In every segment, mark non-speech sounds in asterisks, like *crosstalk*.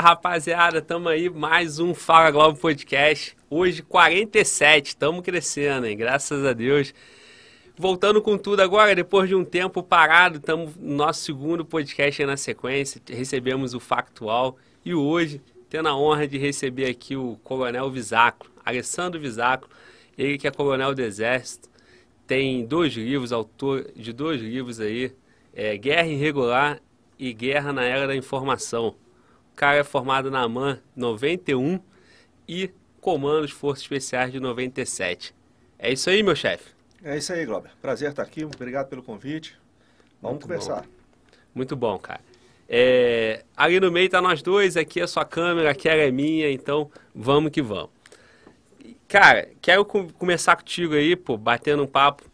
Rapaziada, tamo aí, mais um Fala Globo Podcast. Hoje 47, tamo crescendo, hein? Graças a Deus. Voltando com tudo agora, depois de um tempo parado, estamos no nosso segundo podcast aí na sequência. Recebemos o Factual e hoje, tendo a honra de receber aqui o Coronel Visáculo, Alessandro Visáculo, ele que é Coronel do Exército, tem dois livros, autor de dois livros aí, é, Guerra Irregular e Guerra na Era da Informação. Cara é formado na AMAN 91 e Comandos Forças Especiais de 97. É isso aí, meu chefe. É isso aí, Glauber. Prazer estar aqui. Obrigado pelo convite. Vamos Muito conversar. bom. Muito bom, cara. É, ali no meio tá nós dois, aqui é a sua câmera, aqui ela é minha, então vamos que vamos. Cara, quero com- começar contigo aí, pô, batendo um papo.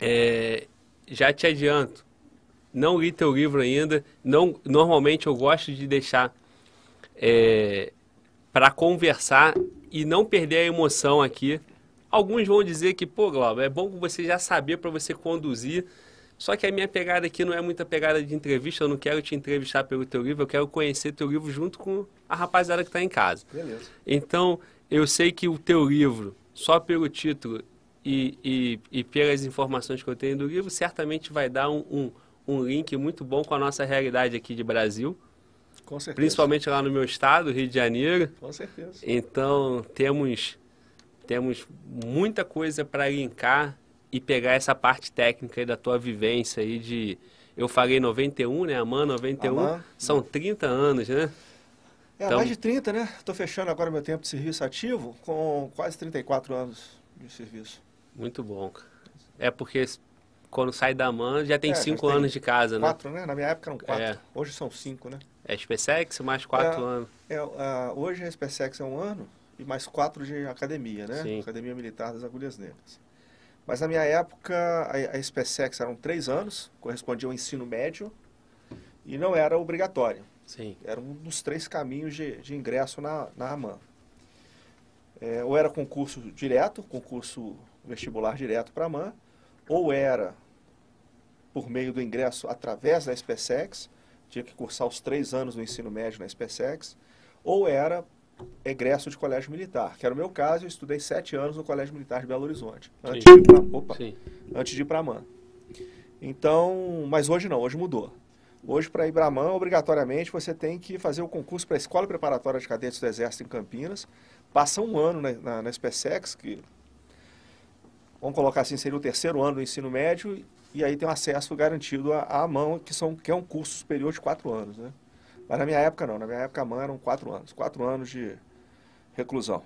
É, já te adianto, não li teu livro ainda. Não, normalmente eu gosto de deixar para conversar e não perder a emoção aqui. Alguns vão dizer que, pô, Glauber, é bom você já saber para você conduzir. Só que a minha pegada aqui não é muita pegada de entrevista, eu não quero te entrevistar pelo teu livro, eu quero conhecer teu livro junto com a rapaziada que está em casa. Beleza. Então, eu sei que o teu livro, só pelo título e, e, e pelas informações que eu tenho do livro, certamente vai dar um, um, um link muito bom com a nossa realidade aqui de Brasil, Com certeza. principalmente lá no meu estado, Rio de Janeiro. Com certeza. Então, temos, temos muita coisa para linkar e pegar essa parte técnica aí da tua vivência aí de... Eu falei 91, né? Aman 91, Aman. são 30 anos, né? É, Então- mais de 30, né? Estou fechando agora meu tempo de serviço ativo com quase 34 anos de serviço. Muito bom. É porque quando sai da MAN já tem É, já cinco tem anos de casa, né? Quatro, né? Na minha época eram quatro. É. Hoje são cinco, né? É SpaceX mais quatro É. anos. É, ah, hoje a SpaceX é um ano e mais quatro de academia, né? Sim. Academia Militar das Agulhas Negras. Mas na minha época a, a SpaceX eram três anos, correspondia ao ensino médio e não era obrigatório. Sim. Era um dos três caminhos de, de ingresso na, na AMAN. É, ou era concurso direto, concurso vestibular direto para a AMAN, ou era por meio do ingresso através da SpaceX, tinha que cursar os três anos do ensino médio na SpaceX, ou era egresso de colégio militar, que era o meu caso, eu estudei sete anos no Colégio Militar de Belo Horizonte, antes Sim. de ir pra, opa, Sim. antes de ir para a AMAN. Então, mas hoje não, hoje mudou. Hoje, para ir para a AMAN, obrigatoriamente, você tem que fazer o concurso para a Escola Preparatória de Cadetes do Exército em Campinas. Passa um ano na, na, na que, vamos colocar assim, seria o terceiro ano do ensino médio, e aí tem um acesso garantido à, à AMAN, que, são, que é um curso superior de quatro anos, né? Mas na minha época não, na minha época a AMAN eram quatro anos, quatro anos de reclusão.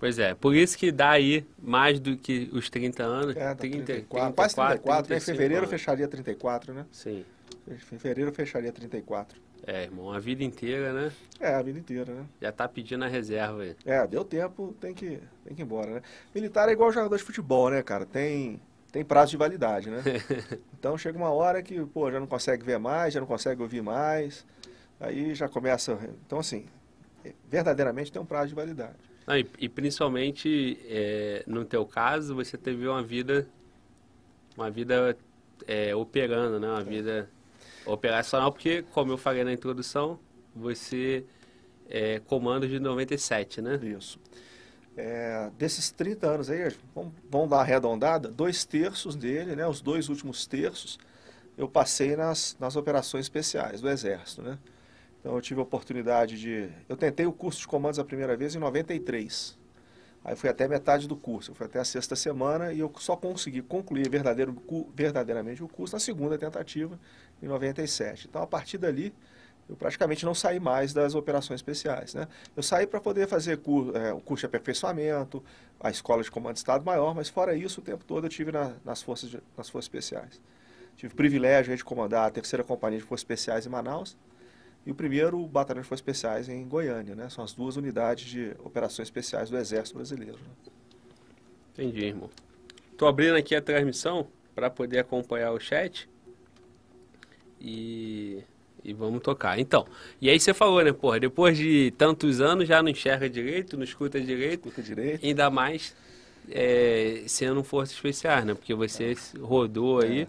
Pois é, por isso que dá aí mais do que os 30 anos. É, 30, 34, quase 34, né? Em 35 fevereiro anos. fecharia 34, né? Sim. Em fevereiro fecharia 34. É, irmão, a vida inteira, né? É, a vida inteira, né? Já tá pedindo a reserva aí. É, deu tempo, tem que, tem que ir embora, né? Militar é igual jogador de futebol, né, cara? Tem, tem prazo de validade, né? *laughs* Então chega uma hora que, pô, já não consegue ver mais, já não consegue ouvir mais, aí já começa... Então, assim, verdadeiramente tem um prazo de validade. Não, e, e principalmente, é, no teu caso, você teve uma vida, uma vida é, operando, né? Uma vida operacional, porque, como eu falei na introdução, você é comando de 97, né? Isso. É, desses 30 anos aí, vamos, vamos dar arredondada, dois terços dele, né, os dois últimos terços, eu passei nas, nas operações especiais do Exército, né? Então eu tive a oportunidade de... Eu tentei o curso de comandos a primeira vez em 93. Aí fui até metade do curso, fui até a sexta semana e eu só consegui concluir verdadeiro, verdadeiramente o curso na segunda tentativa, em 97. Então a partir dali, eu praticamente não saí mais das operações especiais. Né? Eu saí para poder fazer é, o curso de aperfeiçoamento, a escola de comando de Estado Maior, mas fora isso, o tempo todo eu tive na- nas, forças de- nas Forças Especiais. Tive o privilégio de comandar a terceira companhia de Forças Especiais em Manaus e o primeiro batalhão de Forças Especiais em Goiânia. Né? São as duas unidades de operações especiais do Exército Brasileiro. né? Entendi, irmão. Tô abrindo aqui a transmissão para poder acompanhar o chat. E, e vamos tocar. Então, e aí você falou, né, porra, depois de tantos anos já não enxerga direito, não escuta direito, Escuta direito. ainda mais é, sendo força especial, né? Porque você rodou aí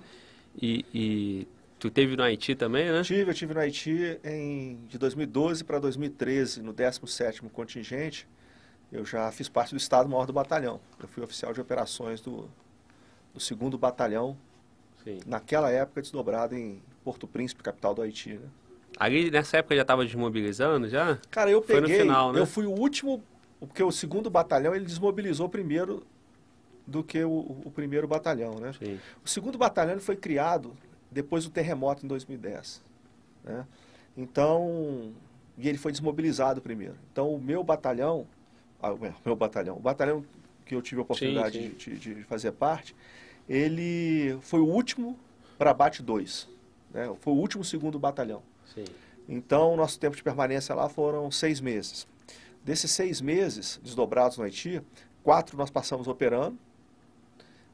e, e Tu teve no Haiti também, né? Tive, eu tive no Haiti em, de 2012 para 2013, no 17º contingente. Eu já fiz parte do Estado-Maior do Batalhão. Eu fui oficial de operações do, do 2 Batalhão, Sim. naquela época desdobrado em Porto Príncipe, capital do Haiti, né? Ali nessa época já estava desmobilizando já? Cara, eu peguei, Foi no final, né? eu fui o último, porque o segundo batalhão ele desmobilizou primeiro do que o, o primeiro batalhão, né? Sim. O segundo batalhão foi criado depois do terremoto em 2010, né? Então, e ele foi desmobilizado primeiro. Então, o meu batalhão, ah, o meu batalhão, o batalhão que eu tive a oportunidade sim, sim. De, de, fazer parte, ele foi o último para bate 2, né? Foi o último segundo batalhão. Sim. Então, nosso tempo de permanência lá foram seis meses. Desses seis meses desdobrados no Haiti, quatro nós passamos operando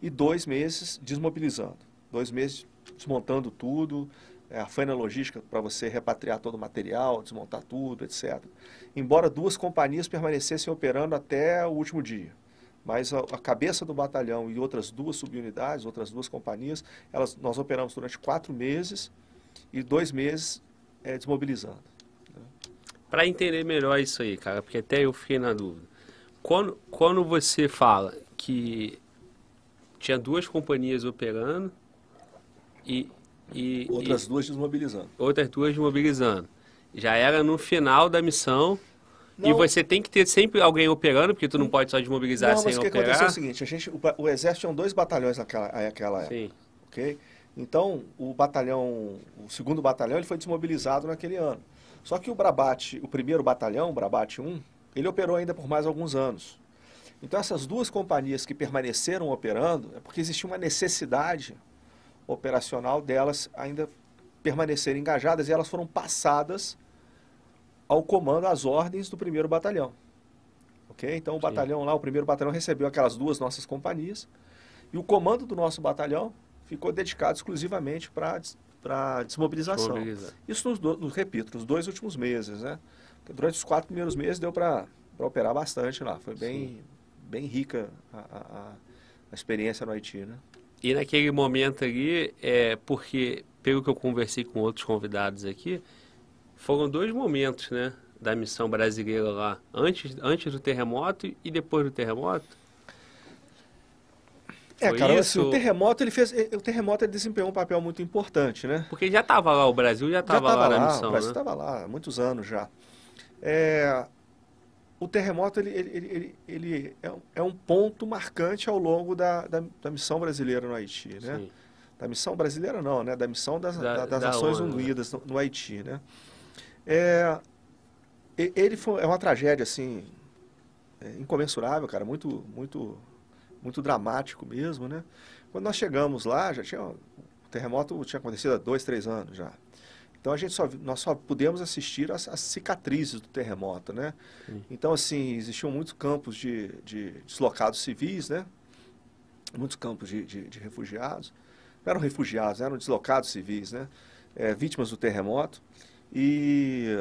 e dois meses desmobilizando. Dois meses desmontando tudo, é, a faina logística para você repatriar todo o material, desmontar tudo, etc. Embora duas companhias permanecessem operando até o último dia. Mas a, a cabeça do batalhão e outras duas subunidades, outras duas companhias, elas, nós operamos durante quatro meses e dois meses é, desmobilizando. Né? Para entender melhor isso aí, cara, porque até eu fiquei na dúvida. Quando, quando você fala que tinha duas companhias operando e. e outras e, duas desmobilizando. Outras duas desmobilizando. Já era no final da missão. Não. E você tem que ter sempre alguém operando, porque tu não pode só desmobilizar não, sem operar. Mas o que aconteceu é o seguinte, a gente, o, o Exército tinha dois batalhões naquela, naquela época. Sim. Ok? Então, o batalhão, o segundo batalhão, ele foi desmobilizado naquele ano. Só que o Brabate, o primeiro batalhão, o Brabate 1, ele operou ainda por mais alguns anos. Então, essas duas companhias que permaneceram operando, é porque existia uma necessidade operacional delas ainda permanecerem engajadas e elas foram passadas ao comando, às ordens do primeiro batalhão. Ok? Então, o Sim. batalhão lá, o primeiro batalhão recebeu aquelas duas nossas companhias e o comando do nosso batalhão ficou dedicado exclusivamente para desmobilização. Isso, nos, do, repito, nos dois últimos meses, né? Durante os quatro primeiros meses deu para operar bastante lá. Foi bem, bem rica a, a, a, experiência no Haiti, né? E naquele momento ali, é porque, pelo que eu conversei com outros convidados aqui, foram dois momentos, né? Da missão brasileira lá, antes, antes do terremoto e depois do terremoto. É, Foi cara, assim, o terremoto ele fez, o terremoto ele desempenhou um papel muito importante, né? Porque já estava lá, o Brasil já estava lá, lá, na missão, O Brasil estava né? lá há muitos anos já. É, o terremoto ele, ele, ele, ele é, é, um ponto marcante ao longo da, da, da missão brasileira no Haiti, né? Sim. Da missão brasileira não, né? Da missão das, da, das da Nações ONU, né? Unidas no, no, Haiti, né? É, ele foi, é uma tragédia, assim, é, incomensurável, cara, muito, muito muito dramático mesmo, né? Quando nós chegamos lá, já tinha o terremoto tinha acontecido há dois, três anos já. Então a gente só nós só pudemos assistir as, as cicatrizes do terremoto, né? Sim. Então assim existiam muitos campos de, de deslocados civis, né? Muitos campos de, de, de, refugiados. Não eram refugiados, eram deslocados civis, né? É, vítimas do terremoto e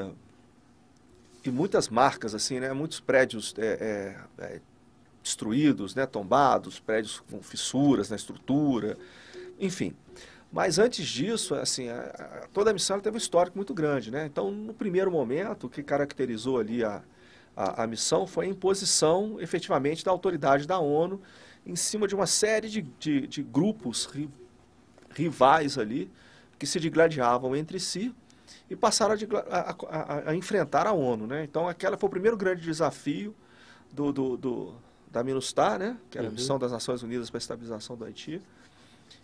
e muitas marcas assim, né? Muitos prédios é, é, é destruídos, né, tombados, prédios com fissuras na estrutura, enfim. Mas antes disso, assim, a, a, toda a missão teve um histórico muito grande, né? Então, no primeiro momento, o que caracterizou ali a, a, a, missão foi a imposição, efetivamente, da autoridade da ONU em cima de uma série de, de, de grupos ri, rivais ali que se digladiavam entre si e passaram a, a, enfrentar a ONU, né? Então, aquela foi o primeiro grande desafio do, do, do da MINUSTAH, né, que era a uhum. Missão das Nações Unidas para a Estabilização do Haiti,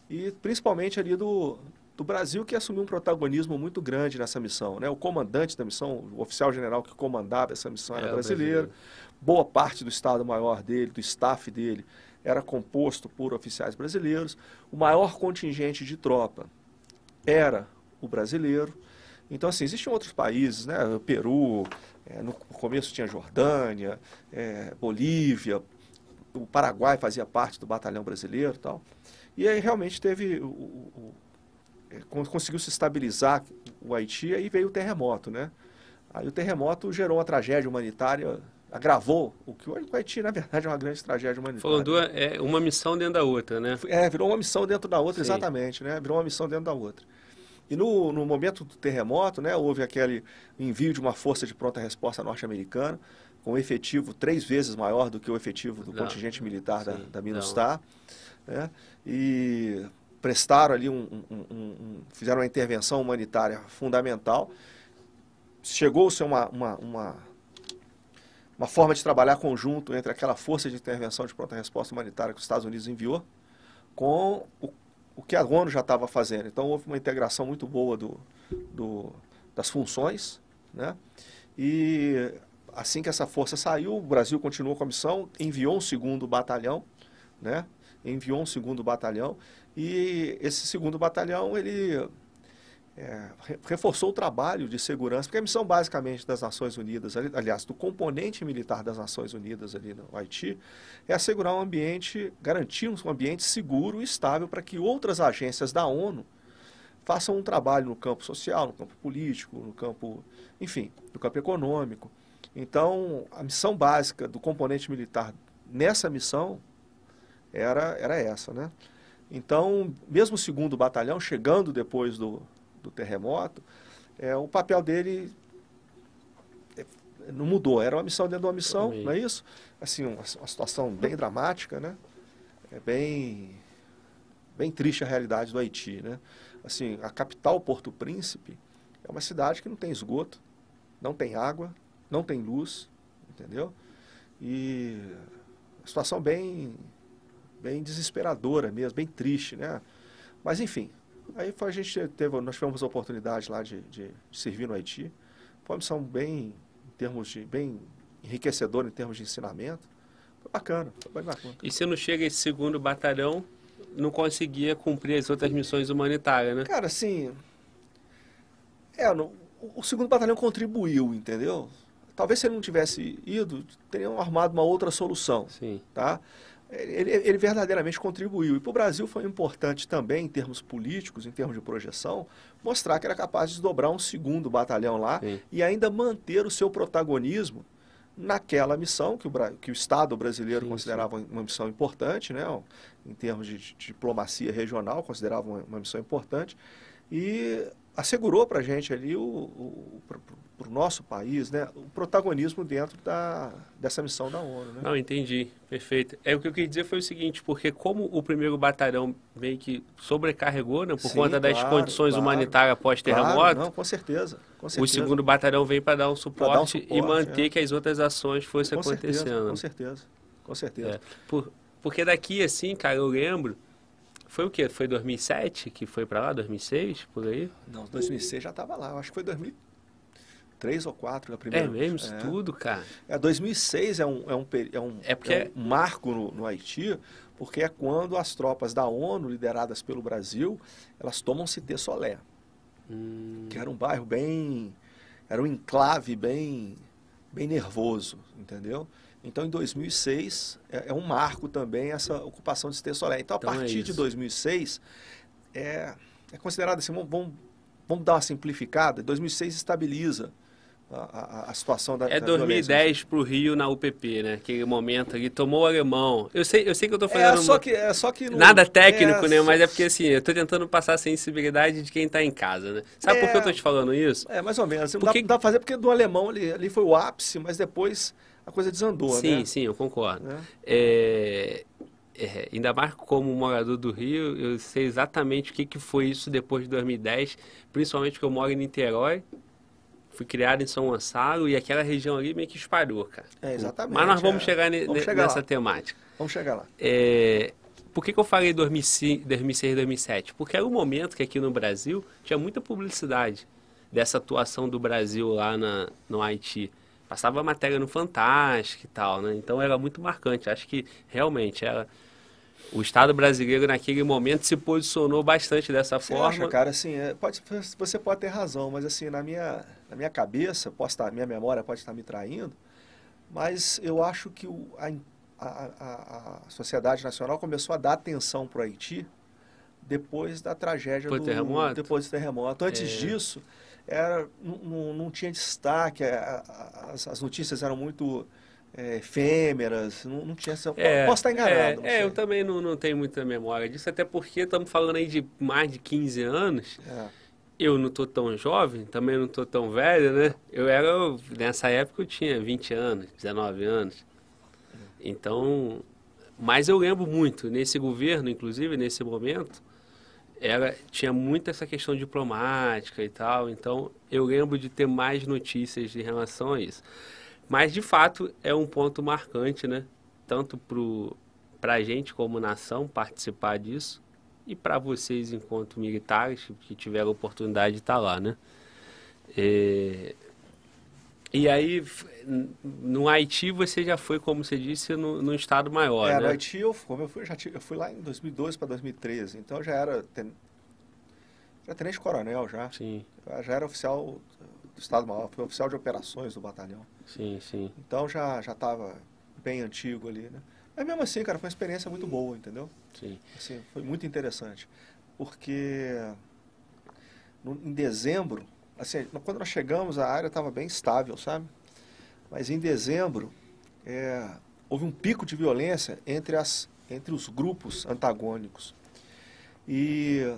e principalmente ali do, do Brasil, que assumiu um protagonismo muito grande nessa missão. Né? O comandante da missão, o oficial general que comandava essa missão era é, brasileiro. brasileiro. Boa parte do Estado-Maior dele, do staff dele, era composto por oficiais brasileiros. O maior contingente de tropa era o brasileiro. Então, assim, existem outros países, né? Peru, é, no começo tinha Jordânia, é, Bolívia, o Paraguai fazia parte do batalhão brasileiro e tal. E aí realmente teve, o, o, é, conseguiu se estabilizar o Haiti e veio o terremoto, né? Aí o terremoto gerou uma tragédia humanitária, agravou o que o Haiti, na verdade, é uma grande tragédia humanitária. Falando duas, é uma missão dentro da outra, né? É, virou uma missão dentro da outra, Sim. exatamente, né? Virou uma missão dentro da outra. E no, no momento do terremoto, né, houve aquele envio de uma força de pronta resposta norte-americana, com um efetivo três vezes maior do que o efetivo do não, contingente militar sim, da, da MINUSTAH. Né, e prestaram ali um, um, um, fizeram uma intervenção humanitária fundamental. Chegou-se a uma, uma, uma, uma, forma de trabalhar conjunto entre aquela força de intervenção de pronta resposta humanitária que os Estados Unidos enviou com o o que a ONU já estava fazendo. Então houve uma integração muito boa do, do, das funções, né? E assim que essa força saiu, o Brasil continuou com a missão, enviou um segundo batalhão, né? Enviou um segundo batalhão e esse segundo batalhão ele é, reforçou o trabalho de segurança, porque a missão basicamente das Nações Unidas, aliás, do componente militar das Nações Unidas ali no Haiti, é assegurar um ambiente, garantir um ambiente seguro e estável para que outras agências da ONU façam um trabalho no campo social, no campo político, no campo, enfim, no campo econômico. Então, a missão básica do componente militar nessa missão era, era essa, né? Então, mesmo o segundo batalhão, chegando depois do, do terremoto, é, o papel dele é, não mudou. Era uma missão dentro de uma missão, não é isso? Assim, uma, uma, situação bem dramática, né? É bem, bem triste a realidade do Haiti, né? Assim, a capital Porto Príncipe é uma cidade que não tem esgoto, não tem água, não tem luz, entendeu? E situação bem, bem desesperadora mesmo, bem triste, né? Mas enfim, Aí foi, a gente teve, nós tivemos a oportunidade lá de, de, de servir no Haiti. Foi uma missão bem, em termos de, bem enriquecedora em termos de ensinamento. Foi bacana, foi bem bacana. E se não chega esse segundo batalhão, não conseguia cumprir as outras missões humanitárias, né? Cara, assim, é, no, o segundo batalhão contribuiu, entendeu? Talvez se ele não tivesse ido, teriam armado uma outra solução, Sim. tá? Ele, ele verdadeiramente contribuiu. E para o Brasil foi importante também, em termos políticos, em termos de projeção, mostrar que era capaz de desdobrar um segundo batalhão lá Sim. e ainda manter o seu protagonismo naquela missão que o, que o Estado brasileiro sim, considerava sim. uma missão importante, né? em termos de, de diplomacia regional, considerava uma, uma missão importante, e assegurou para a gente ali, o, o para o nosso país, né, o protagonismo dentro da, dessa missão da ONU. Né? Não, entendi. Perfeito. É o que eu queria dizer foi o seguinte, porque como o primeiro batalhão meio que sobrecarregou, né, por Sim, conta das claro, condições claro, humanitárias pós-terremoto, claro, não, com certeza, com certeza. o segundo batalhão veio para dar um suporte, dar um suporte e manter é. que as outras ações fossem com acontecendo. Certeza, com certeza, com certeza. É. Por, porque daqui, assim, cara, eu lembro foi o quê? Foi 2007 que foi para lá? 2006, por aí? Não, 2006 já estava lá. Eu acho que foi 2003 ou 2004 a primeira. É mesmo, isso é. tudo, cara. É, 2006 é um, é um, é um, é porque... é um marco no, no Haiti, porque é quando as tropas da ONU, lideradas pelo Brasil, elas tomam Cité Solé, hum. que era um bairro bem... Era um enclave bem, bem nervoso, entendeu? Então, em 2006, é, é um marco também essa ocupação de Cité Solé. Então, a então é partir é de 2006, é, é considerado assim, vamos, vamos dar uma simplificada, 2006 estabiliza a, a, a, situação da É da 2010 para o Rio na UPP, né? Aquele momento ali, tomou o alemão. Eu sei, eu sei que eu estou é, fazendo... É só que... É só que não, Nada técnico, é, né? Mas é porque, assim, eu estou tentando passar a sensibilidade de quem está em casa, né? Sabe é, por que eu estou te falando isso? É, mais ou menos. Porque... Dá, dá para fazer porque do alemão ali, ali foi o ápice, mas depois a coisa desandou, sim, né? Sim, sim, eu concordo. Né? É, é, ainda mais como morador do Rio, eu sei exatamente o que, que foi isso depois de 2010, principalmente porque eu moro em Niterói, fui criado em São Gonçalo e aquela região ali meio que espalhou, cara. É, exatamente. Mas nós vamos é. chegar, ne, vamos chegar nessa lá. temática. Vamos chegar lá. É, por que, que eu falei 2006 e 2007? Porque era um momento que aqui no Brasil tinha muita publicidade dessa atuação do Brasil lá na, no Haiti passava matéria no Fantástico e tal, né? Então era muito marcante. Acho que realmente era o Estado brasileiro naquele momento se posicionou bastante dessa você forma. Acha, cara, assim, é, pode, você pode ter razão, mas assim, na minha, na minha cabeça, posso estar, minha memória pode estar me traindo, mas eu acho que o, a, a, a, sociedade nacional começou a dar atenção para o Haiti depois da tragédia do terremoto. depois do terremoto. Antes é. disso, era, não, não tinha destaque, as, as notícias eram muito é, efêmeras, não, não tinha essa... É, posso estar enganado. É, é eu também não, não tenho muita memória disso, até porque estamos falando aí de mais de 15 anos. É. eu não tô tão jovem, também não tô tão velho, né? Eu era, nessa época eu tinha 20 anos, 19 anos. Então, mas eu lembro muito, nesse governo, inclusive, nesse momento, era, tinha muito essa questão diplomática e tal, então eu lembro de ter mais notícias em relação a isso. Mas, de fato, é um ponto marcante, né? Tanto para a gente como nação participar disso, e para vocês enquanto militares que tiveram a oportunidade de estar tá lá, né? É... E aí, no Haiti você já foi, como você disse, no, no estado maior, é, né? no Haiti eu, como eu fui, já, eu fui lá em 2002 para 2013, então já era ten, já tenente coronel já. Sim. Já era oficial do estado maior, foi oficial de operações do batalhão. Sim, sim. Então já já estava bem antigo ali, né? Mas mesmo assim, cara, foi uma experiência muito boa, entendeu? Sim. Assim, foi muito interessante. Porque no, em dezembro, assim, quando nós chegamos, a área estava bem estável, sabe? Mas em dezembro, é, houve um pico de violência entre, as, entre os grupos antagônicos. E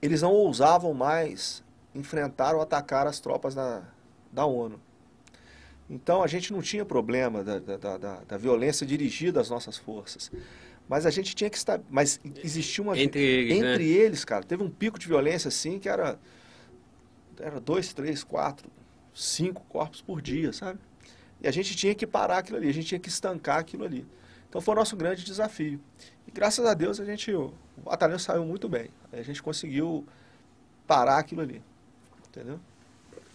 eles não ousavam mais enfrentar ou atacar as tropas da, da ONU. Então a gente não tinha problema da, da, da, da, violência dirigida às nossas forças. Mas a gente tinha que estar. Mas existia uma. Entre eles. Entre né? eles, cara. Teve um pico de violência assim que era. Era dois, três, quatro, cinco corpos por dia, sabe? E a gente tinha que parar aquilo ali, a gente tinha que estancar aquilo ali. Então foi o nosso grande desafio. E graças a Deus a gente. O batalhão saiu muito bem. A gente conseguiu parar aquilo ali. Entendeu?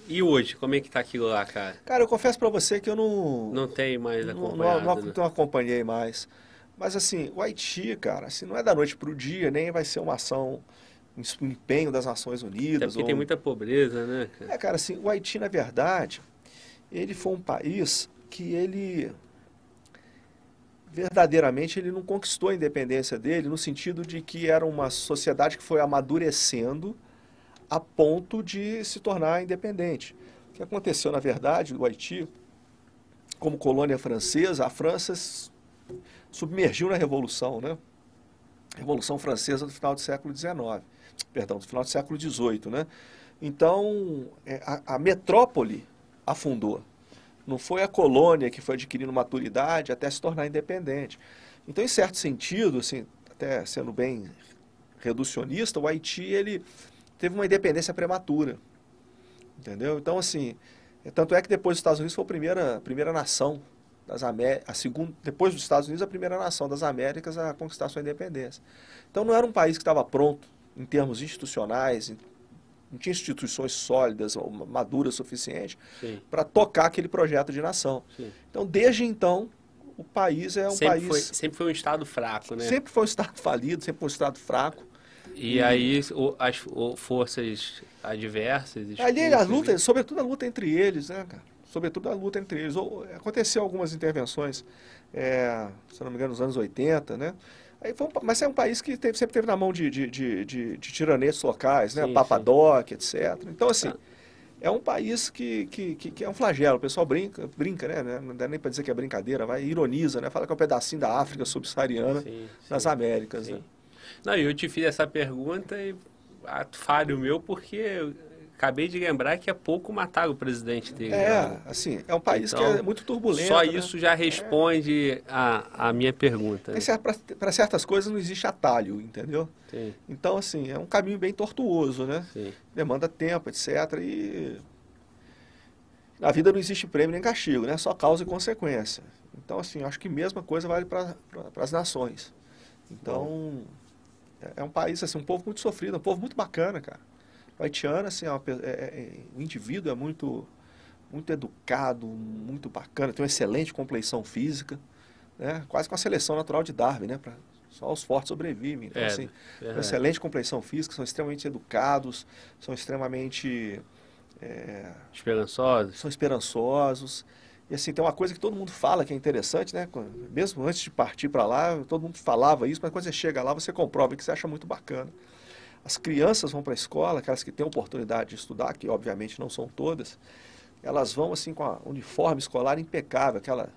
E hoje, como é que tá aquilo lá, cara? Cara, eu confesso para você que eu não... Não tem mais acompanhado, não, não, né? não acompanhei mais. Mas assim, o Haiti, cara, assim, não é da noite para o dia, nem vai ser uma ação, um empenho das Nações Unidas. Até porque ou... tem muita pobreza, né? Cara? É, cara, assim, o Haiti, na verdade, ele foi um país que ele verdadeiramente ele não conquistou a independência dele no sentido de que era uma sociedade que foi amadurecendo a ponto de se tornar independente. O que aconteceu, na verdade, no Haiti, como colônia francesa, a França submergiu na Revolução, né? Revolução Francesa do final do século XIX, perdão, do final do século XVIII, né? Então, é, a, a metrópole afundou. Não foi a colônia que foi adquirindo maturidade até se tornar independente. Então, em certo sentido, assim, até sendo bem reducionista, o Haiti ele teve uma independência prematura. Entendeu? Então, assim, é, tanto é que depois dos Estados Unidos foi a primeira, primeira nação das Américas, a segunda, depois dos Estados Unidos, a primeira nação das Américas a conquistar sua independência. Então, não era um país que estava pronto em termos institucionais, não tinha instituições sólidas ou maduras o suficiente para tocar aquele projeto de nação. Sim. Então, desde então, o país é um sempre país. Foi, sempre foi um Estado fraco, né? Sempre foi um Estado falido, sempre foi um Estado fraco. E, e aí o, as o, forças adversas. Ali a luta, sobretudo a luta entre eles, né, cara? Sobretudo a luta entre eles. Ou, aconteceu algumas intervenções, é, se não me engano, nos anos 80, né? Aí foi um, mas é um país que teve, sempre teve na mão de, de, de, de, de tiranetes locais, né? Sim, Papadoc, sim. etc. Então, assim, ah. é um país que, que, que, que, é um flagelo. O pessoal brinca, brinca, né? Não dá nem para dizer que é brincadeira, vai ironiza, né? Fala que é um pedacinho da África subsaariana nas Américas, né? Não, eu te fiz essa pergunta e ato falho meu porque acabei de lembrar que há pouco mataram o presidente dele. É, né? assim, é um país então, que é muito turbulento. Só né? isso já responde é. a, a minha pergunta. Para certas coisas não existe atalho, entendeu? Sim. Então, assim, é um caminho bem tortuoso, né? Sim. Demanda tempo, etc. E na vida não existe prêmio nem castigo, né? Só causa e consequência. Então, assim, acho que a mesma coisa vale para as nações. Então... Bom é um país, assim, um povo muito sofrido, um povo muito bacana, cara. O haitiano, assim, é, uma, é, é, o indivíduo é muito, muito educado, muito bacana, tem uma excelente compleição física, né? Quase com a seleção natural de Darwin, né? Pra, só os fortes sobrevivem. Então, é, assim, é. uma excelente compleição física, são extremamente educados, são extremamente... É, esperançosos. São esperançosos. E assim, tem uma coisa que todo mundo fala que é interessante, né? Mesmo antes de partir para lá, todo mundo falava isso, mas quando você chega lá, você comprova que você acha muito bacana. As crianças vão para a escola, aquelas que têm oportunidade de estudar, que obviamente não são todas, elas vão assim com a uniforme escolar impecável, aquela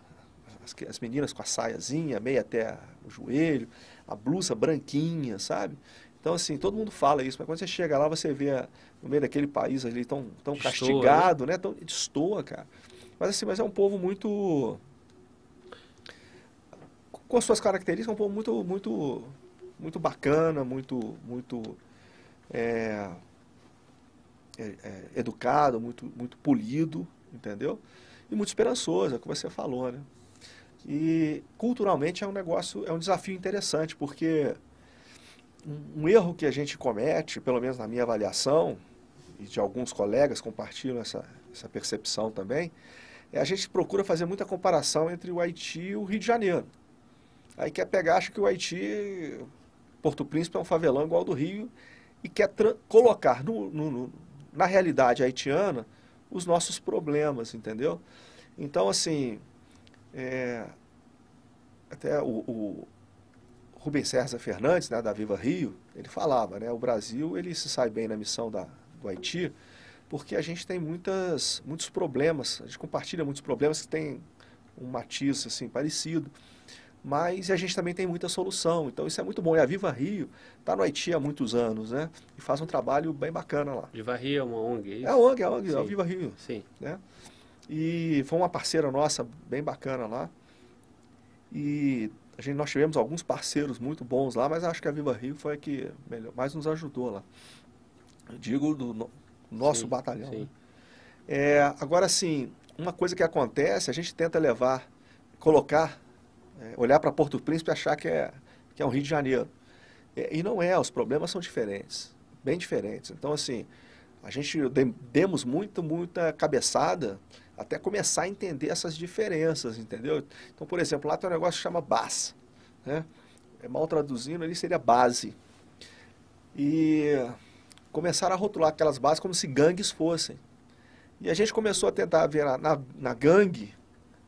as, as meninas com a saiazinha, meia até o joelho, a blusa branquinha, sabe? Então, assim, todo mundo fala isso, mas quando você chega lá, você vê no meio daquele país ali tão, tão Destoa, castigado, né? Tão destoa, cara. Mas assim, mas é um povo muito com as suas características, é um povo muito, muito, muito bacana, muito, muito é, é, é, educado, muito, muito polido, entendeu? E muito esperançoso, é o que você falou, né? E culturalmente é um negócio, é um desafio interessante, porque um, um erro que a gente comete, pelo menos na minha avaliação, e de alguns colegas compartilham essa, essa percepção também, é a gente procura fazer muita comparação entre o Haiti e o Rio de Janeiro. Aí quer pegar, acha que o Haiti, Porto Príncipe é um favelão igual ao do Rio, e quer colocar no, no, no, na realidade haitiana os nossos problemas, entendeu? Então, assim, é, até o, o Rubens César Fernandes, né, da Viva Rio, ele falava, né, o Brasil ele se sai bem na missão da, do Haiti, porque a gente tem muitas, muitos problemas, a gente compartilha muitos problemas que tem um matiz assim parecido, mas a gente também tem muita solução, então isso é muito bom. E a Viva Rio está no Haiti há muitos anos, né? E faz um trabalho bem bacana lá. Viva Rio é uma ONG, é isso? É a ONG, é a ONG, é a Viva Rio. Sim. Né? E foi uma parceira nossa bem bacana lá. E a gente, nós tivemos alguns parceiros muito bons lá, mas acho que a Viva Rio foi a que melhor, mais nos ajudou lá. Eu digo do nosso sim, batalhão. Sim. Né? É, agora, sim, uma coisa que acontece, a gente tenta levar, colocar, é, olhar para Porto Príncipe e achar que é, que é um Rio de Janeiro. É, e não é, os problemas são diferentes, bem diferentes. Então, assim, a gente demos muito, muita cabeçada até começar a entender essas diferenças, entendeu? Então, por exemplo, lá tem um negócio que chama BAS, né? É mal traduzindo, ali seria base. E começaram a rotular aquelas bases como se gangues fossem. E a gente começou a tentar ver na, na, na gangue,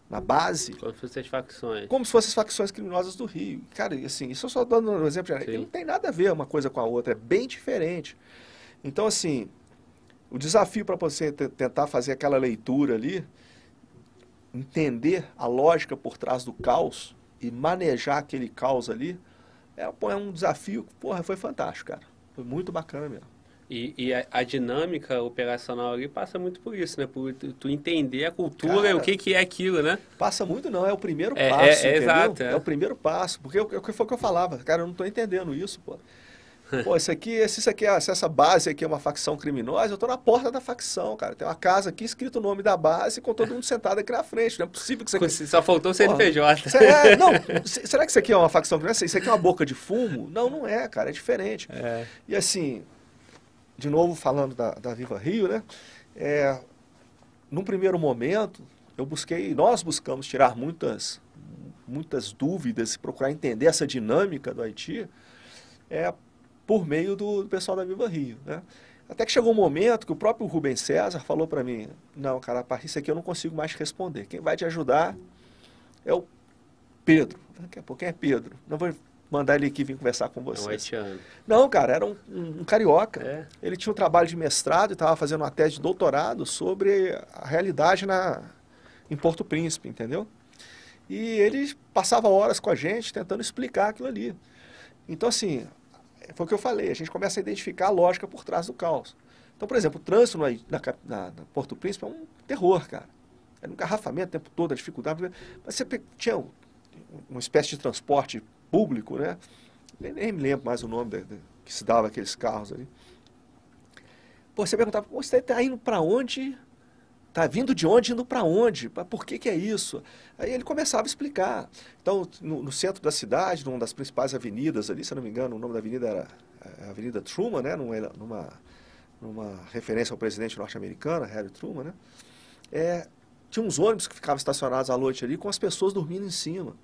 na base... Como se fossem as facções. Como se fossem as facções criminosas do Rio. Cara, assim, isso eu só dando um exemplo, Sim. não tem nada a ver uma coisa com a outra, é bem diferente. Então, assim, o desafio para você tentar fazer aquela leitura ali, entender a lógica por trás do caos e manejar aquele caos ali, é, é um desafio, porra, foi fantástico, cara. Foi muito bacana mesmo. E, e a, a, dinâmica operacional ali passa muito por isso, né? Por tu, tu entender a cultura Cara, e o que, que é aquilo, né? Passa muito não, é o primeiro é, passo, é, é, exato, é. é. o primeiro passo. Porque o que foi o que eu falava, cara, eu não estou entendendo isso, pô. *laughs* Pô, isso aqui, se isso aqui é, se essa base aqui é uma facção criminosa, eu estou na porta da facção, cara. Tem uma casa aqui escrito o nome da base com todo mundo sentado aqui na frente. Não é possível que isso aqui... Só faltou o CNPJ. É, *laughs* não, será que isso aqui é uma facção criminosa? Isso aqui é uma boca de fumo? Não, não é, cara, é diferente. É. E assim, de novo falando da, da Viva Rio, né? É, num primeiro momento, eu busquei, nós buscamos tirar muitas, muitas dúvidas, procurar entender essa dinâmica do Haiti, é, por meio do, do pessoal da Viva Rio, né? Até que chegou um momento que o próprio Rubens César falou para mim, não, cara, a partir disso aqui eu não consigo mais responder. Quem vai te ajudar é o Pedro. Daqui a pouco, quem é Pedro? Não vou mandar ele aqui vir conversar com você. É um. Não, cara, era um, um, um carioca. É. Ele tinha um trabalho de mestrado e estava fazendo uma tese de doutorado sobre a realidade na, em Porto Príncipe, entendeu? E ele passava horas com a gente tentando explicar aquilo ali. Então, assim, foi o que eu falei, a gente começa a identificar a lógica por trás do caos. Então, por exemplo, o trânsito na, na, na Porto Príncipe é um terror, cara. Era um engarrafamento o tempo todo, a dificuldade. Mas você tinha uma espécie de transporte público, né? Nem, me lembro mais o nome de, de, que se dava aqueles carros ali. Pô, você perguntava, você está indo para onde? Está vindo de onde, indo para onde? Por que, que é isso? Aí ele começava a explicar. Então, no, no, centro da cidade, numa das principais avenidas ali, se não me engano, o nome da avenida era é, Avenida Truman, né? numa, numa, numa referência ao presidente norte-americano, Harry Truman, né? É, tinha uns ônibus que ficavam estacionados à noite ali com as pessoas dormindo em cima.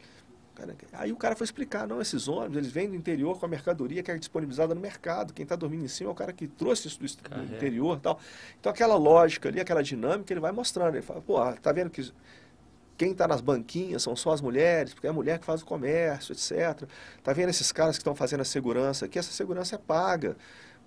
Aí o cara foi explicar, não, esses ônibus, eles vêm do interior com a mercadoria que é disponibilizada no mercado. Quem está dormindo em cima é o cara que trouxe isso do, interior tal. Então aquela lógica ali, aquela dinâmica, ele vai mostrando. Ele fala, pô, tá vendo que quem está nas banquinhas são só as mulheres, porque é a mulher que faz o comércio, etc. Tá vendo esses caras que estão fazendo a segurança aqui? Essa segurança é paga.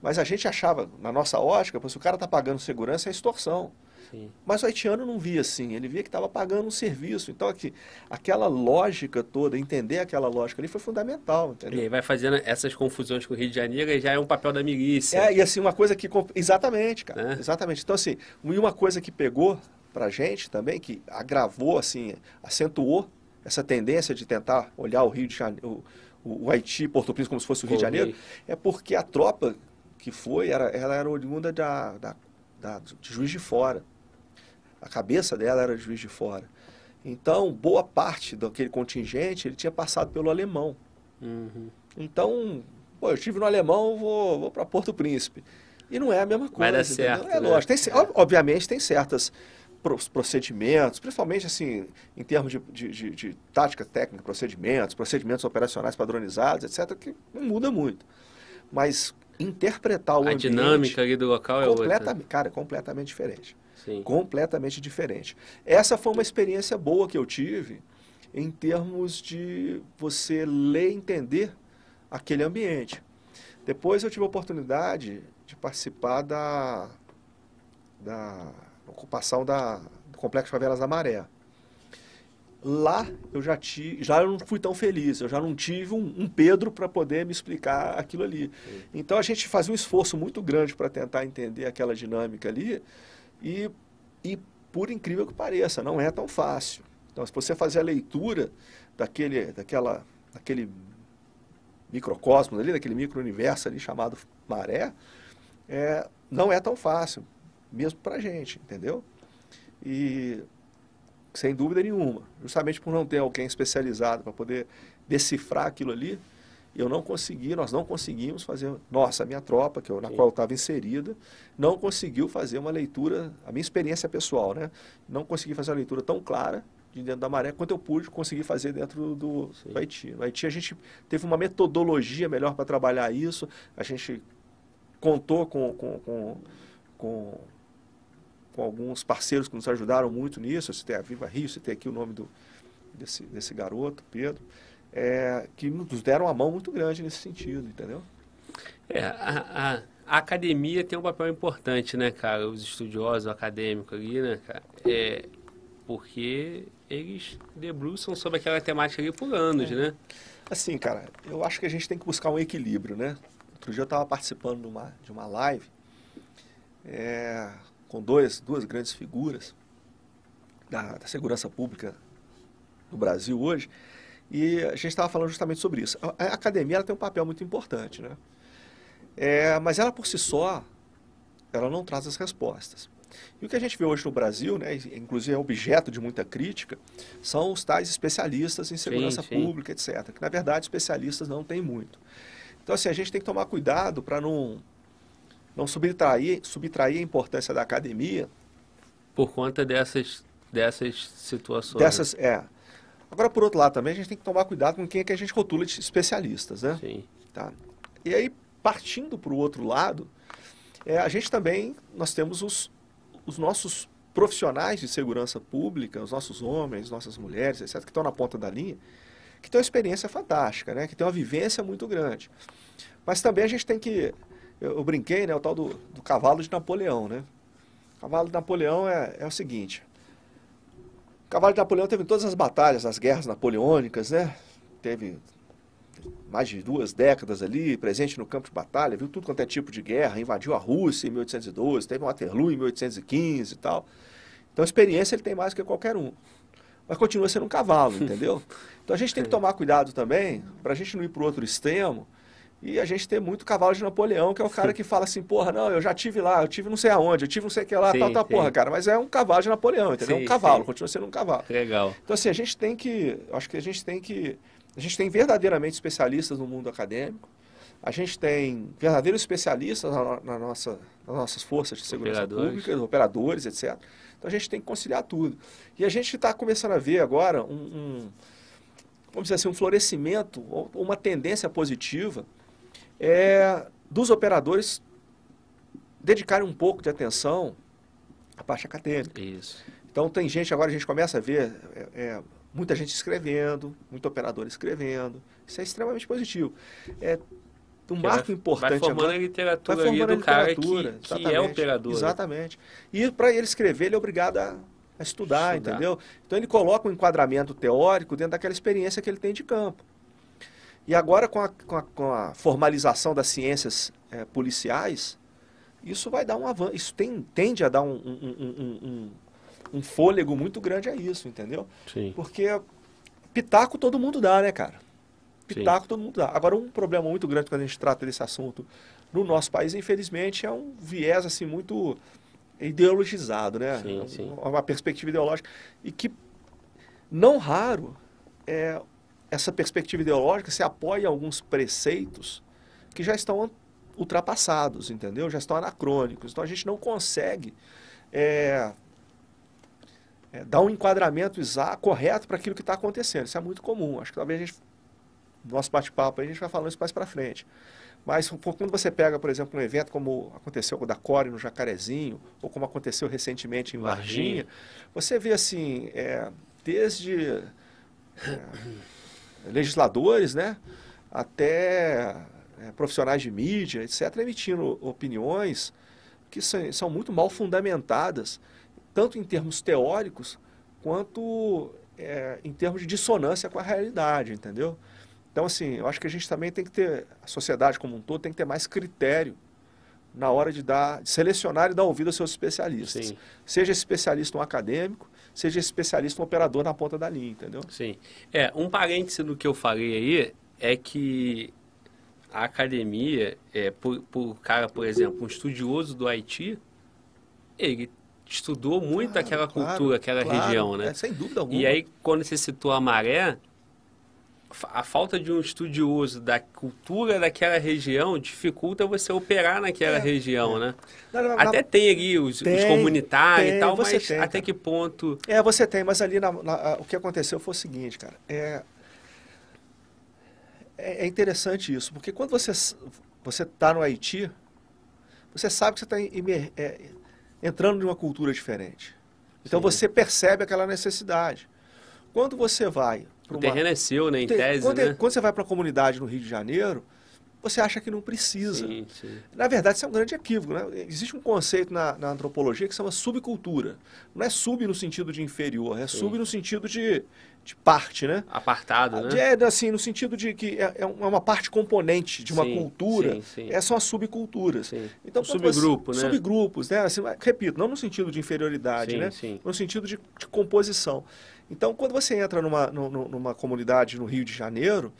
Mas a gente achava, na nossa ótica, se o cara está pagando segurança, é extorsão. Sim. Mas o haitiano não via assim, ele via que estava pagando um serviço. Então, aqui, aquela lógica toda, entender aquela lógica ali foi fundamental, E entendeu? aí vai fazendo essas confusões com o Rio de Janeiro e já é um papel da milícia. É, e assim, uma coisa que... Exatamente, cara. Né? Exatamente. Então, assim, e uma coisa que pegou pra gente também, que agravou, assim, acentuou essa tendência de tentar olhar o Rio de Janeiro, o, o Haiti, Porto Príncipe como se fosse o Rio de Janeiro, é porque a tropa que foi, era, ela era oriunda da, da, da- de Juiz de Fora. A cabeça dela era Juiz de Fora. Então, boa parte daquele contingente, ele tinha passado pelo alemão. Uhum. Então, pô, eu estive no alemão, vou, vou para Porto Príncipe. E não é a mesma coisa. Vai dar entendeu? certo, É né? lógico. Tem, ob- obviamente tem certas pro- procedimentos, principalmente assim, em termos de, de, de- de tática técnica, procedimentos, procedimentos operacionais padronizados, etc., que não muda muito. Mas interpretar o A ambiente dinâmica ali do local é outra. cara, é completamente diferente Sim. completamente diferente. Essa foi uma experiência boa que eu tive em termos de você ler e entender aquele ambiente. Depois eu tive a oportunidade de participar da, da ocupação da, do Complexo Favelas da Maré. Lá eu já tive, já não fui tão feliz, eu já não tive um, um Pedro para poder me explicar aquilo ali. Então a gente fazia um esforço muito grande para tentar entender aquela dinâmica ali e, e por incrível que pareça, não é tão fácil. Então se você fazer a leitura daquele, daquela, daquele microcosmos ali, daquele micro-universo ali chamado maré, é, não é tão fácil, mesmo para a gente, entendeu? E sem dúvida nenhuma, justamente por não ter alguém especializado para poder decifrar aquilo ali, eu não consegui, nós não conseguimos fazer, nossa, a minha tropa, que eu, na Sim. qual eu estava inserida, não conseguiu fazer uma leitura, a minha experiência pessoal, né? Não consegui fazer uma leitura tão clara de dentro da maré quanto eu pude conseguir fazer dentro do, do Haiti. No Haiti a gente teve uma metodologia melhor para trabalhar isso, a gente contou com, com, com, com, com alguns parceiros que nos ajudaram muito nisso, você tem a Viva Rio, tem aqui o nome do, desse, desse garoto, Pedro, é, que nos deram uma mão muito grande nesse sentido, entendeu? É, a, a- a academia tem um papel importante, né, cara? Os estudiosos, o acadêmico ali, né, cara? É, porque eles debruçam sobre aquela temática ali por anos, É. né? Assim, cara, eu acho que a gente tem que buscar um equilíbrio, né? Outro dia eu estava participando de uma, de uma live é, com dois, duas grandes figuras da, da segurança pública do Brasil hoje, e a gente estava falando justamente sobre isso. A, a academia ela tem um papel muito importante, né? É, mas ela por si só, ela não traz as respostas. E o que a gente vê hoje no Brasil, né, inclusive é objeto de muita crítica, são os tais especialistas em segurança sim. pública, etc. Que na verdade especialistas não tem muito. Então assim, a gente tem que tomar cuidado para não, não subtrair, subtrair a importância da academia Por conta dessas, dessas situações. dessas. É. Agora, por outro lado, também a gente tem que tomar cuidado com quem é que a gente rotula de especialistas, né? Sim. Tá? E aí, partindo para o outro lado, é, a gente também, nós temos os, os nossos profissionais de segurança pública, os nossos homens, nossas mulheres, etc., que estão na ponta da linha, que têm uma experiência fantástica, né? que têm uma vivência muito grande. Mas também a gente tem que, eu, eu brinquei, né, o tal do, do cavalo de Napoleão, né? O cavalo de Napoleão é, é o seguinte, o cavalo de Napoleão teve todas as batalhas, as guerras napoleônicas, né? Teve mais de duas décadas ali, presente no campo de batalha, viu tudo quanto é tipo de guerra, invadiu a Rússia em 1812, teve Waterloo em 1815 e tal. Então, experiência ele tem mais que qualquer um. Mas continua sendo um cavalo, entendeu? *laughs* Então, a gente tem que tomar cuidado também, para a gente não ir para o outro extremo, e a gente ter muito cavalo de Napoleão, que é o cara que fala assim, porra, não, eu já tive lá, eu tive não sei aonde, eu tive não sei o que lá, Sim, tal, tal, sim. porra, cara. Mas é um cavalo de Napoleão, entendeu? Sim, um cavalo, sim. continua sendo um cavalo. Legal. Então, assim, a gente tem que. Acho que a gente tem que. A gente tem verdadeiramente especialistas no mundo acadêmico. A gente tem verdadeiros especialistas na, na nossa, nas nossas forças de segurança Operadores. pública, operadores, etc. Então a gente tem que conciliar tudo. E a gente está começando a ver agora um, um- vamos dizer assim, um florescimento, ou uma tendência positiva é, dos operadores dedicarem um pouco de atenção à parte acadêmica. Isso. Então tem gente, agora a gente começa a ver é, é, muita gente escrevendo, muito operador escrevendo. Isso é extremamente positivo. É, um marco vai, importante vai formando agora. a literatura vai formando do cara que, que é operador. Exatamente. E para ele escrever, ele é obrigado a, a estudar, estudar, entendeu? Então ele coloca um enquadramento teórico dentro daquela experiência que ele tem de campo. E agora, com a, com a, com a formalização das ciências é, policiais, isso vai dar um avanço, isso tem, tende a dar um, um, um, um, fôlego muito grande a isso, entendeu? Sim. Porque pitaco todo mundo dá, né, cara? Pitaco sim. todo mundo dá. Agora, um problema muito grande quando a gente trata desse assunto no nosso país, infelizmente, é um viés assim muito ideologizado, né? Sim, sim. Uma perspectiva ideológica. E que, não raro, é, essa perspectiva ideológica se apoia em alguns preceitos que já estão ultrapassados, entendeu? Já estão anacrônicos. Então a gente não consegue é, é, dar um enquadramento exato, correto para aquilo que está acontecendo. Isso é muito comum. Acho que talvez a gente, no nosso bate-papo, a gente vai falando isso mais para frente. Mas quando você pega, por exemplo, um evento como aconteceu com o da Core no Jacarezinho, ou como aconteceu recentemente em Varginha, você vê assim, é, desde é, legisladores, né, até é, profissionais de mídia, etc., emitindo opiniões que são, são muito mal fundamentadas, tanto em termos teóricos quanto é, em termos de dissonância com a realidade, entendeu? Então, assim, eu acho que a gente também tem que ter, a sociedade como um todo tem que ter mais critério na hora de dar, de selecionar e dar ouvido aos seus especialistas. Sim. Seja especialista um acadêmico, seja especialista um operador na ponta da linha, entendeu? Sim. É, um parêntese no que eu falei aí é que a academia, é, por, por cara, por exemplo, um estudioso do Haiti, ele estudou muito claro, aquela cultura, claro, aquela claro, região, né? É, sem dúvida alguma. E aí, quando você citou a maré, a falta de um estudioso da cultura daquela região dificulta você operar naquela é, região, é. né? Não, não, até tem ali os, tem, os comunitários tem, e tal, mas tem, até que ponto... É, você tem, mas ali na, na, o que aconteceu foi o seguinte, cara. É, é, é interessante isso, porque quando você você está no Haiti, você sabe que você está é, entrando numa cultura diferente. Então Sim. você percebe aquela necessidade. Quando você vai para uma... O terreno é seu, né, em tese, quando, né? quando você vai para a comunidade no Rio de Janeiro, você acha que não precisa. Sim, sim. Na verdade, isso é um grande equívoco. Né? Existe um conceito na, na, antropologia que se chama subcultura. Não é sub no sentido de inferior, é sim. sub no sentido de, de parte, né? Apartado, né? É, assim, no sentido de que é, é, é uma parte componente de uma cultura. É, são as subculturas. Então, um subgrupo, você, né? Subgrupos, né? Assim, repito, não no sentido de inferioridade, né? Sim. No sentido de, de composição. Então, quando você entra numa, numa comunidade no Rio de Janeiro,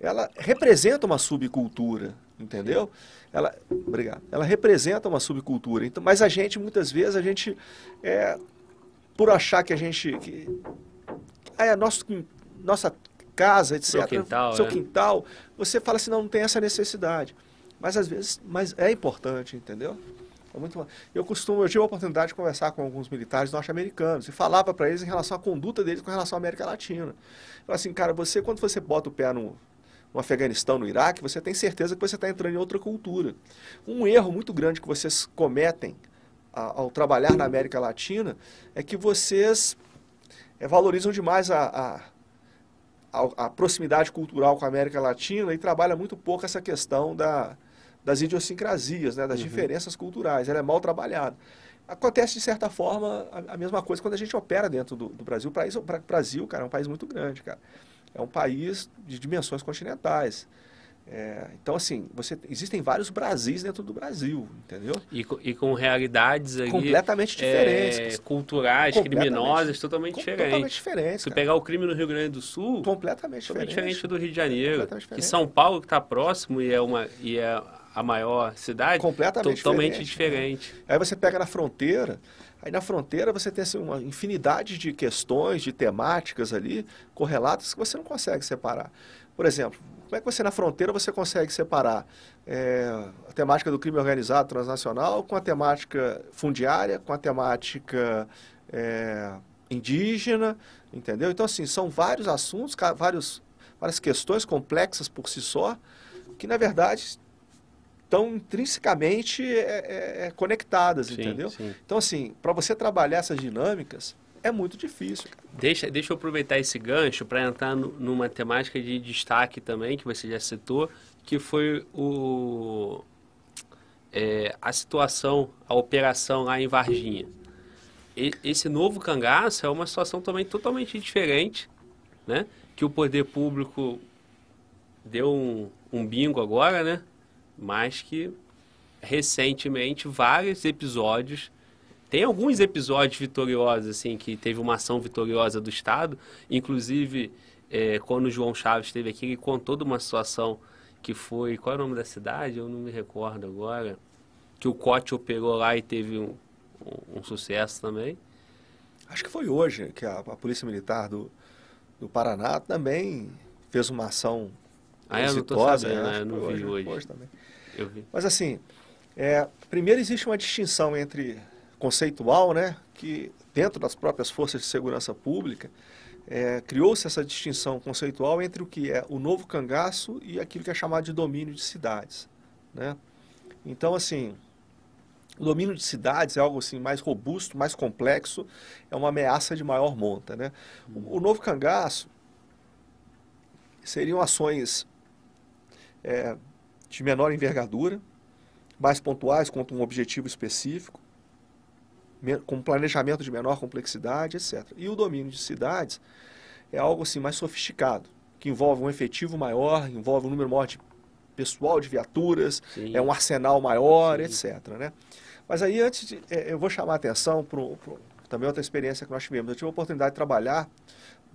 ela representa uma subcultura, entendeu? Ela, obrigado. Ela representa uma subcultura. Então, mas a gente muitas vezes a gente é, por achar que a gente que, ah, é nosso nossa casa, etc. Seu quintal, seu é. quintal, você fala assim, não, não tem essa necessidade. Mas às vezes, mas é importante, entendeu? É muito... Eu costumo, eu tive a oportunidade de conversar com alguns militares norte-americanos e falava para eles em relação à conduta deles com relação à América Latina. Eu assim, cara, você quando você bota o pé no, no Afeganistão, no Iraque, você tem certeza que você está entrando em outra cultura. Um erro muito grande que vocês cometem ao trabalhar na América Latina é que vocês é, valorizam demais a, a, a, proximidade cultural com a América Latina e trabalham muito pouco essa questão da, das idiosincrasias, né, das uhum. diferenças culturais. Ela é mal trabalhada. Acontece, de certa forma, a, a mesma coisa quando a gente opera dentro do, do Brasil. O Brasil, cara, é um país muito grande, cara é um país de dimensões continentais. É, então, assim, você, existem vários Brasis dentro do Brasil, entendeu? E, e com realidades aí, completamente diferentes. É, culturais, completamente, criminosas, totalmente diferentes. Totalmente diferentes. Se pegar o crime no Rio Grande do Sul, completamente diferente, diferente do Rio de Janeiro. Que São Paulo, que está próximo e é, uma, e é a maior cidade, completamente totalmente diferente. diferente. Aí você pega na fronteira, Aí na fronteira você tem assim, uma infinidade de questões, de temáticas ali, correlatas, que você não consegue separar. Por exemplo, como é que você na fronteira você consegue separar é, a temática do crime organizado transnacional com a temática fundiária, com a temática é, indígena, entendeu? Então, assim, são vários assuntos, vários, várias questões complexas por si só, que na verdade estão intrinsecamente é, é, é, conectadas, sim, entendeu? Sim. Então, assim, para você trabalhar essas dinâmicas, é muito difícil. Deixa, deixa eu aproveitar esse gancho para entrar no, numa temática de destaque também, que você já citou, que foi o, é, a situação, a operação lá em Varginha. E, esse novo cangaço é uma situação também totalmente diferente, né? Que o poder público deu um, um bingo agora, né? Mas que recentemente vários episódios tem alguns episódios vitoriosos assim que teve uma ação vitoriosa do estado. Inclusive é, quando o João Chaves esteve aqui ele contou de uma situação que foi qual é o nome da cidade? Eu não me recordo agora. Que o Cote operou lá e teve um, um, um sucesso também. Acho que foi hoje que a, a polícia militar do, do Paraná também fez uma ação ah, eu não tô sabendo, né? Eu não vi hoje, hoje. hoje também. Eu vi. Mas assim, é, primeiro existe uma distinção entre conceitual, né, que dentro das próprias forças de segurança pública é, criou-se essa distinção conceitual entre o que é o novo cangaço e aquilo que é chamado de domínio de cidades, né? Então, assim, o domínio de cidades é algo assim mais robusto, mais complexo, é uma ameaça de maior monta, né? O, o novo cangaço seriam ações é, de menor envergadura, mais pontuais quanto um objetivo específico, com planejamento de menor complexidade, etc. E o domínio de cidades é algo assim mais sofisticado, que envolve um efetivo maior, envolve um número maior de pessoal, de viaturas, Sim. é um arsenal maior, Sim. etc. Né? Mas aí, antes de, é, eu vou chamar a atenção para também outra experiência que nós tivemos. Eu tive a oportunidade de trabalhar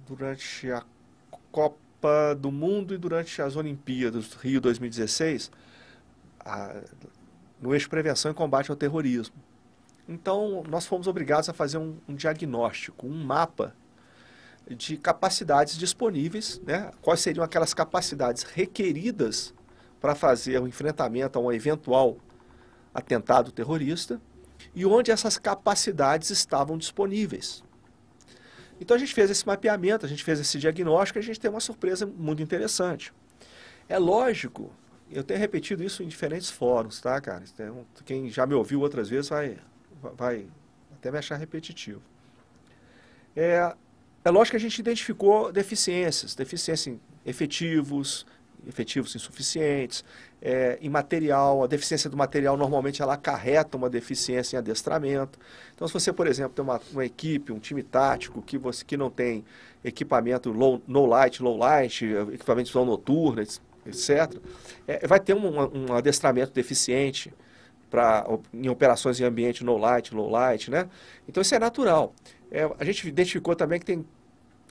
durante a Copa do Mundo e durante as Olimpíadas Rio 2016, a, no eixo prevenção e combate ao terrorismo. Então, nós fomos obrigados a fazer um, um diagnóstico, um mapa de capacidades disponíveis, né? quais seriam aquelas capacidades requeridas para fazer o enfrentamento a um eventual atentado terrorista e onde essas capacidades estavam disponíveis. Então a gente fez esse mapeamento, a gente fez esse diagnóstico e a gente tem uma surpresa muito interessante. É lógico, eu tenho repetido isso em diferentes fóruns, tá, cara? Então, quem já me ouviu outras vezes vai vai até me achar repetitivo. É, é lógico que a gente identificou deficiências, deficiências em efetivos, efetivos insuficientes, é, em material, a deficiência do material normalmente ela acarreta uma deficiência em adestramento. Então, se você, por exemplo, tem uma, uma equipe, um time tático que, você, que não tem equipamento low, no light, low light, equipamento de visão noturna, etc., é, vai ter um, um adestramento deficiente, pra, em operações em ambiente no light, low light, né? Então isso é natural. É, a gente identificou também que tem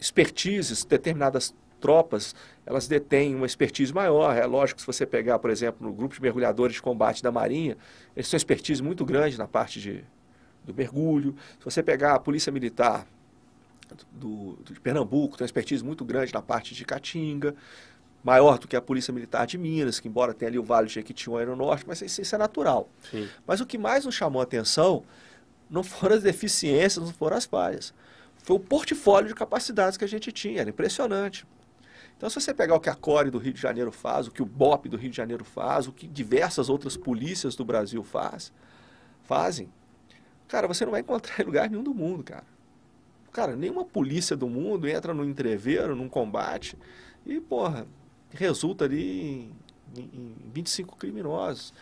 expertises, determinadas tropas, elas detêm uma expertise maior. É lógico que se você pegar, por exemplo, no grupo de mergulhadores de combate da Marinha, eles têm expertise muito grande na parte de, do mergulho. Se você pegar a Polícia Militar do, do, de Pernambuco, tem uma expertise muito grande na parte de Caatinga maior do que a Polícia Militar de Minas, que embora tenha ali o Vale de Jequitinhonha no norte, mas isso, isso é natural. Sim. Mas o que mais nos chamou a atenção não foram as deficiências, não foram as falhas. Foi o portfólio de capacidades que a gente tinha, era impressionante. Então, se você pegar o que a CORE do Rio de Janeiro faz, o que o BOP do Rio de Janeiro faz, o que diversas outras polícias do Brasil faz, fazem, cara, você não vai encontrar em lugar nenhum do mundo, cara. Cara, nenhuma polícia do mundo entra no entreveiro, num combate, e, porra, resulta ali em, em 25 criminosos.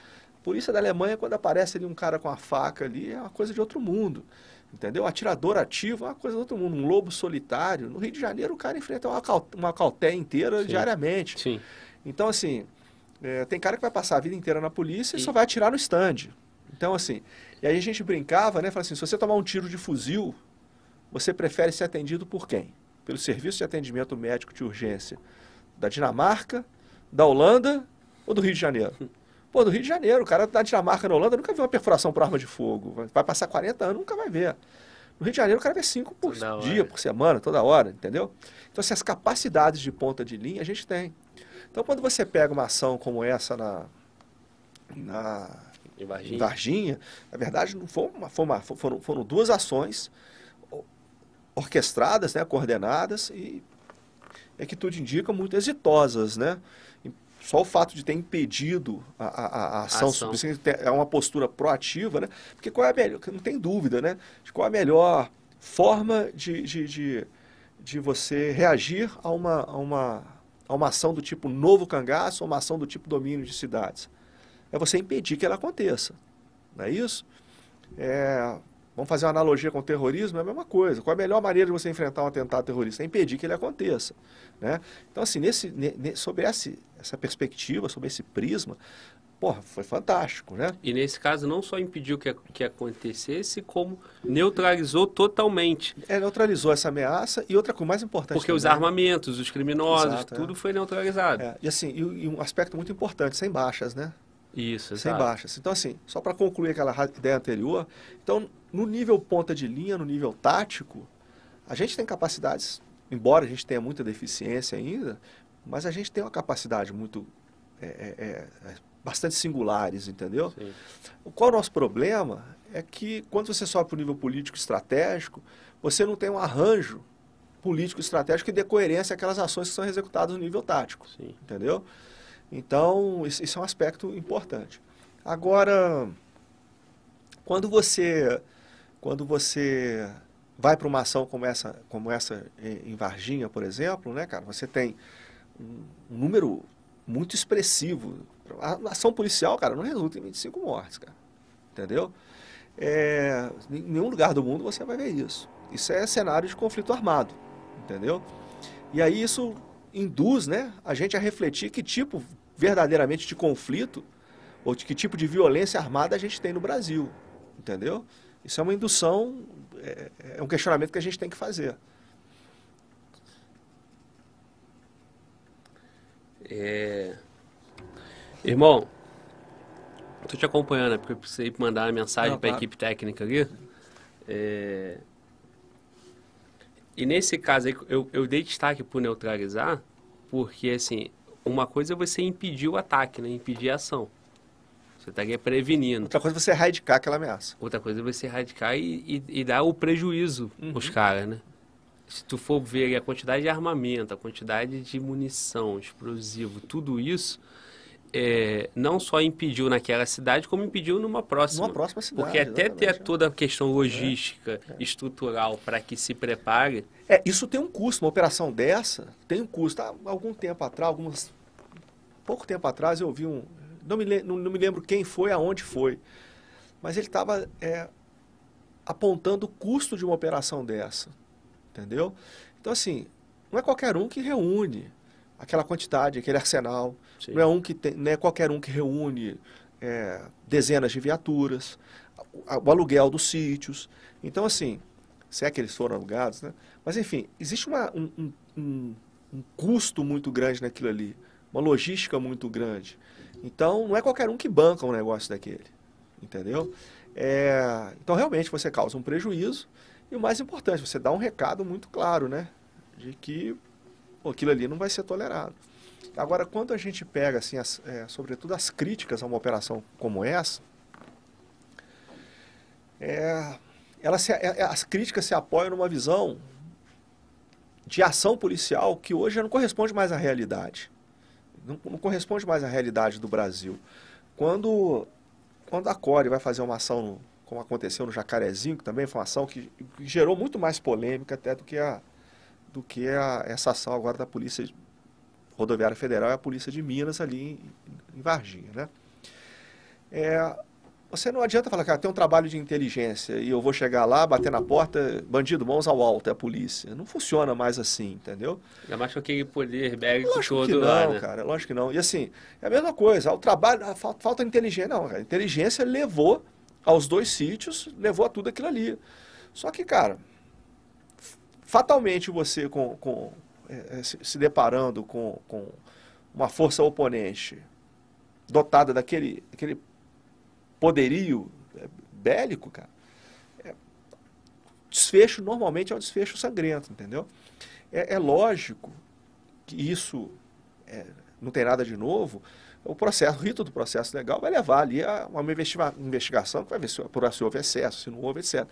A polícia da Alemanha, quando aparece ali um cara com a faca ali, é uma coisa de outro mundo. Entendeu? atirador ativo é uma coisa de outro mundo. Um lobo solitário. No Rio de Janeiro, o cara enfrenta uma, uma inteira Sim. diariamente. Sim. Então, assim, é, tem cara que vai passar a vida inteira na polícia e, e só vai atirar no stand. Então, assim, e aí a gente brincava, né? Falava assim, se você tomar um tiro de fuzil, você prefere ser atendido por quem? Pelo Serviço de Atendimento Médico de Urgência da Dinamarca, da Holanda ou do Rio de Janeiro? *laughs* Pô, do Rio de Janeiro, o cara da Dinamarca na Holanda nunca viu uma perfuração por arma de fogo. Vai passar 40 anos, nunca vai ver. No Rio de Janeiro, o cara vê cinco por Não, dia, é. por semana, toda hora, entendeu? Então, assim, as capacidades de ponta de linha a gente tem. Então, quando você pega uma ação como essa na, na em Varginha. em Varginha, na verdade, não foi uma, foi uma, foram, foram duas ações orquestradas, né, coordenadas e é que tudo indica muito exitosas, né? Só o fato de ter impedido a, a, a ação, ação. é uma postura proativa, né? Porque qual é a melhor, não tem dúvida, né? De qual é a melhor forma de, de, de, de você reagir a uma, a uma, a uma ação do tipo novo cangaço ou uma ação do tipo domínio de cidades? É você impedir que ela aconteça. Não é isso? É, vamos fazer uma analogia com o terrorismo, é a mesma coisa. Qual é a melhor maneira de você enfrentar um atentado terrorista? É impedir que ele aconteça. Né? Então, assim, nesse, sobre esse, essa perspectiva, sobre esse prisma, porra, foi fantástico, né? E nesse caso não só impediu que, que acontecesse, como neutralizou totalmente. É, neutralizou essa ameaça e outra coisa mais importante. Porque também, os armamentos, os criminosos, Exato, tudo é. foi neutralizado. É. E assim, e, e, um aspecto muito importante, sem baixas, né? Isso, Sem baixas. Então, assim, só para concluir aquela ideia anterior, então, no nível ponta de linha, no nível tático, a gente tem capacidades, embora a gente tenha muita deficiência ainda, mas a gente tem uma capacidade muito é, é, é bastante singulares, entendeu? Sim. Qual é o nosso problema? É que quando você sobe para o nível político estratégico, você não tem um arranjo político estratégico que dê coerência àquelas ações que são executadas no nível tático, Sim. entendeu? Então, isso é um aspecto importante. Agora, quando você, quando você vai para uma ação como essa, como essa em Varginha, por exemplo, né, cara, você tem um número muito expressivo a ação policial, cara, não resulta em 25 mortes, cara. Entendeu? É, em nenhum lugar do mundo você vai ver isso. Isso é cenário de conflito armado, entendeu? E aí isso induz né, a gente a refletir que tipo verdadeiramente de conflito ou de que tipo de violência armada a gente tem no Brasil, entendeu? Isso é uma indução, é, é um questionamento que a gente tem que fazer. É, Irmão, tô te acompanhando, é porque eu precisei mandar uma mensagem para a equipe técnica ali. É... E nesse caso aí, eu, eu dei destaque por neutralizar, porque assim, uma coisa é você impedir o ataque, né? Impedir a ação. Você estaria prevenindo. Outra coisa é você erradicar aquela ameaça. Outra coisa é você erradicar e, e, e dar o prejuízo uhum. aos caras, né? Se tu for ver a quantidade de armamento, a quantidade de munição, explosivo, tudo isso, é, não só impediu naquela cidade, como impediu numa próxima. Numa próxima cidade. Porque até ter toda a questão logística, é, é. estrutural, para que se prepare. É, isso tem um custo. Uma operação dessa tem um custo. Há algum tempo atrás, alguns. Pouco tempo atrás, eu vi um. Não me, não, não me lembro quem foi, aonde foi. Mas ele estava é, apontando o custo de uma operação dessa. Entendeu? Então, assim, não é qualquer um que reúne aquela quantidade, aquele arsenal. Sim. Não é, um que tem, não é qualquer um que reúne é, dezenas de viaturas, o, aluguel dos sítios. Então, assim, se é que eles foram alugados, né? Mas, enfim, existe uma, um, um, um custo muito grande naquilo ali, uma logística muito grande. Então, não é qualquer um que banca um negócio daquele, entendeu? É, então, realmente, você causa um prejuízo e o mais importante, você dá um recado muito claro, né? De que aquilo ali não vai ser tolerado. Agora, quando a gente pega, assim, as, é, sobretudo as críticas a uma operação como essa, é, ela se, é, as críticas se apoiam numa visão de ação policial que hoje não corresponde mais à realidade. Não, não corresponde mais à realidade do Brasil. Quando, quando a Core vai fazer uma ação, como aconteceu no Jacarezinho, que também foi uma ação que, gerou muito mais polêmica até do que a, do que a, essa ação agora da Polícia Rodoviária Federal e a Polícia de Minas ali em, em Varginha, né? É, você não adianta falar, cara, tem um trabalho de inteligência e eu vou chegar lá, bater na porta, bandido, mãos ao alto, é a polícia. Não funciona mais assim, entendeu? Ainda mais com aquele poder bélico lógico todo que não, lá, né? cara, lógico que não. E assim, é a mesma coisa, o trabalho, a falta, falta inteligência, não, cara, a inteligência levou aos dois sítios, levou a tudo aquilo ali. Só que, cara, fatalmente você com, com é, é, se, se, deparando com, com uma força oponente dotada daquele, daquele poderio é, bélico, cara, é, desfecho normalmente é um desfecho sangrento, entendeu? É, é lógico que isso é, não tem nada de novo. O processo, o rito do processo legal vai levar ali a uma investigação que vai ver se, se houve excesso, se não houve, etc.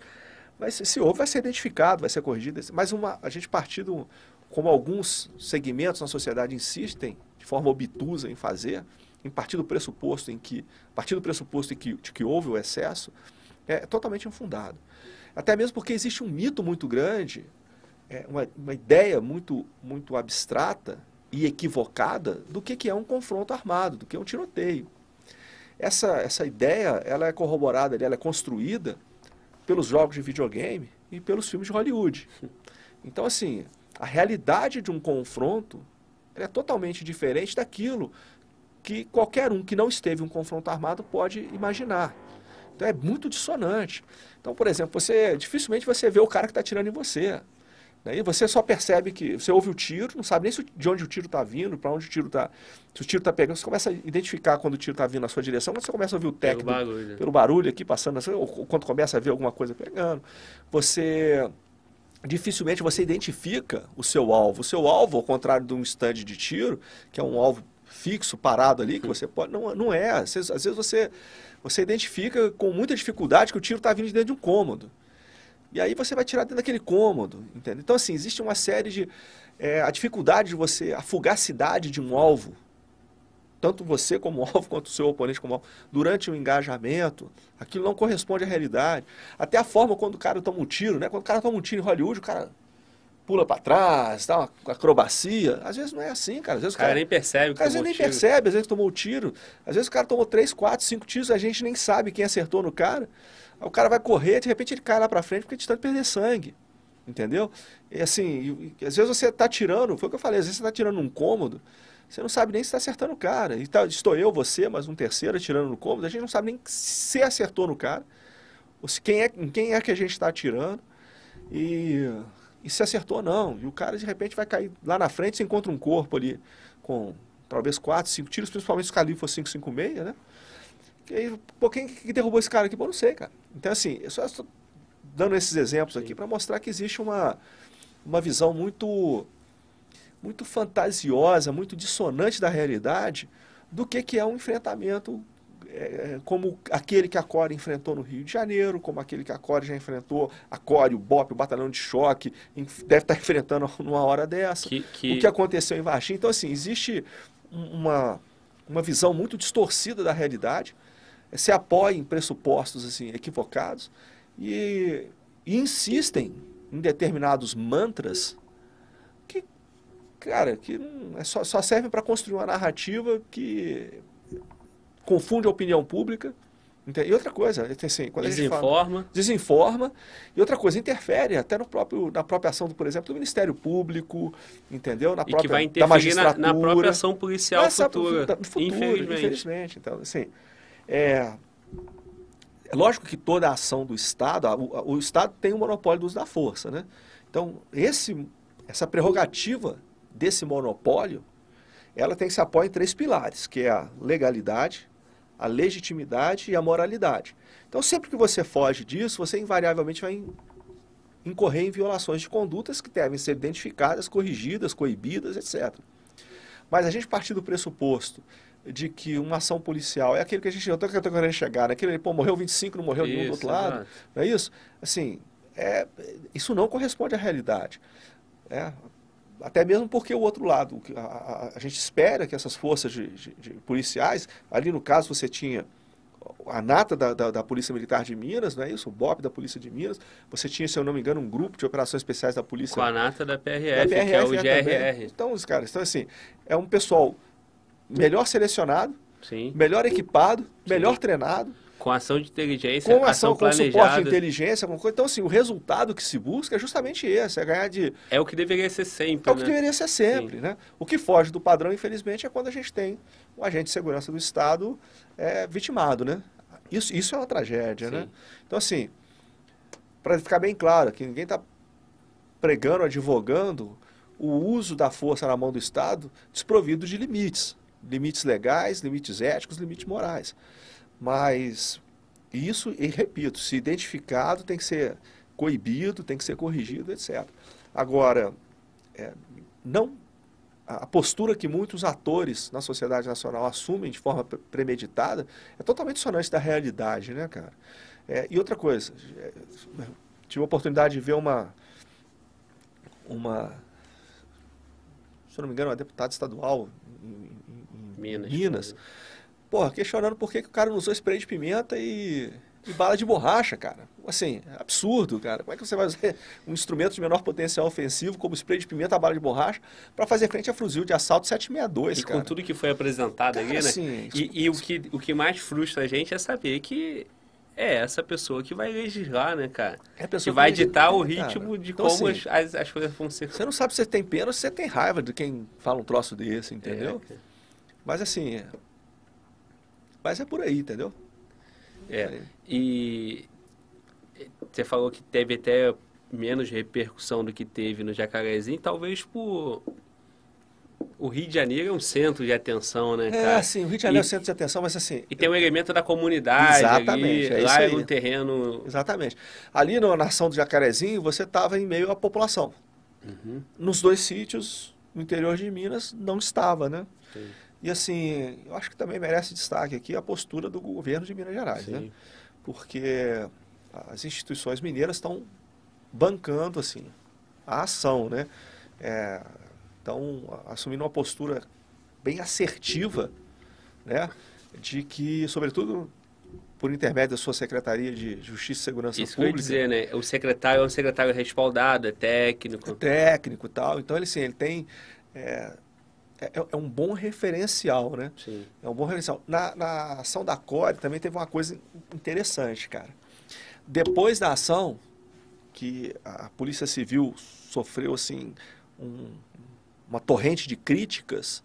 Mas se houve, vai ser identificado, vai ser corrigido. Mas uma, a gente partindo, como alguns segmentos na sociedade insistem de forma obtusa em fazer, em partir do pressuposto em que, partir do pressuposto em que, de que houve o excesso, é totalmente infundado. Até mesmo porque existe um mito muito grande, é, uma, uma ideia muito, muito abstrata e equivocada do que, que é um confronto armado, do que é um tiroteio. Essa, essa ideia ela é corroborada, ela é construída pelos jogos de videogame e pelos filmes de Hollywood. Então, assim, a realidade de um confronto é totalmente diferente daquilo que qualquer um que não esteve em um confronto armado pode imaginar. Então é muito dissonante. Então, por exemplo, você dificilmente você vê o cara que está atirando em você. Daí você só percebe que você ouve o tiro, não sabe nem se, de onde o tiro está vindo, para onde o tiro está. Se o tiro está pegando, você começa a identificar quando o tiro está vindo na sua direção, quando você começa a ouvir o técnico pelo barulho, pelo barulho aqui passando, ou quando começa a ver alguma coisa pegando. Você dificilmente você identifica o seu alvo. O seu alvo, ao contrário de um stand de tiro, que é um alvo fixo, parado ali, que você pode. Não, não é. Às vezes, às vezes você, você identifica com muita dificuldade que o tiro está vindo de dentro de um cômodo. E aí você vai tirar dentro daquele cômodo, entende? Então, assim, existe uma série de... É, a dificuldade de você, a fugacidade de um alvo, tanto você como alvo, *laughs* quanto o seu oponente como alvo, durante o engajamento, aquilo não corresponde à realidade. Até a forma quando o cara toma um tiro, né? Quando o cara toma um tiro em Hollywood, o cara pula para trás, dá uma acrobacia. Às vezes não é assim, cara. Às vezes o cara, cara nem percebe que Às vezes nem tiro. percebe, às vezes tomou o tiro. Às vezes o cara tomou três, quatro, cinco tiros, a gente nem sabe quem acertou no cara. O cara vai correr, de repente ele cai lá para frente porque de tanto perder sangue. Entendeu? E assim, e, às vezes você está tirando, foi o que eu falei, às vezes você está tirando um cômodo, você não sabe nem se está acertando o cara. E tá, estou eu, você, mas um terceiro atirando no cômodo, a gente não sabe nem se acertou no cara, ou se quem é, quem é que a gente está atirando, e, e se acertou ou não. E o cara de repente vai cair lá na frente, você encontra um corpo ali com talvez quatro, cinco tiros, principalmente se o calibre for 556, né? E aí, pô, quem que derrubou esse cara aqui? Pô, não sei, cara. Então, assim, eu só estou dando esses exemplos aqui para mostrar que existe uma, uma visão muito, muito fantasiosa, muito dissonante da realidade do que, que é um enfrentamento é, como aquele que a Core enfrentou no Rio de Janeiro, como aquele que a Core já enfrentou, a Core, o BOP, o Batalhão de Choque, deve estar *laughs* enfrentando numa hora dessa. Que, que... O que aconteceu em Varginha. Então, assim, existe uma, uma visão muito distorcida da realidade se apoiam em pressupostos assim, equivocados e, e insistem em determinados mantras que, cara, que é só, só servem para construir uma narrativa que confunde a opinião pública. E outra coisa, assim, quando desinforma. Fala, desinforma. E outra coisa, interfere até no próprio, na própria ação, do, por exemplo, do Ministério Público, entendeu? Na e própria, que vai interferir na, na, própria ação policial futura, futuro, infelizmente. infelizmente. Então, assim, é, é lógico que toda a ação do Estado, o, o Estado tem o monopólio do uso da força, né? Então, esse, essa prerrogativa desse monopólio, ela tem que se apoiar em três pilares, que é a legalidade, a legitimidade e a moralidade. Então, sempre que você foge disso, você invariavelmente vai incorrer em violações de condutas que devem ser identificadas, corrigidas, coibidas, etc. Mas a gente partir do pressuposto de que uma ação policial é aquele que a gente eu tô querendo chegar, né? aquele, pô, morreu 25, não morreu isso, nenhum do outro lado, exatamente. não é isso? Assim, é, isso não corresponde à realidade. É, até mesmo porque o outro lado, a, a, a gente espera que essas forças de, de, de, policiais, ali no caso você tinha a nata da, da, da, Polícia Militar de Minas, não é isso? O BOP da Polícia de Minas. Você tinha, se eu não me engano, um grupo de operações especiais da Polícia... Com a nata da PRF, da PRF que é o GRR. Então, os caras, então assim, é um pessoal melhor selecionado, Sim. melhor equipado, Sim. melhor treinado. Com ação de inteligência, com ação, ação com suporte de inteligência, alguma coisa. Então, assim, o resultado que se busca é justamente esse, é ganhar de... É o que deveria ser sempre, É né? o que deveria ser sempre, Sim. né? O que foge do padrão, infelizmente, é quando a gente tem o agente de segurança do Estado é, vitimado, né? Isso, isso é uma tragédia, né? Então, assim, para ficar bem claro, que ninguém está pregando, advogando o uso da força na mão do Estado desprovido de limites limites legais, limites éticos, limites morais. Mas isso, e repito, se identificado tem que ser coibido, tem que ser corrigido, etc. Agora, é, não a postura que muitos atores na sociedade nacional assumem de forma premeditada é totalmente dissonante da realidade, né, cara? É, e outra coisa, é, tive a oportunidade de ver uma, uma, se eu não me engano, uma deputada estadual Minas. Minas. Porra, questionando por que, que o cara não usou spray de pimenta e e bala de borracha, cara. Assim, é absurdo, cara. Como é que você vai usar um instrumento de menor potencial ofensivo, como spray de pimenta a bala de borracha, para fazer frente a fuzil de assalto 762, e cara? com tudo que foi apresentado Cara, aí, né? assim, e e o, que, o que mais frustra a gente é saber que é essa pessoa que vai legislar, né, cara? É a pessoa que vai que- ditar o Cara, ritmo de então, como assim, as, as, as coisas vão ser. Você não sabe se você tem pena ou se você tem raiva de quem fala um troço desse, entendeu? É, cara. Mas assim, é- mas é por aí, entendeu? É. E você falou que teve até menos repercussão do que teve no Jacarezinho, talvez por o Rio de Janeiro é um centro de atenção, né, É, cara? assim, o Rio de Janeiro é E- o centro de atenção, mas assim, E tem um elemento da comunidade Exatamente, ali, é lá aí. no terreno. exatamente. Ali na ação do Jacarezinho, você estava em meio à população. Uhum, Nos dois sítios, no interior de Minas, não estava, né? sim, E assim, eu acho que também merece destaque aqui a postura do governo de Minas Gerais, né? sim. Porque as instituições mineiras estão bancando, assim, a ação, né? É, Estão assumindo uma postura bem assertiva, né? De que, sobretudo, por intermédio da sua Secretaria de Justiça e Segurança Isso que eu ia Pública, dizer, né? O secretário é um secretário respaldado, é é técnico. técnico e tal. Então, ele, assim, ele tem... É, é, é um bom referencial, né? Sim. É um bom referencial. Na, na ação da Core também teve uma coisa interessante, cara. Depois da ação, que a Polícia Civil sofreu, assim, um- uma torrente de críticas,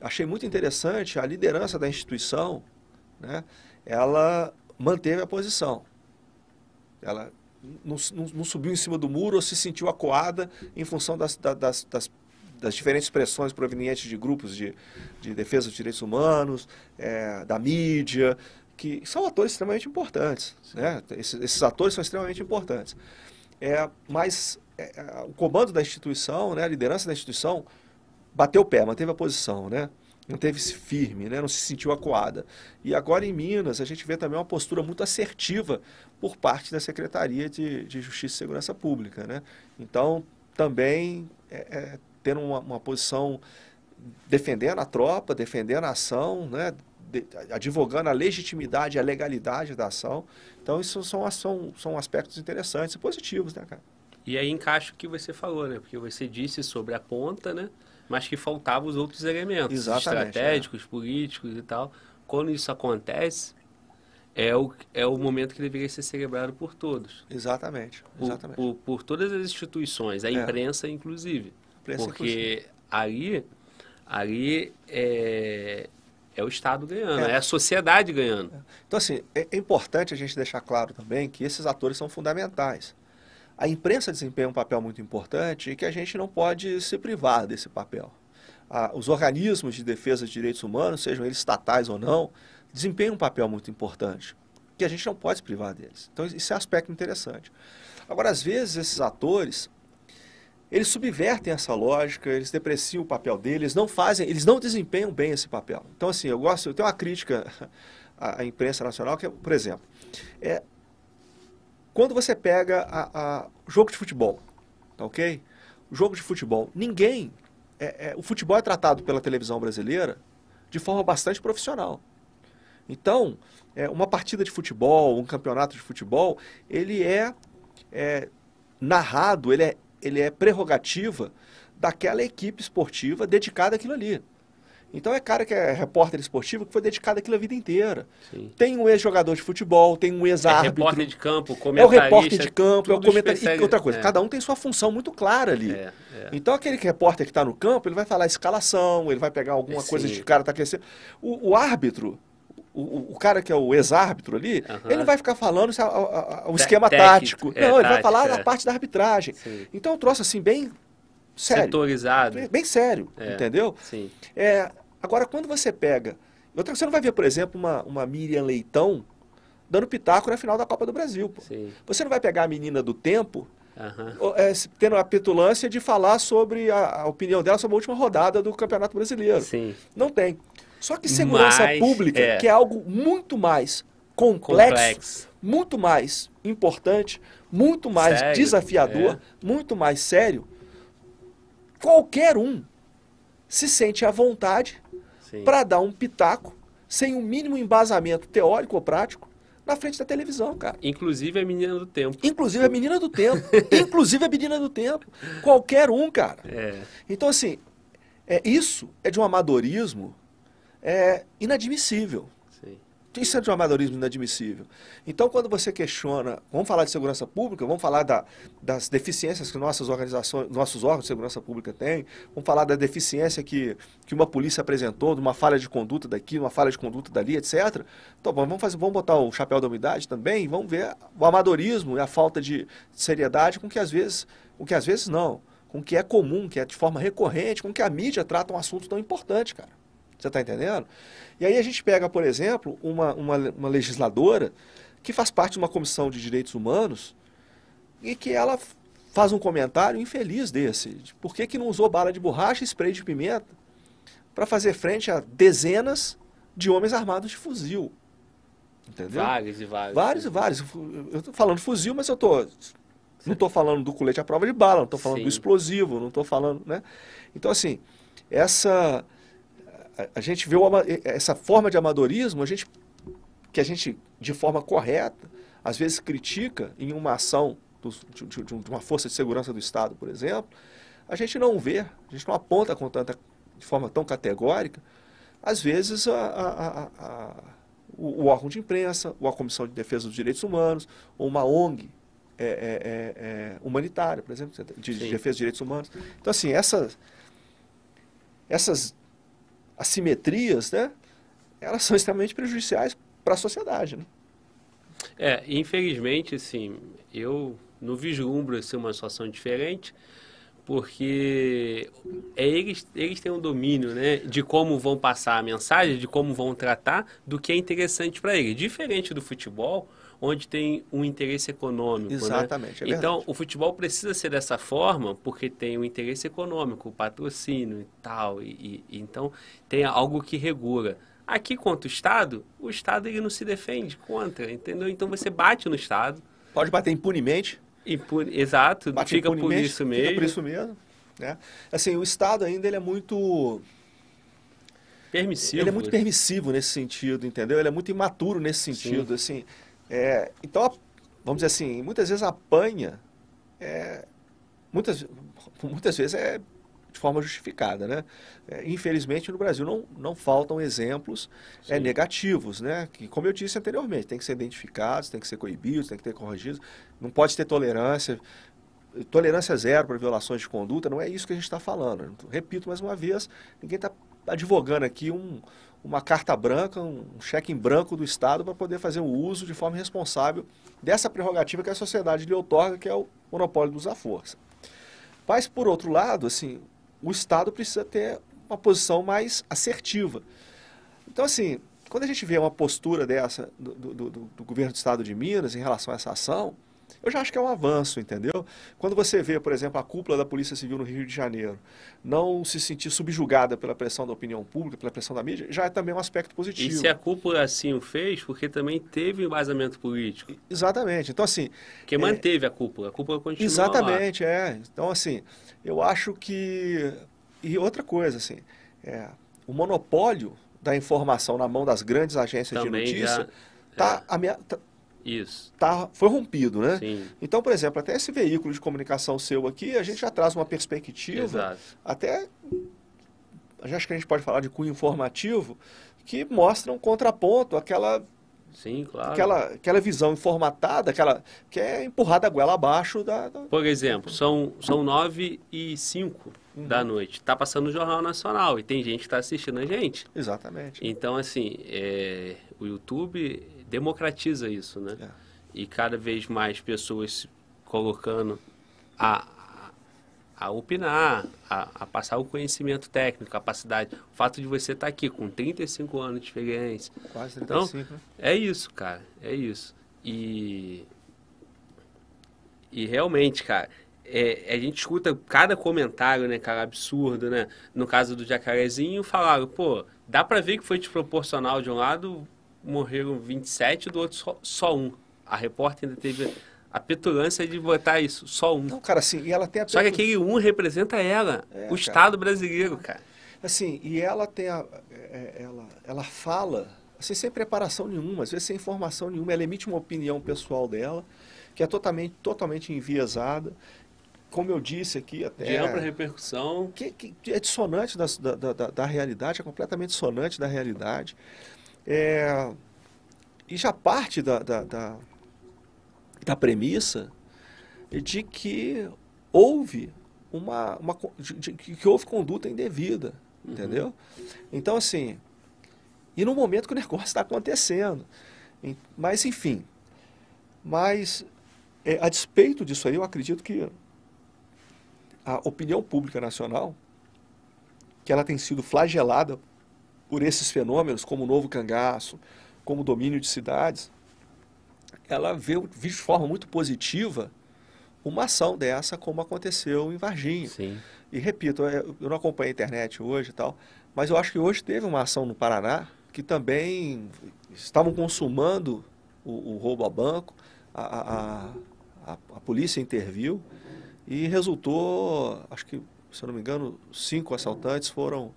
achei muito interessante a liderança da instituição, né? Ela manteve a posição. Ela não, não- não subiu em cima do muro ou se sentiu acuada em função das, da- das, das, das diferentes pressões provenientes de grupos de, de defesa dos direitos humanos, eh, da mídia, que são atores extremamente importantes. Né? Esses, esses atores são extremamente importantes. É, mas é, é, o comando da instituição, né, a liderança da instituição, bateu o pé, manteve a posição, né? manteve-se firme, né? não se sentiu acuada. E agora em Minas, a gente vê também uma postura muito assertiva por parte da Secretaria de, de Justiça e Segurança Pública. Né? Então, também é, é, tendo uma, uma posição defendendo a tropa, defendendo a ação, né? de- advogando a legitimidade e a legalidade da ação. Então, isso são, são, são aspectos interessantes e positivos, né, cara? E aí encaixa o que você falou, né? Porque você disse sobre a ponta, né? Mas que faltavam os outros elementos Exatamente, estratégicos, políticos e tal. Quando isso acontece, é o, é o momento que deveria ser celebrado por todos. Exatamente, Por, exatamente. por, por todas as instituições, a É. imprensa inclusive. Porque ali, ali é, é o Estado ganhando, É. é. a sociedade ganhando. Então, assim, é, é importante a gente deixar claro também que esses atores são fundamentais. A imprensa desempenha um papel muito importante e que a gente não pode se privar desse papel. Ah, os organismos de defesa de direitos humanos, sejam eles estatais ou não, desempenham um papel muito importante, que a gente não pode se privar deles. Então, isso é um aspecto interessante. Agora, às vezes, esses atores, eles subvertem essa lógica, eles depreciam o papel deles, não fazem, eles não desempenham bem esse papel. Então, assim, eu gosto, eu tenho uma crítica *laughs* à, imprensa nacional, que é, por exemplo, é, quando você pega a, a jogo de futebol, tá ok? O jogo de futebol, ninguém, é, é, o futebol é tratado pela televisão brasileira de forma bastante profissional. Então, é, uma partida de futebol, um campeonato de futebol, ele é, é narrado, ele é, ele é prerrogativa daquela equipe esportiva dedicada àquilo ali. Então é cara que é repórter esportivo que foi dedicado àquilo a vida inteira. Sim. Tem um ex-jogador de futebol, tem um É ex-árbitro. repórter de campo, É o comentarista. repórter de campo, é o comentarista. E especiali- outra coisa, é, cada um tem sua função muito clara ali. É, é. Então aquele repórter que está no campo, ele vai falar escalação, ele vai pegar alguma coisa Sim. de cara tá aquecendo. O, o árbitro, o, o- cara que é o ex-árbitro ali, Aham. ele vai ficar falando se a- a- a- o esquema tático. é, Não, ele vai falar é. da parte da arbitragem. Sim. Então é um troço assim bem sério. Setorizado. Bem sério, É. entendeu? Sim. É, agora, quando você pega. Outra, você não vai ver, por exemplo, uma, uma Miriam Leitão dando pitaco na final da Copa do Brasil. Você não vai pegar a menina do tempo ó, é, tendo a petulância de falar sobre a, a opinião dela sobre a última rodada do Campeonato Brasileiro. Sim. Não tem. Só que segurança Mas, pública, é. que é algo muito mais complexo, Complexo. muito mais importante, muito mais Sério, desafiador, é. muito mais sério, qualquer um se sente à vontade para dar um pitaco sem o mínimo embasamento teórico ou prático na frente da televisão, cara. Inclusive a menina do tempo. Inclusive a menina do tempo. *laughs* Inclusive a menina do tempo. Qualquer um, cara. É. Então, assim, é, isso é de um amadorismo é, inadmissível. Sim. Isso é de um amadorismo inadmissível. Então, quando você questiona, vamos falar de segurança pública, vamos falar da, das deficiências que nossas organizações, nossos órgãos de segurança pública têm, vamos falar da deficiência que, que uma polícia apresentou, de uma falha de conduta daqui, uma falha de conduta dali, etc. Então, vamos, fazer, vamos botar o chapéu da umidade também e vamos ver o amadorismo e a falta de seriedade com que às vezes, com que às vezes não, com que é comum, que é de forma recorrente, com que a mídia trata um assunto tão importante, cara. Você está entendendo? E aí a gente pega, por exemplo, uma, uma, uma, legisladora que faz parte de uma comissão de direitos humanos e que ela faz um comentário infeliz desse. De por que, que não usou bala de borracha e spray de pimenta para fazer frente a dezenas de homens armados de fuzil? Entendeu? Vários e vários. Vários e vários. Eu estou falando fuzil, mas eu tô, não estou falando do colete à prova de bala, não estou falando Sim. do explosivo, não estou falando. Né? Então, assim, essa a, gente vê o, essa forma de amadorismo, a gente, que a gente, de forma correta, às vezes critica em uma ação do, de, de, de, uma força de segurança do Estado, por exemplo, a gente não vê, a gente não aponta com tanta, de forma tão categórica, às vezes a, a, a, o, o, órgão de imprensa, ou a Comissão de Defesa dos Direitos Humanos, ou uma ONG é, é, é, é humanitária, por exemplo, de, de defesa dos direitos humanos. Então, assim, essas, essas assimetrias, né, elas são extremamente prejudiciais para a sociedade. Né? É, infelizmente, assim, eu não vislumbro assim, uma situação diferente, porque é eles, eles têm um domínio né, de como vão passar a mensagem, de como vão tratar, do que é interessante para eles. Diferente do futebol, onde tem um interesse econômico. Né? Exatamente. Né? É então, o futebol precisa ser dessa forma porque tem um interesse econômico, o patrocínio e tal. E, e, então, tem algo que regula. Aqui, contra o Estado, o Estado ele não se defende contra, entendeu? Então, você bate no Estado. Pode bater impunemente. Impune, exato, bate fica por isso mesmo. Fica por isso mesmo. Né? Assim, o Estado ainda ele é muito permissivo. Ele é muito permissivo nesse sentido, entendeu? Ele é muito imaturo nesse sentido, Sim. assim. É, então, vamos dizer assim, muitas vezes apanha, é, muitas, muitas vezes é de forma justificada, né? É, infelizmente no Brasil não, não faltam exemplos é, negativos, né? Que como eu disse anteriormente, tem que ser identificados, tem que ser coibidos, tem que ter corrigidos, não pode ter tolerância, tolerância zero para violações de conduta, não é isso que a gente está falando. Repito mais uma vez, ninguém está advogando aqui um, uma carta branca, um cheque em branco do Estado para poder fazer o uso de forma responsável dessa prerrogativa que a sociedade lhe outorga, que é o monopólio do uso força. Mas, por outro lado, assim, o Estado precisa ter uma posição mais assertiva. Então, assim, quando a gente vê uma postura dessa do, do, do, do governo do Estado de Minas em relação a essa ação, eu já acho que é um avanço, entendeu? Quando você vê, por exemplo, a cúpula da Polícia Civil no Rio de Janeiro não se sentir subjugada pela pressão da opinião pública, pela pressão da mídia, já é também um aspecto positivo. E se a cúpula assim o fez, porque também teve embasamento político. Exatamente. Então, assim... Que é, manteve a cúpula, a cúpula continua Exatamente, lá. é. Então, assim, eu acho que... E outra coisa, assim, é, o monopólio da informação na mão das grandes agências também de notícia está é. tá, isso. Tá, foi rompido, né? Sim. Então, por exemplo, até esse veículo de comunicação seu aqui, a gente já traz uma perspectiva, Exato. até, acho que a gente pode falar de cunho informativo, que mostra um contraponto àquela Sim, claro. Aquela, aquela visão informatada, aquela que é empurrada a goela abaixo da, da... Por exemplo, são, são nove e cinco uhum. da noite. Está passando o Jornal Nacional e tem gente que está assistindo a gente. Exatamente. Então, assim, é, o YouTube democratiza isso, né? É. E cada vez mais pessoas colocando a, a opinar, a, a, passar o conhecimento técnico, capacidade. O fato de você estar tá aqui com 35 anos de experiência. Quase 35, então, né? É isso, cara. É isso. E. E realmente, cara, é, a gente escuta cada comentário, né, cara, absurdo, né? No caso do jacarezinho, falaram, pô, dá pra ver que foi desproporcional de um lado, morreram 27, do outro só, só um. A repórter ainda teve a petulância de botar isso, só um. Não, cara, assim, e ela tem a Só que aquele um representa ela, é, o cara. Estado brasileiro, cara. Assim, e ela tem a. É, ela, ela fala assim, sem preparação nenhuma, às vezes sem informação nenhuma. Ela emite uma opinião pessoal dela, que é totalmente, totalmente enviesada. Como eu disse aqui até. De ampla repercussão. Que, que é dissonante da, da, da, da, realidade, é completamente dissonante da realidade. É, e já parte da, da, da, da premissa de que houve uma, uma de, de, que houve conduta indevida, uhum. entendeu? Então assim, e no momento que o negócio está acontecendo, mas enfim, mas é, a despeito disso aí, eu acredito que a opinião pública nacional, que ela tem sido flagelada por esses fenômenos, como o novo cangaço, como o domínio de cidades, ela vê, vê de forma muito positiva uma ação dessa, como aconteceu em Varginha. Sim. E repito, eu não acompanho a internet hoje e tal, mas eu acho que hoje teve uma ação no Paraná que também estavam consumando o, o roubo a banco, a, a, a, a, polícia interviu e resultou, acho que, se eu não me engano, cinco assaltantes foram,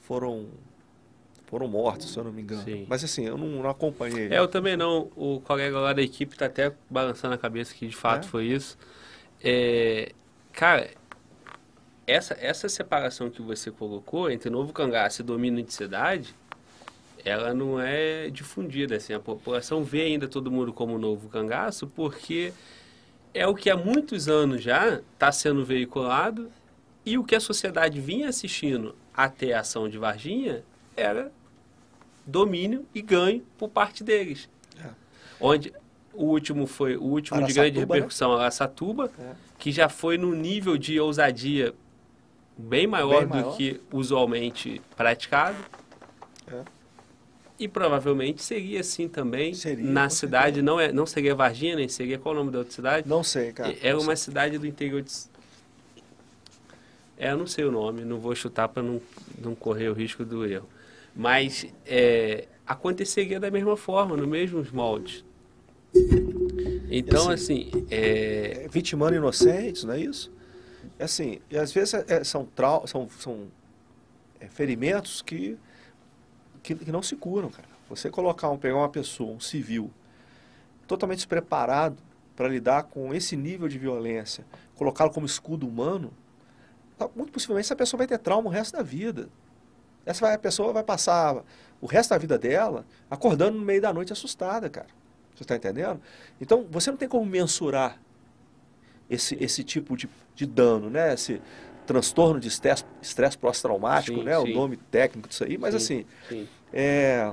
foram foram mortos, se eu não me engano. Sim. Mas assim, eu não, não, acompanhei. É, eu também não. O colega lá da equipe está até balançando a cabeça que de fato é? foi isso. É, cara, essa, essa separação que você colocou entre novo cangaço e domínio de cidade, ela não é difundida. Assim, a população vê ainda todo mundo como novo cangaço porque é o que há muitos anos já está sendo veiculado e o que a sociedade vinha assistindo até a ação de Varginha era domínio e ganho por parte deles. É. Onde o último foi o último Araçatuba, de grande né? repercussão, né? Araçatuba, é. que já foi no nível de ousadia bem maior, bem maior. do que usualmente praticado. É. E provavelmente seria assim também seria, na cidade, não, é, não seria Varginha, nem seria qual o nome da outra cidade? Não sei, cara. Era uma sei. cidade do interior de. É, eu não sei o nome, não vou chutar para não, não correr o risco do erro. Mas é, aconteceria da mesma forma, no mesmos moldes. Então, assim. assim é... é vitimando inocentes, não é isso? É assim, e às vezes é, são, trau são, são é, ferimentos que, que, que, não se curam, cara. Você colocar um, pegar uma pessoa, um civil, totalmente despreparado para lidar com esse nível de violência, colocá-lo como escudo humano, tá, muito possivelmente essa pessoa vai ter trauma o resto da vida. Essa vai, a pessoa vai passar o resto da vida dela acordando no meio da noite assustada, cara. Você está entendendo? Então, você não tem como mensurar esse, esse tipo de, de dano, né? Esse transtorno de estresse, estresse pós-traumático, né? Sim. O nome técnico disso aí. Mas, sim, assim, sim. É,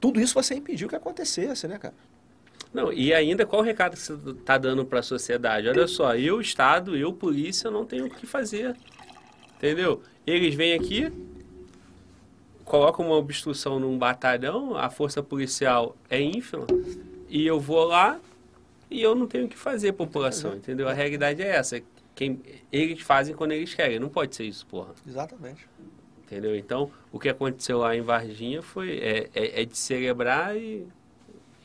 tudo isso você impediu que acontecesse, né, cara? Não, e ainda qual o recado que você está dando para a sociedade? Olha só, eu, Estado, eu, polícia, não tenho o que fazer. Entendeu? Eles vêm aqui, colocam uma obstrução num batalhão, a força policial é ínfima, e eu vou lá e eu não tenho o que fazer, população, entendeu? A realidade é essa. Quem, eles fazem quando eles querem, não pode ser isso, porra. Exatamente. Entendeu? Então, o que aconteceu lá em Varginha foi é, é, é de celebrar e,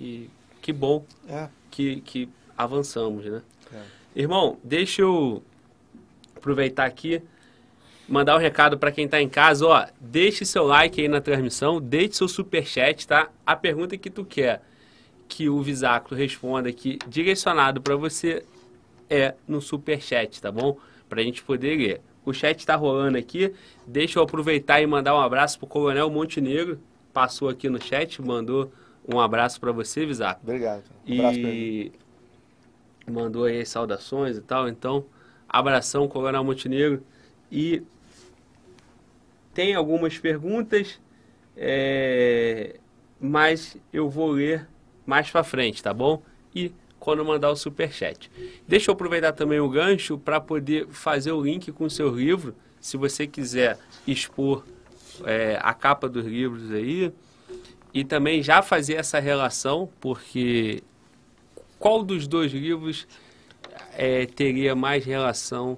e que bom é. que, que avançamos, né? É. Irmão, deixa eu aproveitar aqui mandar um recado para quem está em casa, ó, deixe seu like aí na transmissão, deixe seu super chat, tá? A pergunta que tu quer que o Visáculo responda aqui, direcionado para você, é no super chat, tá bom? Para a gente poder ler. O chat está rolando aqui. Deixa eu aproveitar e mandar um abraço pro Coronel Montenegro. Passou aqui no chat, mandou um abraço para você, Visaco. Obrigado. Um abraço e mandou aí saudações e tal. Então, abração, Coronel Montenegro. E tem algumas perguntas, é, mas eu vou ler mais para frente, tá bom? E quando mandar o super chat. Deixa eu aproveitar também o gancho para poder fazer o link com o seu livro, se você quiser expor é, a capa dos livros aí e também já fazer essa relação, porque qual dos dois livros é, teria mais relação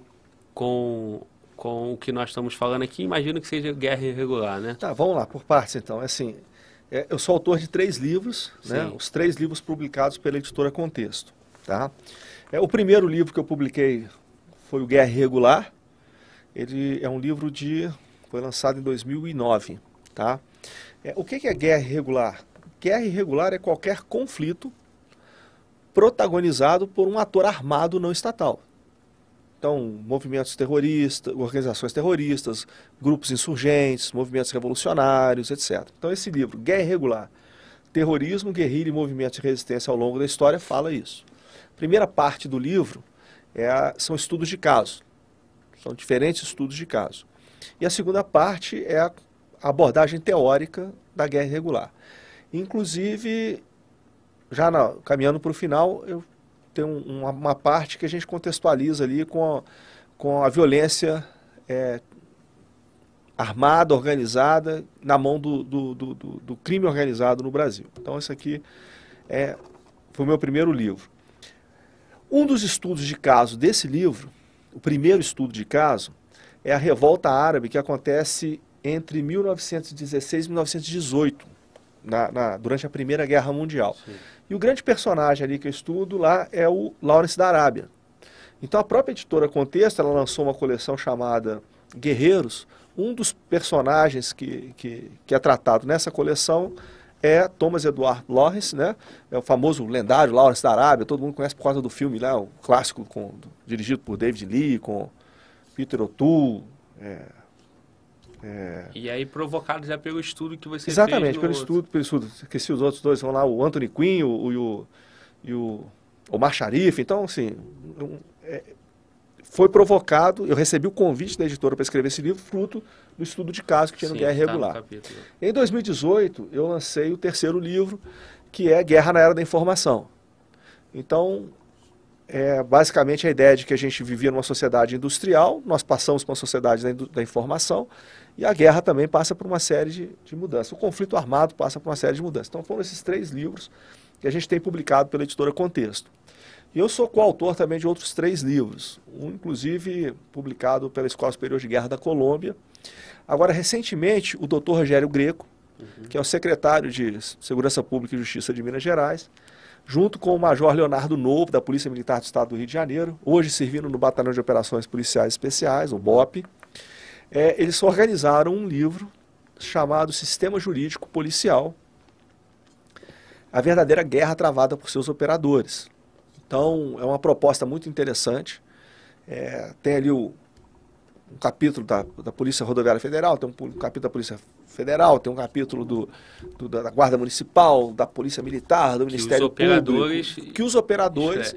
com com o que nós estamos falando aqui, imagino que seja guerra irregular, né? Tá, vamos lá, por partes então. É assim, é, eu sou autor de três livros, né? Os três livros publicados pela editora Contexto, tá? É, o primeiro livro que eu publiquei foi o Guerra Irregular. Ele é um livro de foi lançado em 2009, tá? É, o que, que é guerra irregular? Guerra irregular é qualquer conflito protagonizado por um ator armado não estatal. Então, movimentos terroristas, organizações terroristas, grupos insurgentes, movimentos revolucionários, etc. Então, esse livro, Guerra Irregular, Terrorismo, Guerrilha e Movimentos de Resistência ao longo da história, fala isso. A primeira parte do livro é a, são estudos de caso. São diferentes estudos de caso. E a segunda parte é a abordagem teórica da guerra irregular. Inclusive, já na, caminhando para o final, eu tenho uma, uma, parte que a gente contextualiza ali com a, com a violência é, armada, organizada, na mão do, do, do, do, crime organizado no Brasil. Então, esse aqui é, foi o meu primeiro livro. Um dos estudos de caso desse livro, o primeiro estudo de caso, é a revolta árabe que acontece entre 1916 e 1918, na, na, durante a Primeira Guerra Mundial. Sim. E o grande personagem ali que eu estudo lá é o Lawrence da Arábia. Então a própria editora Contexto, ela lançou uma coleção chamada Guerreiros. Um dos personagens que, que, que é tratado nessa coleção é Thomas Edward Lawrence, né? É o famoso lendário Lawrence da Arábia, todo mundo conhece por causa do filme lá, o clássico com, dirigido por David Lee, com Peter O'Toole, é, é... E aí provocado já pelo estudo que você Exatamente, pelo estudo, pelo estudo. Esqueci os outros dois, vão lá, o Anthony Quinn o, e o, e o Omar Sharif. Então, assim, um, é, foi provocado, eu recebi o convite da editora para escrever esse livro, fruto do estudo de caso que tinha Sim, no Guerra tá. No em 2018, eu lancei o terceiro livro, que é Guerra na Era da Informação. Então, é basicamente a ideia de que a gente vivia numa sociedade industrial, nós passamos para uma sociedade da, da informação, e a guerra também passa por uma série de, de, mudanças. O conflito armado passa por uma série de mudanças. Então foram esses três livros que a gente tem publicado pela editora Contexto. E eu sou coautor também de outros três livros, um inclusive publicado pela Escola Superior de Guerra da Colômbia. Agora, recentemente, o doutor Rogério Greco, uhum. que é o secretário de Segurança Pública e Justiça de Minas Gerais, junto com o Major Leonardo Novo, da Polícia Militar do Estado do Rio de Janeiro, hoje servindo no Batalhão de Operações Policiais Especiais, o BOP, é, eles organizaram um livro chamado Sistema Jurídico Policial, a verdadeira guerra travada por seus operadores. Então, é uma proposta muito interessante. É, tem ali o, um capítulo da, da Polícia Rodoviária Federal, tem um capítulo da Polícia Federal, tem um capítulo do, do da Guarda Municipal, da Polícia Militar, do que Ministério Público. Que os operadores,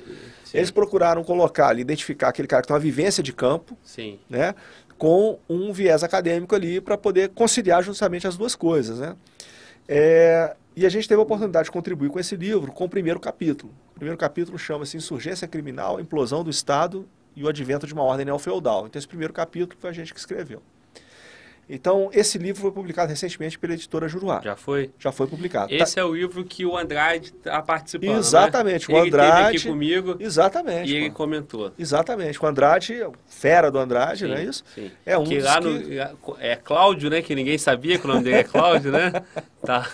é, eles procuraram colocar ali, identificar aquele cara que tem uma vivência de campo, sim. né? Com um viés acadêmico ali para poder conciliar justamente as duas coisas, né? É, e a gente teve a oportunidade de contribuir com esse livro, com o primeiro capítulo. O primeiro capítulo chama-se Insurgência Criminal, Implosão do Estado e o Advento de uma Ordem Neofeudal. Então, esse primeiro capítulo foi a gente que escreveu. Então, esse livro foi publicado recentemente pela editora Juruá. Já foi? Já foi publicado. Esse tá... é o livro que o Andrade está participando. Né? Exatamente, né? o Andrade. Ele aqui comigo. Exatamente. E ele comentou. Exatamente. O Andrade, fera do Andrade, sim, não é isso? Sim. É um que lá no, que... É Cláudio, né? Que ninguém sabia que o nome dele é Cláudio, né? *laughs* Tá.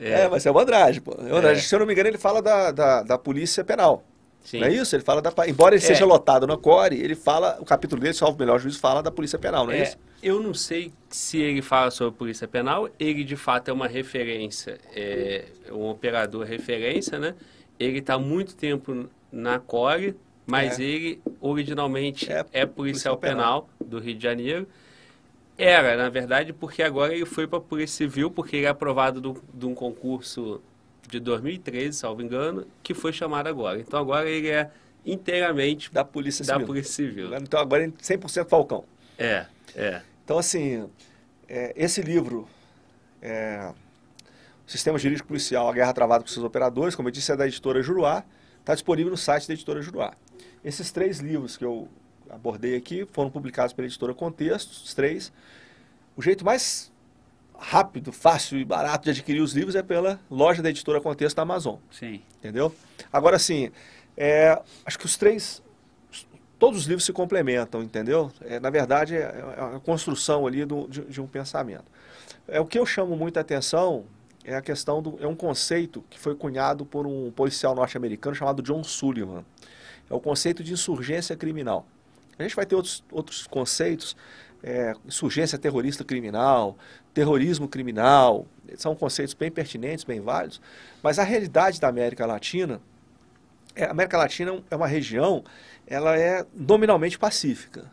É. é, mas é o Andrade, pô. O Andrade, é. se eu não me engano, ele fala da, da, da polícia penal. Sim. Não é isso? Ele fala da. Embora ele é. seja lotado na Core, ele fala. O capítulo dele, salvo o melhor juízo, fala da Polícia Penal, não é, é, isso? Eu não sei se ele fala sobre a Polícia Penal. Ele, de fato, é uma referência, é um operador referência, né? Ele está muito tempo na Core, mas é. ele originalmente é, é policial penal. penal do Rio de Janeiro. Era, na verdade, porque agora ele foi para a Polícia Civil, porque ele é aprovado de um concurso de 2013, salvo engano, que foi chamado agora. Então agora ele é inteiramente da Polícia Civil. Da Polícia Civil. Então agora é 100% Falcão. É, é. Então assim, é, esse livro, é, Sistema Jurídico Policial, A Guerra Travada por seus Operadores, como eu disse, é da editora Juruá, está disponível no site da editora Juruá. Esses três livros que eu abordei aqui foram publicados pela editora Contexto, os três. O jeito mais rápido, fácil e barato de adquirir os livros é pela loja da editora Contexto da Amazon. Sim. Entendeu? Agora, assim, é, acho que os três, todos os livros se complementam, entendeu? É, na verdade, é, é a construção ali do, de, de, um pensamento. É o que eu chamo muita atenção é a questão do é um conceito que foi cunhado por um policial norte-americano chamado John Sullivan. É o conceito de insurgência criminal. A gente vai ter outros, outros conceitos é, insurgência terrorista criminal, terrorismo criminal, são conceitos bem pertinentes, bem válidos, mas a realidade da América Latina, é, a América Latina é uma região, ela é nominalmente pacífica.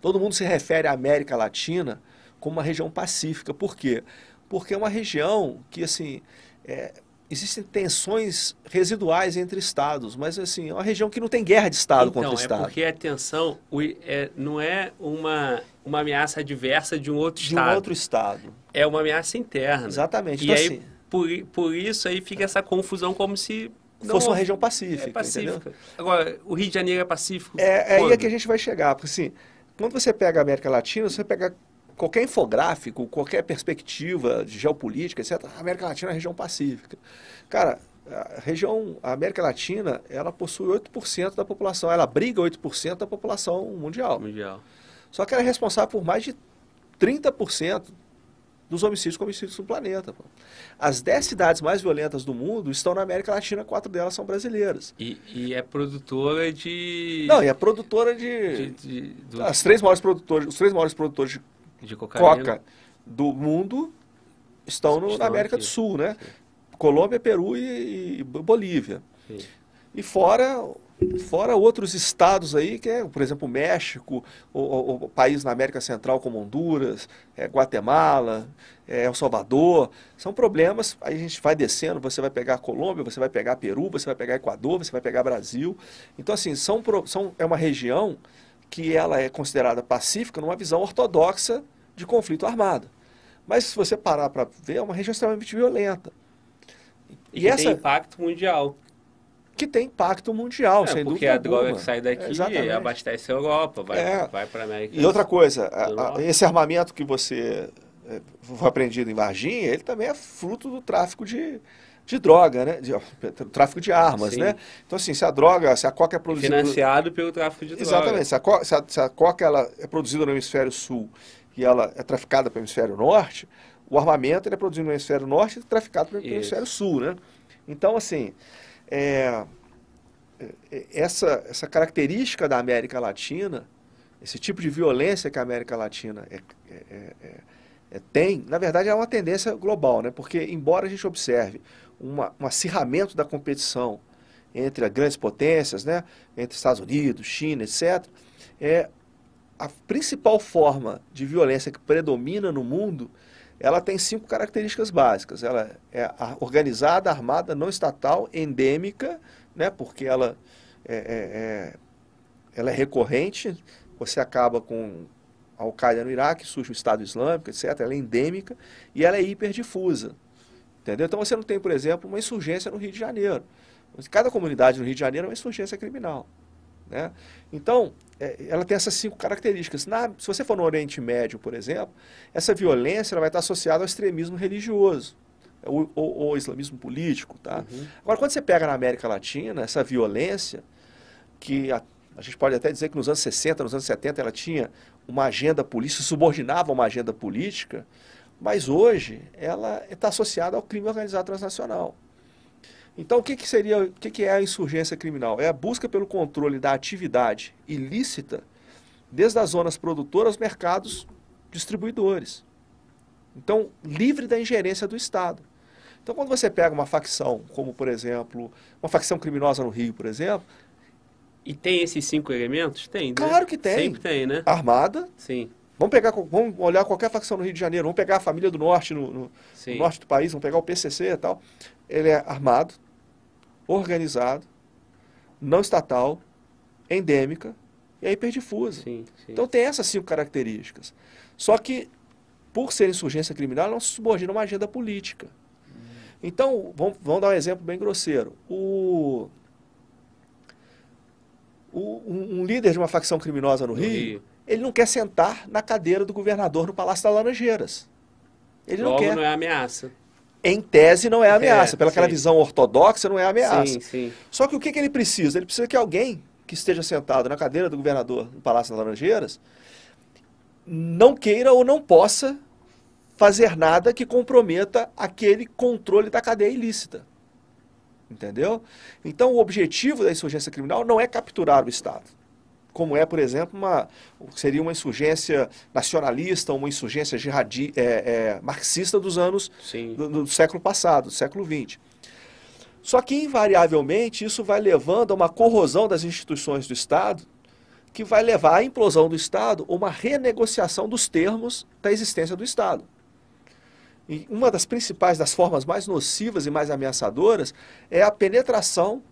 Todo mundo se refere à América Latina como uma região pacífica. Por quê? Porque é uma região que, assim, é, existem tensões residuais entre estados, mas assim, é uma região que não tem guerra de estado então, contra o é estado. porque a tensão é, não é uma, uma ameaça adversa de um outro de estado. um outro estado. É uma ameaça interna. Exatamente. E então, aí, assim, por, por isso aí fica essa confusão como se não fosse uma região pacífica, é pacífica. entendeu? Agora, o Rio de Janeiro é pacífico? É, é aí é que a gente vai chegar, porque assim, quando você pega a América Latina, você pega qualquer infográfico, qualquer perspectiva de geopolítica, etc., a América Latina é uma região pacífica. Cara, a região, a América Latina, ela possui 8% da população, ela abriga 8% da população mundial. Mundial. Só que ela é responsável por mais de 30% dos homicídios cometidos no planeta. pô. As 10 cidades mais violentas do mundo estão na América Latina, quatro delas são brasileiras. E, e é produtora de... Não, e é produtora de, de... de, do- As três maiores produtores, os três maiores produtores de de cocaína. coca do mundo estão no- Estão na América aqui. do Sul, né? Colômbia, Peru e, e Bolívia. Sim. E fora, fora outros estados aí, que é, por exemplo, México, o, o- país na América Central como Honduras, é, Guatemala, é, El Salvador. São problemas, aí a gente vai descendo, você vai pegar Colômbia, você vai pegar Peru, você vai pegar Equador, você vai pegar Brasil. Então, assim, são, são, é uma região que ela é considerada pacífica numa visão ortodoxa de conflito armado. Mas se você parar para ver, é uma região extremamente violenta. E, E que essa- tem impacto mundial. Que tem impacto mundial, É, sem porque dúvida a droga que sai daqui Exatamente. abastece a Europa, vai, É. vai para a América. E outra coisa, a- a- esse armamento que você é, foi apreendido em Varginha, ele também é fruto do tráfico de, de droga, né? De, tráfico de armas, Sim. né? Então, assim, se a droga, se a coca é produzida... Financiado pelo tráfico de drogas. Exatamente. Se a, co- se a- se a coca ela é produzida no hemisfério sul e ela é traficada pelo hemisfério norte, o armamento ele é produzido no hemisfério norte e traficado pelo Isso. hemisfério sul, né? Então, assim, é, é, essa, essa característica da América Latina, esse tipo de violência que a América Latina é- é- é- é- é, tem, na verdade é uma tendência global, né? Porque, embora a gente observe uma, um acirramento da competição entre as grandes potências, né? entre Estados Unidos, China, etc., é, a principal forma de violência que predomina no mundo, ela tem cinco características básicas. Ela é organizada, armada, não estatal, endêmica, né? porque ela é, é- é- ela é recorrente, você acaba com a Al-Qaeda no Iraque, surge o Estado Islâmico, etc. Ela é endêmica e ela é hiperdifusa. Entendeu? Então você não tem, por exemplo, uma insurgência no Rio de Janeiro. Cada comunidade no Rio de Janeiro é uma insurgência criminal. Né? Então, é, ela tem essas cinco características. Na- se você for no Oriente Médio, por exemplo, essa violência vai estar associada ao extremismo religioso ou, ou- ou islamismo político. Tá? Uhum. Agora, quando você pega na América Latina, essa violência, que a, a gente pode até dizer que nos anos 60, nos anos 70, ela tinha uma agenda política, subordinava uma agenda política, mas hoje ela está associada ao crime organizado transnacional. Então, o que, que seria, o que, que é a insurgência criminal? É a busca pelo controle da atividade ilícita, desde as zonas produtoras aos mercados distribuidores. Então, livre da ingerência do Estado. Então, quando você pega uma facção, como por exemplo, uma facção criminosa no Rio, por exemplo, E tem esses cinco elementos? Tem, né? Claro que tem. Sempre tem, né? armada, Sim, vamos pegar, vamos olhar qualquer facção no Rio de Janeiro, vamos pegar a família do Norte no, no- no norte do país, vamos pegar o PCC e tal. Ele é armado, organizado, não estatal, endêmica e é hiperdifusa. Sim, sim. Então tem essas cinco características. Só que, por ser insurgência criminal, não se subordina a uma agenda política. Então, vamos, vamos dar um exemplo bem grosseiro. O, o- um, um líder de uma facção criminosa no, No Rio, Rio. Ele não quer sentar na cadeira do governador no Palácio das Laranjeiras. Ele não Logo quer. não é ameaça. Em tese não é ameaça. É, Pela aquela sim. visão ortodoxa não é ameaça. Sim, sim. Só que o que, que ele precisa? Ele precisa que alguém que esteja sentado na cadeira do governador no Palácio das Laranjeiras não queira ou não possa fazer nada que comprometa aquele controle da cadeia ilícita. Entendeu? Então, o objetivo da insurgência criminal não é capturar o Estado. Como é, por exemplo, uma, seria uma insurgência nacionalista, uma insurgência jihadi, é, é, marxista dos anos do, do, século passado, do século XX. Só que, invariavelmente, isso vai levando a uma corrosão das instituições do Estado, que vai levar à implosão do Estado ou uma renegociação dos termos da existência do Estado. E uma das principais, das formas mais nocivas e mais ameaçadoras é a penetração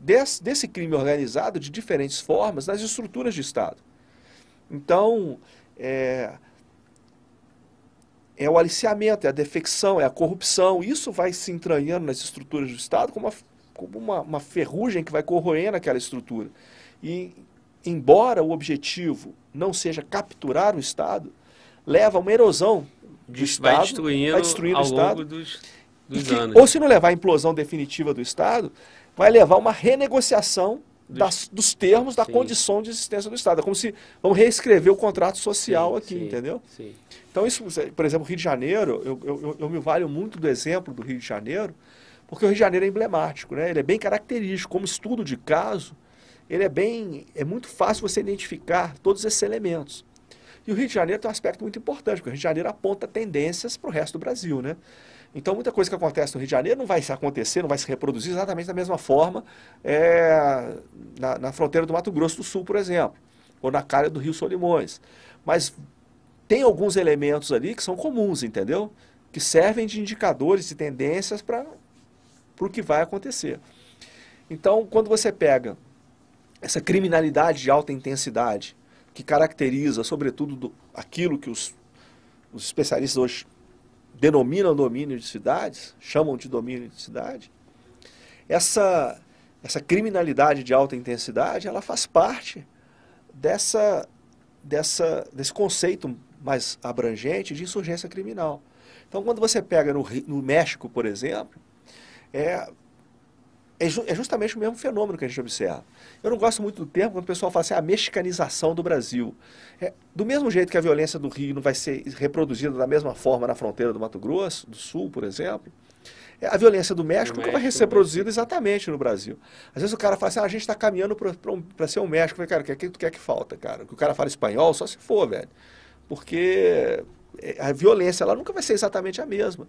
desse, desse crime organizado de diferentes formas nas estruturas de Estado. Então, é, é o aliciamento, é a defecção, é a corrupção. Isso vai se entranhando nas estruturas do Estado como uma, como uma, uma ferrugem que vai corroendo aquela estrutura. E, embora o objetivo não seja capturar o Estado, leva a uma erosão do Estado, destruindo, vai destruindo o Estado. Dos, dos que, ou se não levar à implosão definitiva do Estado, vai levar a uma renegociação das, dos termos da sim. condição de existência do Estado. É como se vamos reescrever o contrato social sim, aqui, sim, entendeu? Então, isso, por exemplo, o Rio de Janeiro, eu, eu, eu, me valho muito do exemplo do Rio de Janeiro, porque o Rio de Janeiro é emblemático, né? ele é bem característico. Como estudo de caso, ele é bem. é muito fácil você identificar todos esses elementos. E o Rio de Janeiro tem um aspecto muito importante, porque o Rio de Janeiro aponta tendências para o resto do Brasil, né? Então, muita coisa que acontece no Rio de Janeiro não vai se acontecer, não vai se reproduzir exatamente da mesma forma é, na, na, fronteira do Mato Grosso do Sul, por exemplo, ou na calha do Rio Solimões. Mas tem alguns elementos ali que são comuns, entendeu? Que servem de indicadores e tendências para o que vai acontecer. Então, quando você pega essa criminalidade de alta intensidade, que caracteriza, sobretudo, do, aquilo que os, os especialistas hoje denominam domínio de cidades, chamam de domínio de cidade, essa, essa criminalidade de alta intensidade, ela faz parte dessa, dessa, desse conceito mais abrangente de insurgência criminal. Então, quando você pega no, no México, por exemplo, é, é, é, justamente o mesmo fenômeno que a gente observa. Eu não gosto muito do termo quando o pessoal fala assim, a mexicanização do Brasil. É, do mesmo jeito que a violência do Rio não vai ser reproduzida da mesma forma na fronteira do Mato Grosso, do Sul, por exemplo, é, a violência do México nunca vai ser produzida exatamente no Brasil. Às vezes o cara fala assim, ah, a gente está caminhando para ser um México. Falei, cara, o que, é que tu quer que falta, cara? Que o cara fala espanhol, só se for, velho. Porque é, a violência ela nunca vai ser exatamente a mesma.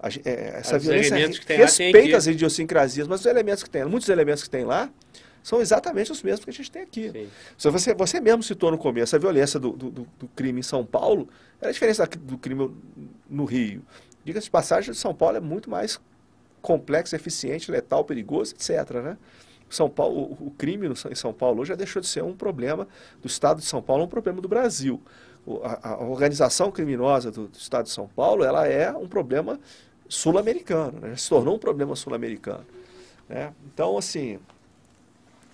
A, é, essa os violência respeita as idiosincrasias, mas os elementos que tem, muitos elementos que tem lá, são exatamente os mesmos que a gente tem aqui. Se você, você mesmo citou no começo, a violência do, do, do crime em São Paulo era a diferença do crime no Rio. Diga-se de passagem, São Paulo é muito mais complexo, eficiente, letal, perigoso, etc. Né? São Paulo, o, crime em São Paulo já deixou de ser um problema do Estado de São Paulo, é um problema do Brasil. A, a, organização criminosa do, do Estado de São Paulo ela é um problema sul-americano, né? se tornou um problema sul-americano. Né? Então, assim,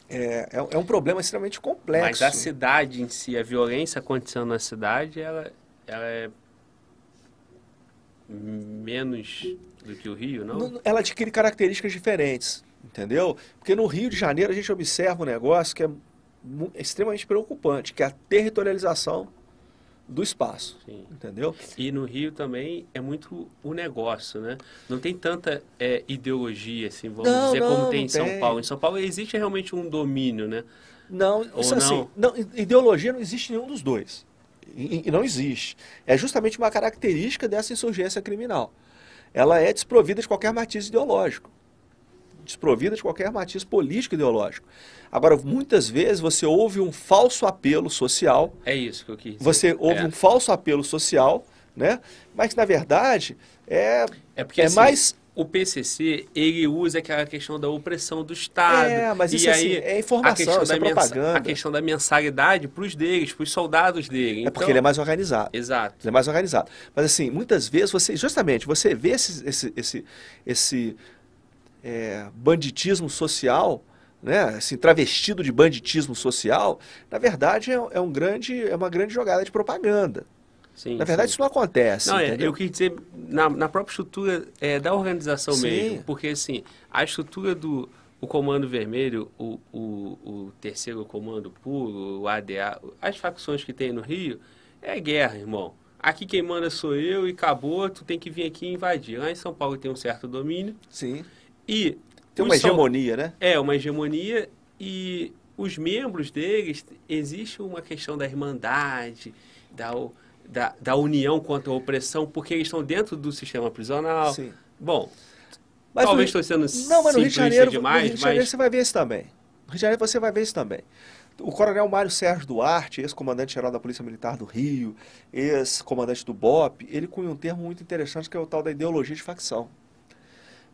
é, é, é, um problema extremamente complexo. Mas a cidade em si, a violência acontecendo na cidade, ela, ela é menos do que o Rio, não? Ela adquire características diferentes, entendeu? Porque no Rio de Janeiro a gente observa um negócio que é extremamente preocupante, que é a territorialização do espaço, Sim. entendeu? E no Rio também é muito o negócio, né? Não tem tanta é, ideologia, assim, vamos não, dizer, não, como tem em São tem. Paulo. Em São Paulo existe realmente um domínio, né? Não, Ou isso assim, não? não, ideologia não existe nenhum dos dois. E, e não existe. É justamente uma característica dessa insurgência criminal. Ela é desprovida de qualquer matiz ideológico desprovida de qualquer matiz político ideológico. Agora, muitas vezes você ouve um falso apelo social. É isso que eu quis dizer. Você ouve é. um falso apelo social, né? Mas na verdade é é porque é assim, mais o PCC ele usa aquela questão da opressão do Estado. É, mas isso e aí, assim, é informação, a questão da é propaganda. A questão da mensalidade para os deles, para os soldados dele. É então, porque ele é mais organizado. Exato. Ele é mais organizado. Mas assim, muitas vezes você, justamente, você vê esse, esse, esse, esse é, banditismo social, né, assim, travestido de banditismo social, na verdade é, é, um grande, é uma grande jogada de propaganda. Sim, na verdade, sim. isso não acontece. Não, é, eu quis dizer na, na própria estrutura é, da organização sim. mesmo. Porque, assim, a estrutura do o Comando Vermelho, o, o, o Terceiro Comando Puro, o ADA, as facções que tem no Rio, é guerra, irmão. Aqui quem manda sou eu e acabou, tu tem que vir aqui e invadir. Lá em São Paulo tem um certo domínio. Sim. E tem uma hegemonia, né? É, uma hegemonia e os membros deles, existe uma questão da irmandade, da, da, da união contra a opressão, porque eles estão dentro do sistema prisional. Sim. Bom, mas talvez estou sendo Não, mas no Rio de Janeiro, demais, no Rio de Janeiro mas... você vai ver isso também. No Rio de Janeiro você vai ver isso também. O coronel Mário Sérgio Duarte, ex-comandante-geral da Polícia Militar do Rio, ex-comandante do BOP, ele cunha um termo muito interessante que é o tal da ideologia de facção.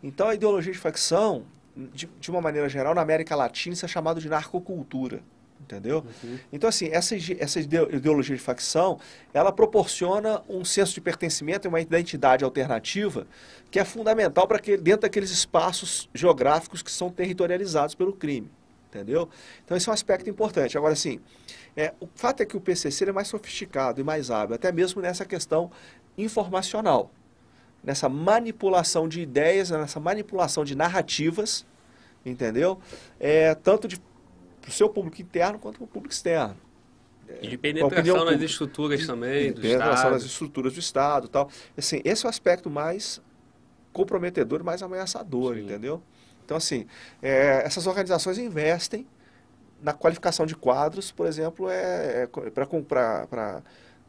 Então, a ideologia de facção, de, de uma maneira geral, na América Latina, isso é chamado de narcocultura entendeu? Uhum. Então, assim, essa, essa ideologia de facção, ela proporciona um senso de pertencimento e uma identidade alternativa que é fundamental para que dentro daqueles espaços geográficos que são territorializados pelo crime entendeu? Então esse é um aspecto importante. Agora, assim, é, o fato é que o PCC é mais sofisticado e mais hábil, até mesmo nessa questão informacional, nessa manipulação de ideias, nessa manipulação de narrativas, entendeu? É, tanto para o seu público interno quanto para o público externo. E de penetração nas estruturas também, de, do penetração Estado. nas estruturas do Estado tal. Assim, esse é o aspecto mais comprometedor, mais ameaçador, Sim. entendeu? Então, assim, é, essas organizações investem na qualificação de quadros, por exemplo, é, é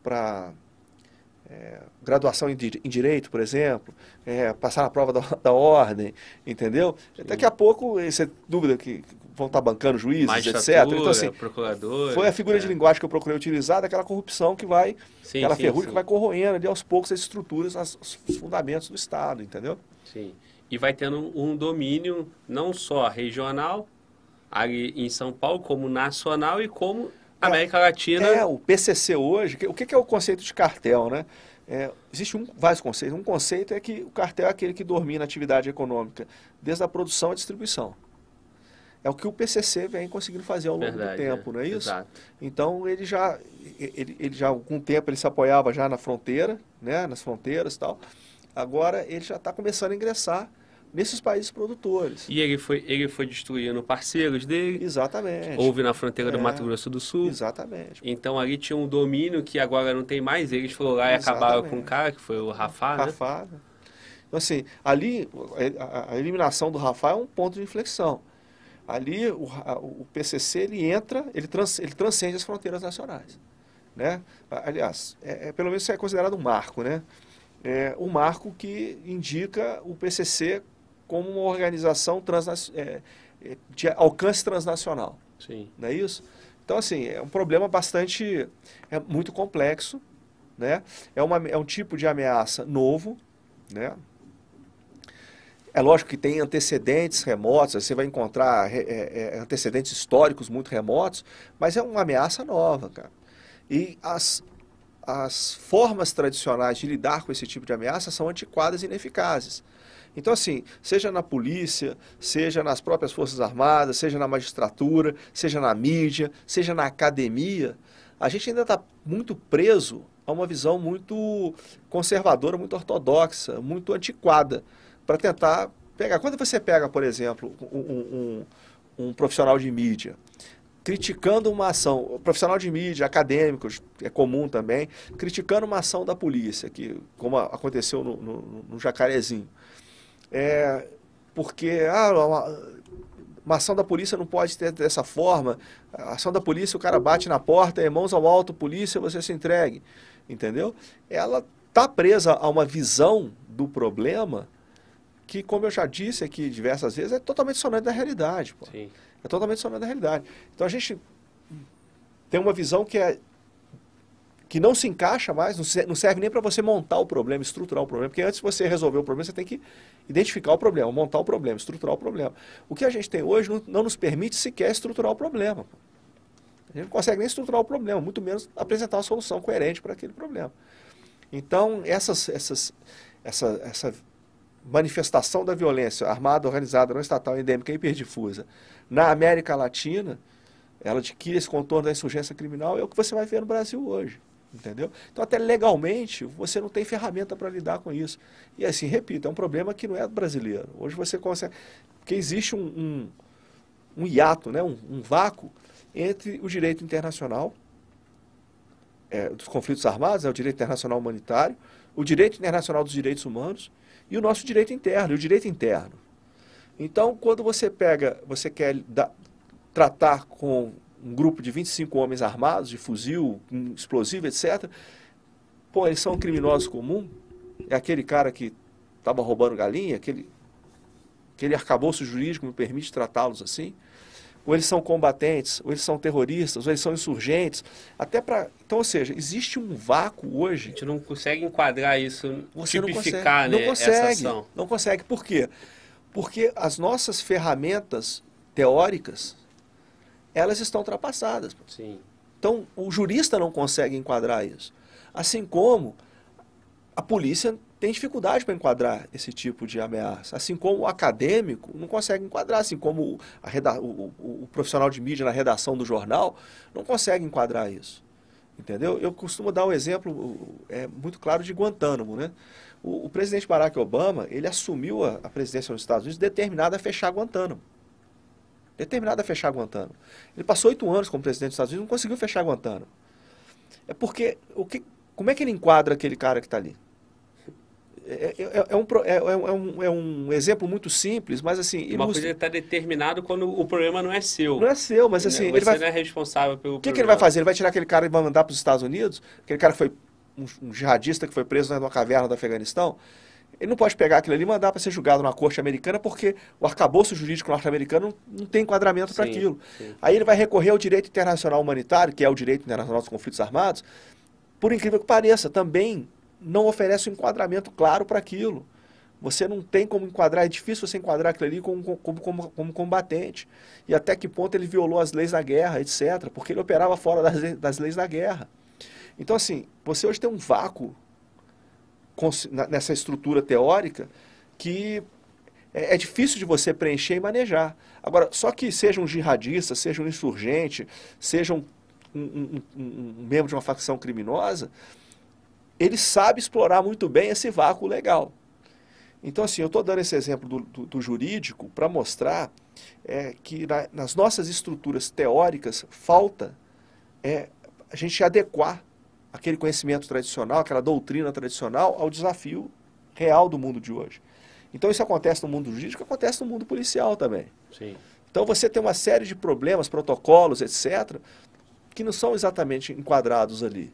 para é, graduação em, em, direito, por exemplo, é, passar na prova da, *laughs* da ordem, entendeu? Sim. Daqui a pouco, você dúvida que vão estar bancando juízes, etc. Então, assim, foi a figura é. de linguagem que eu procurei utilizar daquela corrupção que vai, sim, aquela sim, ferrugem que vai corroendo ali aos poucos as estruturas, as, os fundamentos do Estado, entendeu? Sim e vai tendo um domínio não só regional, ali em São Paulo, como nacional e como América Latina. É, o PCC hoje, o que é o conceito de cartel, né? É, existe um, vários conceitos. Um conceito é que o cartel é aquele que domina a atividade econômica, desde a produção à distribuição. É o que o PCC vem conseguindo fazer ao longo Verdade, do tempo, é. não é isso? Exato. Então ele já, ele, ele já há algum tempo ele se apoiava já na fronteira, né, nas fronteiras e tal. Agora ele já está começando a ingressar nesses países produtores. E ele foi, ele foi destruindo parceiros dele. Exatamente. Houve na fronteira é, do Mato Grosso do Sul. Exatamente. Então ali tinha um domínio que agora não tem mais. Eles foram lá e acabaram com o cara, que foi o Rafa, né? Rafa. Então, assim, ali, a, eliminação do Rafa é um ponto de inflexão. Ali, o, o PCC, ele entra, ele, trans, ele transcende as fronteiras nacionais. Né? Aliás, é, é, pelo menos isso é considerado um marco, né? É um marco que indica o PCC como uma organização é, é, de alcance transnacional. Sim. Não é isso? Então, assim, é um problema bastante, é muito complexo, né? É, uma, é um tipo de ameaça novo, né? É lógico que tem antecedentes remotos, você vai encontrar é, é, antecedentes históricos muito remotos, mas é uma ameaça nova, cara. E as, as formas tradicionais de lidar com esse tipo de ameaça são antiquadas e ineficazes. Então, assim, seja na polícia, seja nas próprias Forças Armadas, seja na magistratura, seja na mídia, seja na academia, a gente ainda está muito preso a uma visão muito conservadora, muito ortodoxa, muito antiquada, para tentar pegar. Quando você pega, por exemplo, um, um, um profissional de mídia, criticando uma ação, profissional de mídia, acadêmicos, é comum também, criticando uma ação da polícia, que, como aconteceu no, no, no Jacarezinho. É, porque ah, uma, uma, ação da polícia não pode ter dessa forma. A ação da polícia, o cara bate na porta, é mãos ao alto, polícia, você se entregue. Entendeu? Ela está presa a uma visão do problema que, como eu já disse aqui diversas vezes, é totalmente sonante da realidade. Pô. Sim. É totalmente sonante da realidade. Então a gente tem uma visão que é que não se encaixa mais, não serve nem para você montar o problema, estruturar o problema, porque antes de você resolver o problema, você tem que identificar o problema, montar o problema, estruturar o problema. O que a gente tem hoje não, não nos permite sequer estruturar o problema. A gente não consegue nem estruturar o problema, muito menos apresentar uma solução coerente para aquele problema. Então, essas, essas, essa, essa manifestação da violência armada, organizada, não estatal, endêmica e hiperdifusa na América Latina, ela adquire esse contorno da insurgência criminal, é o que você vai ver no Brasil hoje entendeu? Então, até legalmente, você não tem ferramenta para lidar com isso. E assim, repito, é um problema que não é brasileiro. Hoje você consegue... Porque existe um, um, um hiato, né? um, um vácuo entre o direito internacional é, dos conflitos armados, é o direito internacional humanitário, o direito internacional dos direitos humanos e o nosso direito interno, o direito interno. Então, quando você pega, você quer dar, tratar com um grupo de 25 homens armados, de fuzil, explosivo, etc. Pô, eles são criminosos comuns? É aquele cara que estava roubando galinha, aquele, aquele arcabouço jurídico me permite tratá-los assim? Ou eles são combatentes, ou eles são terroristas, ou eles são insurgentes. Até para. Então, ou seja, existe um vácuo hoje. A gente não consegue enquadrar isso, Você tipificar não consegue, né, não consegue, essa ação. Não consegue. Por quê? Porque as nossas ferramentas teóricas, elas estão ultrapassadas. Sim. Então, o jurista não consegue enquadrar isso. Assim como a polícia tem dificuldade para enquadrar esse tipo de ameaça. Assim como o acadêmico não consegue enquadrar, assim como o, o, o, profissional de mídia na redação do jornal não consegue enquadrar isso. Entendeu? Eu costumo dar um exemplo é, muito claro de Guantánamo. Né? O, o presidente Barack Obama ele assumiu a, a presidência dos Estados Unidos determinado a fechar Guantánamo. Determinado a fechar Guantánamo. Ele passou oito anos como presidente dos Estados Unidos e não conseguiu fechar Guantánamo. É porque, o que, como é que ele enquadra aquele cara que está ali? É, é, é, um, é, um, é um exemplo muito simples, mas assim. Uma ilustra... coisa está determinado quando o problema não é seu. Não é seu, mas assim. Você ele vai... não é responsável pelo. O que, que, ele vai fazer? Ele vai tirar aquele cara e vai mandar para os Estados Unidos? Aquele cara foi um, um jihadista que foi preso numa caverna do Afeganistão? Ele não pode pegar aquilo ali e mandar para ser julgado na corte americana porque o arcabouço jurídico norte-americano não, não, tem enquadramento para aquilo. Sim. Aí ele vai recorrer ao direito internacional humanitário, que é o direito internacional dos conflitos armados, por incrível que pareça, também não oferece um enquadramento claro para aquilo. Você não tem como enquadrar, é difícil você enquadrar aquilo ali como, como, como, como, combatente. E até que ponto ele violou as leis da guerra, etc., porque ele operava fora das, das leis da guerra. Então, assim, você hoje tem um vácuo nessa estrutura teórica que é, é, difícil de você preencher e manejar. Agora, só que seja um jihadista, seja um insurgente, seja um, um, um, um membro de uma facção criminosa, ele sabe explorar muito bem esse vácuo legal. Então, assim, eu estou dando esse exemplo do, do, do jurídico para mostrar é, que na, nas nossas estruturas teóricas falta é, a gente adequar aquele conhecimento tradicional, aquela doutrina tradicional, ao desafio real do mundo de hoje. Então, isso acontece no mundo jurídico, acontece no mundo policial também. Sim. Então, você tem uma série de problemas, protocolos, etc., que não são exatamente enquadrados ali.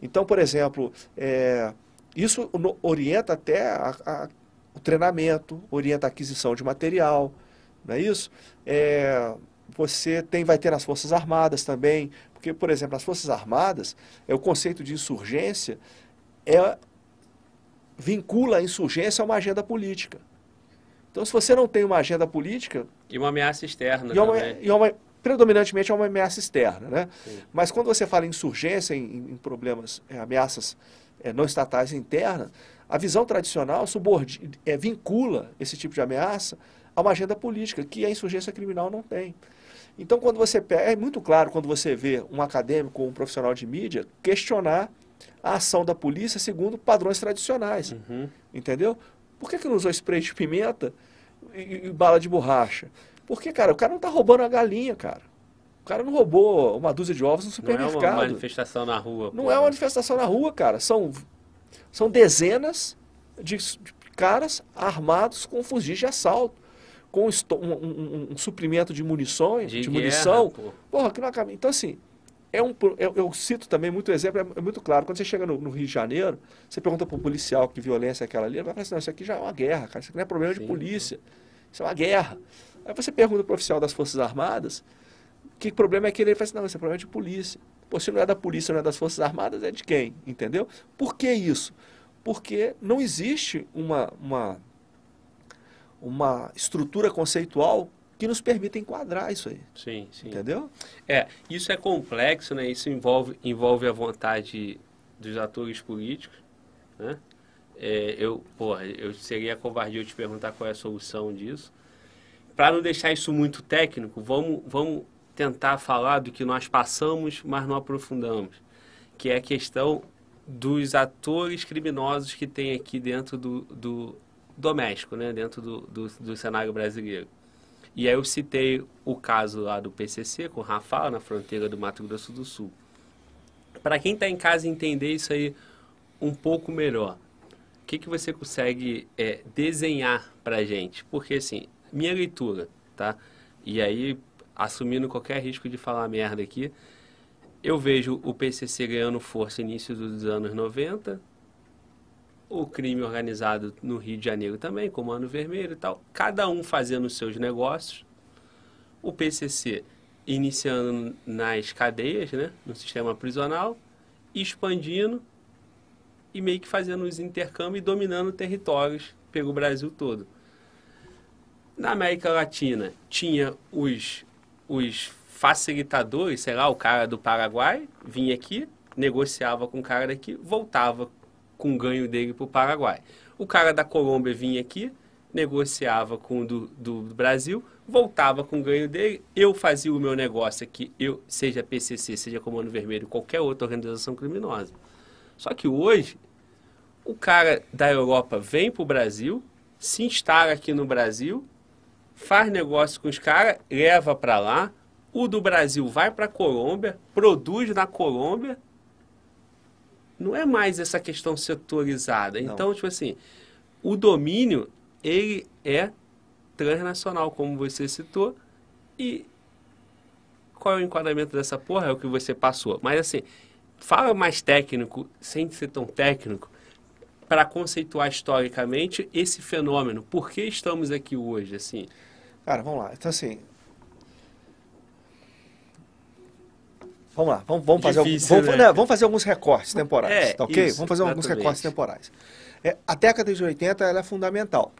Então, por exemplo, é, isso orienta até a, a, o treinamento, orienta a aquisição de material, não é isso? É, você tem, vai ter nas Forças Armadas também, porque, por exemplo, nas Forças Armadas, é o conceito de insurgência é, vincula a insurgência a uma agenda política. Então, se você não tem uma agenda política... E uma ameaça externa e uma, e uma, predominantemente é uma ameaça externa. Né? Mas quando você fala em insurgência, em, em problemas, é, ameaças é, não estatais internas, a visão tradicional é, vincula esse tipo de ameaça a uma agenda política, que a insurgência criminal não tem. Então, quando você pega, é muito claro quando você vê um acadêmico ou um profissional de mídia questionar a ação da polícia segundo padrões tradicionais. Uhum. Entendeu? Por que, que não usou spray de pimenta e, e bala de borracha? Porque, cara, o cara não está roubando a galinha, cara. O cara não roubou uma dúzia de ovos no supermercado. Não é uma manifestação na rua. Não é uma manifestação na rua, cara. São, são dezenas de, de caras armados com fuzis de assalto, com um, um, um suprimento de munições, de, de guerra, munição. Pô. Porra, que não acaba. Então, assim, é um, eu, eu, cito também muito exemplo, é, é, muito claro. Quando você chega no, no Rio de Janeiro, você pergunta para o policial que violência é aquela ali, ele vai falar assim, não, isso aqui já é uma guerra, cara. Isso aqui não é problema Sim, de polícia. Isso é uma guerra. Aí você pergunta para o oficial das Forças Armadas, que problema é que ele fala assim, não, esse é problema de polícia. Pô, se não é da polícia, não é das Forças Armadas, é de quem? Entendeu? Por que isso? Porque não existe uma, uma, uma estrutura conceitual que nos permita enquadrar isso aí. Sim, sim. Entendeu? É, isso é complexo, né? Isso envolve, envolve a vontade dos atores políticos, né? É, eu, porra, eu seria covardia eu te perguntar qual é a solução disso para não deixar isso muito técnico, vamos, vamos tentar falar do que nós passamos, mas não aprofundamos, que é a questão dos atores criminosos que tem aqui dentro do, do doméstico, né? dentro do, do, do, cenário brasileiro. E aí eu citei o caso lá do PCC, com Rafael, na fronteira do Mato Grosso do Sul. Para quem está em casa entender isso aí um pouco melhor, o que, que você consegue é, desenhar para gente? Porque, assim, minha leitura, tá? E aí assumindo qualquer risco de falar merda aqui, eu vejo o PCC ganhando força início dos anos 90, o crime organizado no Rio de Janeiro também, Comando Vermelho e tal, cada um fazendo os seus negócios, o PCC iniciando nas cadeias, né, no sistema prisional, expandindo e meio que fazendo os intercâmbios e dominando territórios pelo Brasil todo. Na América Latina tinha os, os facilitadores, sei lá, o cara do Paraguai vinha aqui, negociava com o cara daqui, voltava com o ganho dele para o Paraguai. O cara da Colômbia vinha aqui, negociava com o do, do Brasil, voltava com o ganho dele, eu fazia o meu negócio aqui, eu, seja PCC, seja Comando Vermelho, qualquer outra organização criminosa. Só que hoje, o cara da Europa vem para o Brasil, se instala aqui no Brasil, faz negócio com os caras, leva para lá, o do Brasil vai para a Colômbia, produz na Colômbia, não é mais essa questão setorizada. Não. Então, tipo assim, o domínio, ele é transnacional, como você citou, e qual é o enquadramento dessa porra? É o que você passou. Mas assim, fala mais técnico, sem ser tão técnico, para conceituar historicamente esse fenômeno. Por que estamos aqui hoje, assim? Cara, vamos lá. Então, assim. Vamos lá, vamos, vamos, Difícil, fazer, vamos, né? né? vamos fazer alguns recortes temporais, é, tá ok? Isso, vamos fazer exatamente. alguns recortes temporais. É, a década de 80 ela é fundamental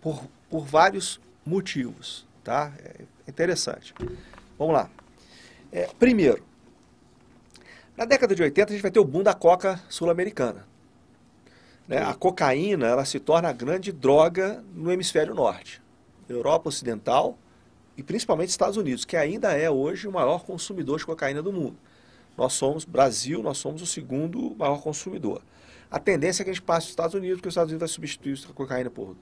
por, por vários motivos, tá? É interessante. Vamos lá. É, primeiro, na década de 80 a gente vai ter o boom da coca sul-americana. Né? A cocaína ela se torna a grande droga no hemisfério norte. Europa Ocidental e principalmente Estados Unidos, que ainda é hoje o maior consumidor de cocaína do mundo. Nós somos, Brasil, nós somos o segundo maior consumidor. A tendência é que a gente passe os Estados Unidos, porque os Estados Unidos vai substituir a cocaína por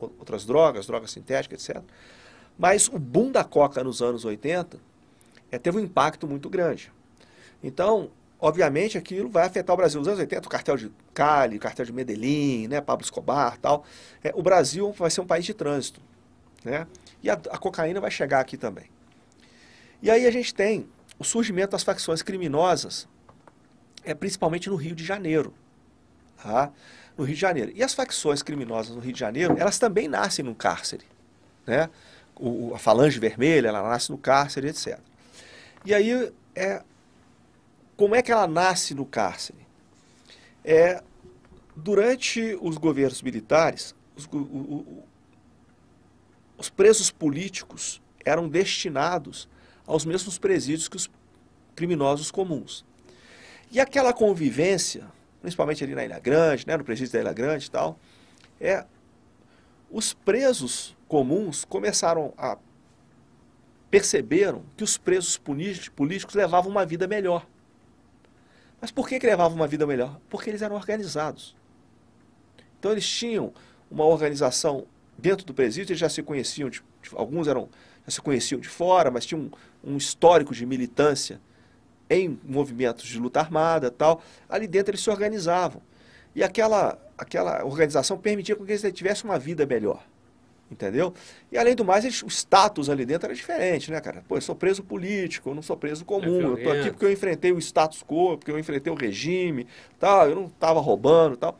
outras drogas, drogas sintéticas, etc. Mas o boom da coca nos anos 80 é, teve um impacto muito grande. Então, obviamente, aquilo vai afetar o Brasil. Nos anos 80, o cartel de Cali, o cartel de Medellín, né, Pablo Escobar tal. É, o Brasil vai ser um país de trânsito. Né? E a, a cocaína vai chegar aqui também. E aí a gente tem o surgimento das facções criminosas, é principalmente no Rio de Janeiro. Tá? No Rio de Janeiro. E as facções criminosas no Rio de Janeiro, elas também nascem no cárcere. Né? O, a falange vermelha, ela nasce no cárcere, etc. E aí, é, como é que ela nasce no cárcere? É, durante os governos militares, os, o, os presos políticos eram destinados aos mesmos presídios que os criminosos comuns. E aquela convivência, principalmente ali na Ilha Grande, né, no presídio da Ilha Grande e tal, é, os presos comuns começaram a perceberam que os presos políticos levavam uma vida melhor. Mas por que, que levavam uma vida melhor? Porque eles eram organizados. Então eles tinham uma organização dentro do presídio eles já se conheciam, de, alguns eram já se conheciam de fora, mas tinham um, um histórico de militância em movimentos de luta armada tal. Ali dentro eles se organizavam. E aquela, aquela organização permitia que eles tivessem uma vida melhor. Entendeu? E além do mais, eles, o status ali dentro era diferente, né, cara? Pô, eu sou preso político, eu não sou preso comum. É eu tô aqui porque eu enfrentei o status quo, porque eu enfrentei o regime, tal, eu não estava roubando tal.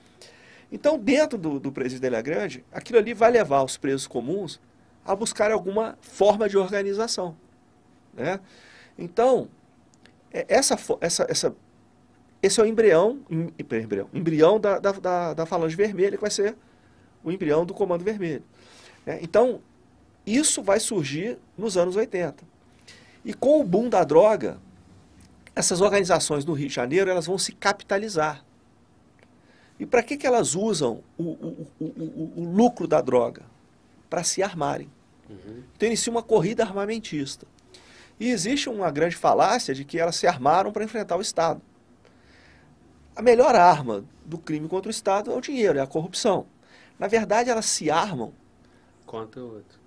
Então, dentro do, do presídio Ilha Grande, aquilo ali vai levar os presos comuns a buscar alguma forma de organização. Né? Então, é, essa, essa, essa, esse é o embrião, embrião, embrião da, da, da, da falange vermelha, que vai ser o embrião do Comando Vermelho. Né? Então, isso vai surgir nos anos 80. E com o boom da droga, essas organizações no Rio de Janeiro elas vão se capitalizar. E para que, que elas usam o, o, o, o lucro da droga? Para se armarem. Uhum. Então inicia uma corrida armamentista. E existe uma grande falácia de que elas se armaram para enfrentar o Estado. A melhor arma do crime contra o Estado é o dinheiro, é a corrupção. Na verdade, elas se armam contra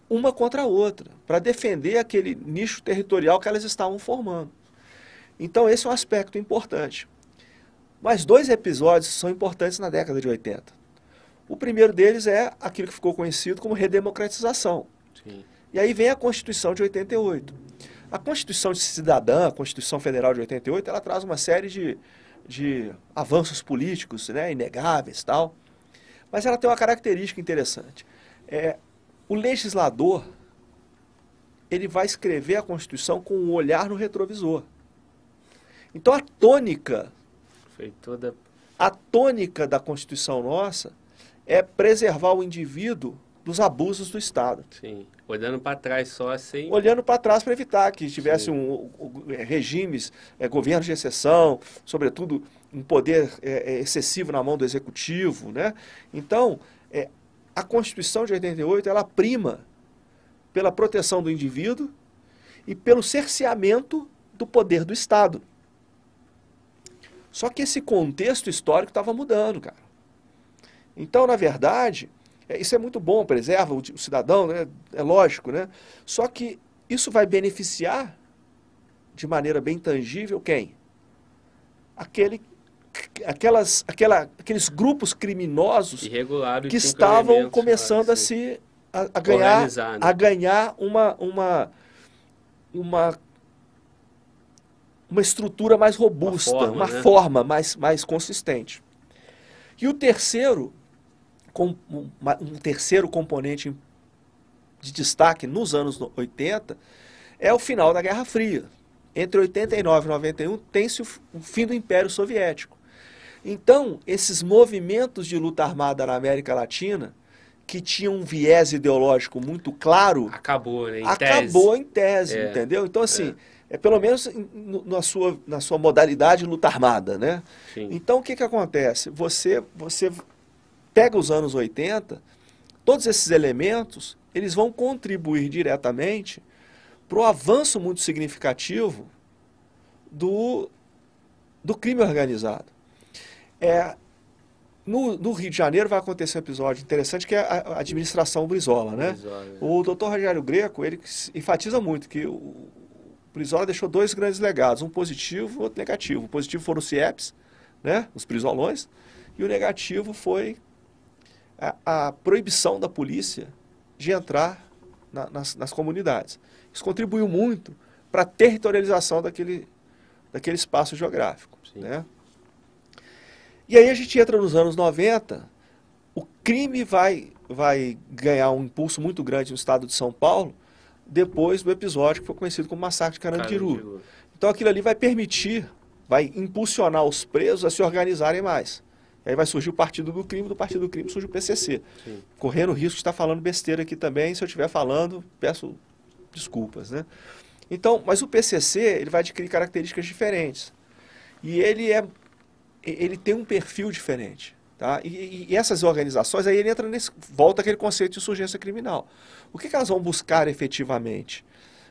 uma contra a outra, para defender aquele nicho territorial que elas estavam formando. Então, esse é um aspecto importante. Mas dois episódios são importantes na década de 80. O primeiro deles é aquilo que ficou conhecido como redemocratização. Sim. E aí vem a Constituição de 88. A Constituição de Cidadã, a Constituição Federal de 88, ela traz uma série de, de avanços políticos né, inegáveis tal. Mas ela tem uma característica interessante. É, o legislador ele vai escrever a Constituição com um olhar no retrovisor. Então a tônica, Foi toda. a tônica da Constituição nossa é preservar o indivíduo dos abusos do Estado. Sim. Olhando para trás só sem. Olhando para trás para evitar que tivesse um, um, um, regimes, é, governos de exceção, sobretudo um poder é, é, excessivo na mão do executivo. Né? Então, é, a Constituição de 88 ela prima pela proteção do indivíduo e pelo cerceamento do poder do Estado. Só que esse contexto histórico estava mudando, cara. Então, na verdade, é, isso é muito bom, preserva o, cidadão, né? é lógico, né? Só que isso vai beneficiar de maneira bem tangível quem? Aquele, aquelas, aquela, aqueles grupos criminosos que estavam começando a se a, a ganhar, né? a ganhar uma, uma, uma, uma estrutura mais robusta, Uma uma forma, forma, né? mais, mais consistente. E o terceiro, com, uma- um terceiro componente de destaque nos anos no- 80 é o final da Guerra Fria. Entre 89 e 91 tem-se o o fim do Império Soviético. Então, esses movimentos de luta armada na América Latina, que tinham um viés ideológico muito claro, Acabou, né? Em acabou tese. em tese, É, entendeu? Então, assim, é, pelo menos no- na sua, na sua modalidade de luta armada, né? Sim. Então, o que, que acontece? Você, você pega os anos 80, todos esses elementos, eles vão contribuir diretamente para o avanço muito significativo do, do crime organizado. É, no, no Rio de Janeiro vai acontecer um episódio interessante que é a, a administração Brizola, né? Brizola, né? O doutor Rogério Greco, ele enfatiza muito que o Brizola deixou dois grandes legados, um positivo e outro negativo. O positivo foram os CIEPs, né, os Brizolões, e o negativo foi a, a proibição da polícia de entrar na- nas, nas comunidades. Isso contribuiu muito para a territorialização daquele, daquele espaço geográfico. Sim. Né? E aí a gente entra nos anos 90, o crime vai, vai ganhar um impulso muito grande no estado de São Paulo, depois do episódio que foi conhecido como Massacre de Carandiru. Carandiru. Então aquilo ali vai permitir, vai impulsionar os presos a se organizarem mais. E aí vai surgir o Partido do Crime, do Partido do Crime surge o PCC. Sim. Correndo o risco de estar falando besteira aqui também, se eu estiver falando, peço desculpas, né? Então, mas o PCC, ele vai adquirir características diferentes. E ele é ele tem um perfil diferente, tá? E, e- essas organizações aí ele entra nesse volta aquele conceito de insurgência criminal. O que, que elas vão buscar efetivamente?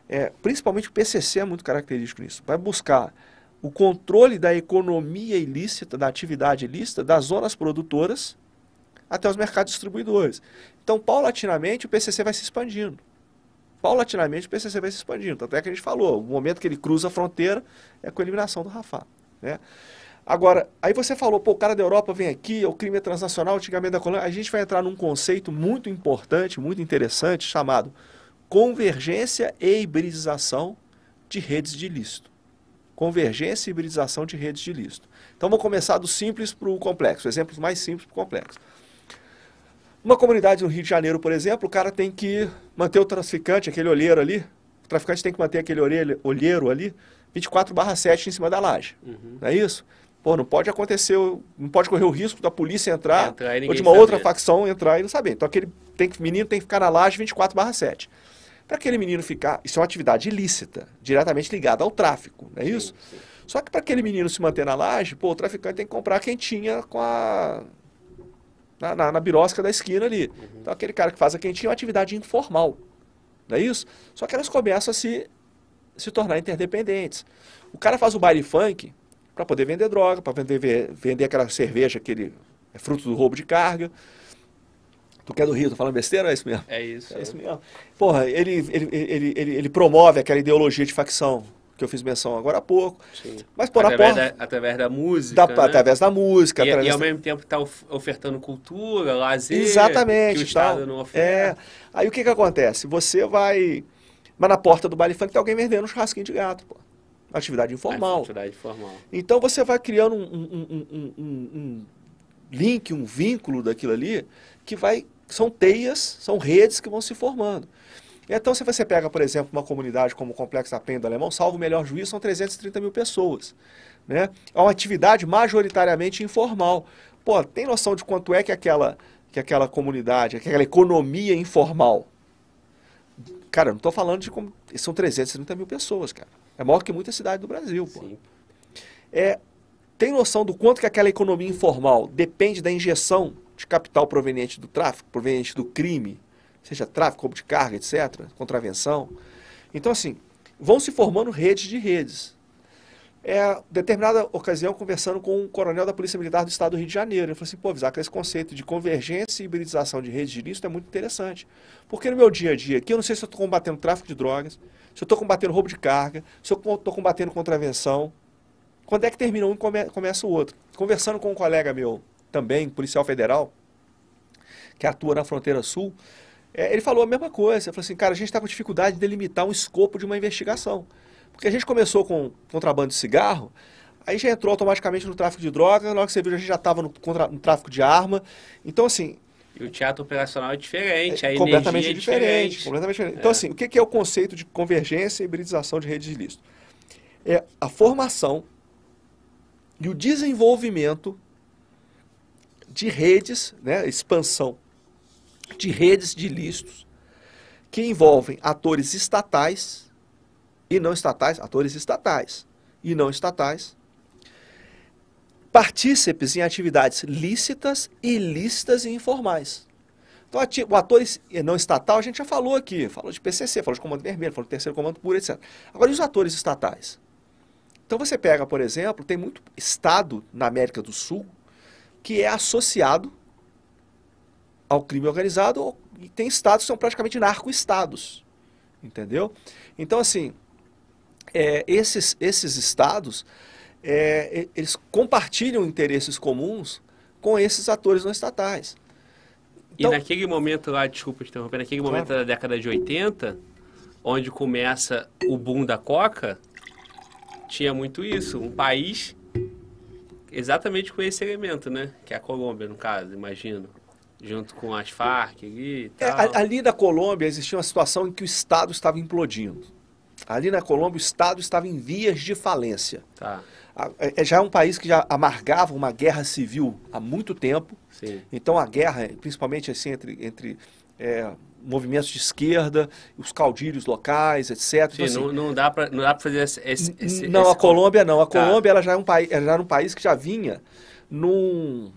É, principalmente o PCC é muito característico nisso. Vai buscar o controle da economia ilícita, da atividade ilícita, das zonas produtoras até os mercados distribuidores. Então, paulatinamente, o PCC vai se expandindo. Paulatinamente, o PCC vai se expandindo. Tanto é que a gente falou, o momento que ele cruza a fronteira é com a eliminação do Rafah. Né? Agora, aí você falou, pô, o cara da Europa vem aqui, o crime é transnacional, antigamente da colônia. A gente vai entrar num conceito muito importante, muito interessante, chamado convergência e hibridização de redes de ilícito. Convergência e hibridização de redes de ilícito. Então, vou começar do simples para o complexo, exemplos mais simples para o complexo. Uma comunidade no Rio de Janeiro, por exemplo, o cara tem que manter o traficante, aquele olheiro ali, o traficante tem que manter aquele olheiro ali, 24 barra 7 em cima da laje. Uhum. Não é isso? Pô, não pode acontecer, não pode correr o risco da polícia entrar, Entrar ou de uma saber. outra facção entrar e não saber. Então aquele tem menino tem que ficar na laje 24 barra 7. Para aquele menino ficar, isso é uma atividade ilícita, diretamente ligada ao tráfico, não é isso? Sim, sim. Só que para aquele menino se manter na laje, pô, o traficante tem que comprar a quentinha com a. Na, na, na birosca da esquina ali. Então aquele cara que faz a quentinha é uma atividade informal. Não é isso? Só que elas começam a se, se tornar interdependentes. O cara faz o baile funk para poder vender droga, para vender, ve- vender aquela cerveja que ele é fruto do roubo de carga. Tu que é do Rio, tô falando besteira? É isso mesmo? É isso. É isso mesmo. Porra, ele, ele, ele, ele, promove aquela ideologia de facção que eu fiz menção agora há pouco. Sim. Mas na através, da, através da música. da- né? através da música, E, e ao da- mesmo tempo está ofertando cultura, lazer. Exatamente. Que o e tal. Estado não É. oferece. Aí o que que acontece? Você vai... Mas na porta do baile funk tem alguém vendendo um churrasquinho de gato, pô. Atividade informal. Atividade formal. Então você vai criando um, um- um- um- link, um vínculo daquilo ali, que vai. São teias, são redes que vão se formando. Então, se você pega, por exemplo, uma comunidade como o Complexo da Penha do Alemão, salvo o melhor juízo, são 330 mil pessoas. Né? É uma atividade majoritariamente informal. Pô, tem noção de quanto é que aquela, que aquela comunidade, aquela economia informal? Cara, eu não estou falando de como. São 330 mil pessoas, cara. É maior que muita cidade do Brasil, pô. Sim. É, tem noção do quanto que aquela economia informal depende da injeção de capital proveniente do tráfico, proveniente do crime, seja tráfico, roubo de carga, etc., contravenção. Então, assim, vão se formando redes de redes. É, determinada ocasião, conversando com um coronel da Polícia Militar do Estado do Rio de Janeiro, ele falou assim, pô, Visaca, esse conceito de convergência e hibridização de redes de ilícito é muito interessante. Porque no meu dia a dia aqui, eu não sei se eu estou combatendo tráfico de drogas, se eu estou combatendo roubo de carga, se eu estou combatendo contravenção, quando é que termina um e come- começa o outro? Conversando com um colega meu, também policial federal, que atua na fronteira sul, é, ele falou a mesma coisa. Ele falou assim, cara, a gente está com dificuldade de delimitar um escopo de uma investigação. Porque a gente começou com contrabando de cigarro, aí já entrou automaticamente no tráfico de droga, logo que você viu, a gente já estava no, no tráfico de arma. Então, assim, E o teatro operacional é diferente, a completamente é diferente, diferente. completamente diferente. Então, assim, o que é o conceito de convergência e hibridização de redes de ilícito? É a formação e o desenvolvimento de redes, né, expansão de redes de ilícitos que envolvem atores estatais e não estatais, atores estatais e não estatais, partícipes em atividades lícitas, ilícitas e informais. Então, o ator não estatal, a gente já falou aqui, falou de PCC, falou de Comando Vermelho, falou de Terceiro Comando Puro, etc. Agora, e os atores estatais? Então, você pega, por exemplo, tem muito estado na América do Sul que é associado ao crime organizado e tem estados que são praticamente narco-estados, entendeu? Então, assim, é, esses, esses estados, é, eles compartilham interesses comuns com esses atores não estatais. Então- E naquele momento lá, desculpa te interromper, naquele Claro. momento da década de 80, onde começa o boom da Coca, tinha muito isso. Um país exatamente com esse elemento, né? Que é a Colômbia, no caso, imagino. Junto com as Farc ali É, ali na Colômbia existia uma situação em que o Estado estava implodindo. Ali na Colômbia o Estado estava em vias de falência. Tá, já é um país que já amargava uma guerra civil há muito tempo. sim. Então a guerra, principalmente assim, entre, entre é, movimentos de esquerda, os caudilhos locais, etc. Sim, Então, assim, não, não dá pra, não dá pra fazer esse... esse, esse não, esse a Colômbia não. A Tá. Colômbia ela já, é um país, já era um país que já vinha num,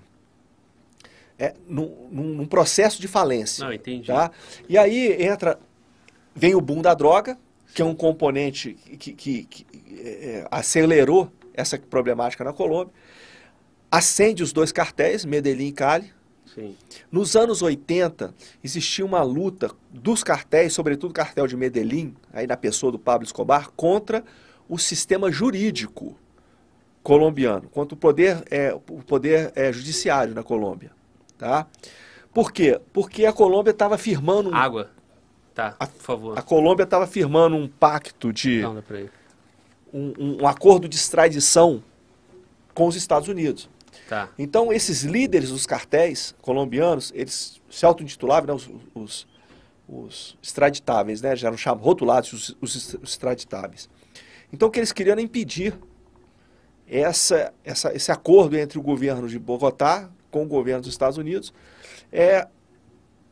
é, num, num- num processo de falência. Não, entendi. Tá? E aí entra, vem o boom da droga, que é um componente que, que- que, é, é, acelerou essa problemática na Colômbia. Acende os dois cartéis, Medellín e Cali. Sim. Nos anos 80, existia uma luta dos cartéis, sobretudo o cartel de Medellín, aí na pessoa do Pablo Escobar, contra o sistema jurídico colombiano, contra o poder, é, o poder é, judiciário na Colômbia. Tá? Por quê? Porque a Colômbia estava firmando um, Água. Tá, por favor. a Colômbia estava firmando um pacto de Não, pra ir. Um, um- acordo de extradição com os Estados Unidos. Tá. Então, esses líderes dos cartéis colombianos, eles se auto-intitulavam né, os, os, os extraditáveis, né? Já eram chamados, rotulados os, os extraditáveis. Então, o que eles queriam era impedir essa, essa, esse acordo entre o governo de Bogotá com o governo dos Estados Unidos, é,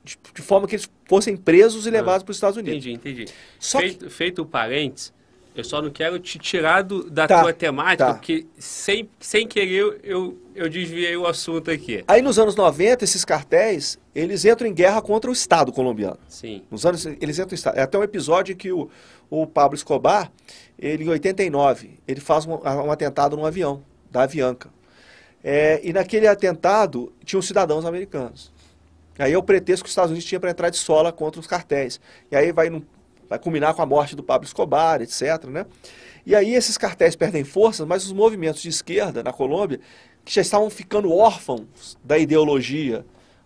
de, de forma que eles fossem presos e levados para os Estados Unidos. Entendi, entendi. Só que- feito, feito o parênteses, eu só não quero te tirar do- da Tá, tua temática, tá. porque sem, sem querer eu, eu desviei o assunto aqui. Aí, nos anos 90, esses cartéis, eles entram em guerra contra o Estado colombiano. Sim. Nos anos, eles entram em estado. É até um episódio que o, o Pablo Escobar, ele, em 89, ele faz um, um atentado num avião, da Avianca. É, e naquele atentado, tinham cidadãos americanos. Aí é o pretexto que os Estados Unidos tinham para entrar de sola contra os cartéis. E aí vai num vai culminar com a morte do Pablo Escobar, etc. Né? E aí esses cartéis perdem força, mas os movimentos de esquerda na Colômbia, que já estavam ficando órfãos da ideologia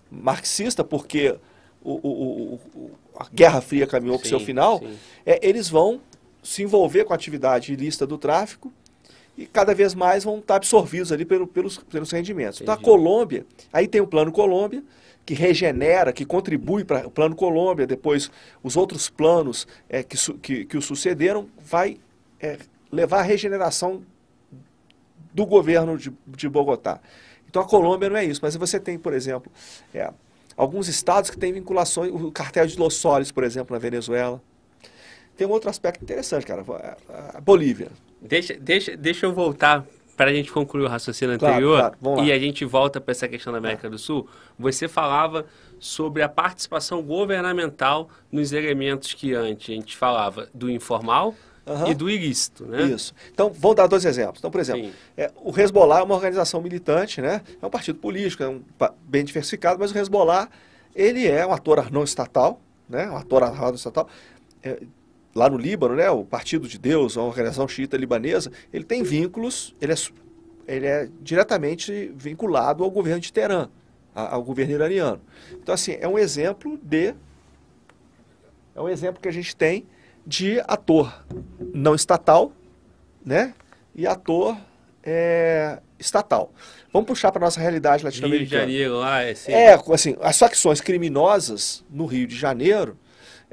marxista, porque o, o, o, a Guerra Fria caminhou para o seu final, é, eles vão se envolver com a atividade ilícita do tráfico e cada vez mais vão estar absorvidos ali pelo, pelos, pelos rendimentos. Entendi. Então a Colômbia, aí tem o Plano Colômbia, que regenera, que contribui para o Plano Colômbia, depois os outros planos é, que, que, que o sucederam, vai é, levar à regeneração do governo de, de Bogotá. Então a Colômbia não é isso, mas você tem, por exemplo, é, alguns estados que têm vinculações, o cartel de Los Soles, por exemplo, na Venezuela. Tem um outro aspecto interessante, cara, a Bolívia. Deixa, deixa, deixa eu voltar para a gente concluir o raciocínio anterior claro, e a gente volta para essa questão da América do Sul. Você falava sobre a participação governamental nos elementos que antes a gente falava do informal, Uhum. e do ilícito, né? Isso. Então, vou dar dois exemplos. Então, por exemplo, é, o Hezbollah é uma organização militante, né? É um partido político, é um, bem diversificado, mas o Hezbollah, ele é um ator não estatal, né? Um ator não estatal. É, lá no Líbano, né? O Partido de Deus, uma organização xiita libanesa, ele tem vínculos, ele é, ele é diretamente vinculado ao governo de Teherã, ao governo iraniano. Então, assim, é um exemplo de... É um exemplo que a gente tem de ator não estatal, né? E ator é, estatal. Vamos puxar para nossa realidade latino-americana. Rio de Janeiro, lá, esse... é assim, as facções criminosas no Rio de Janeiro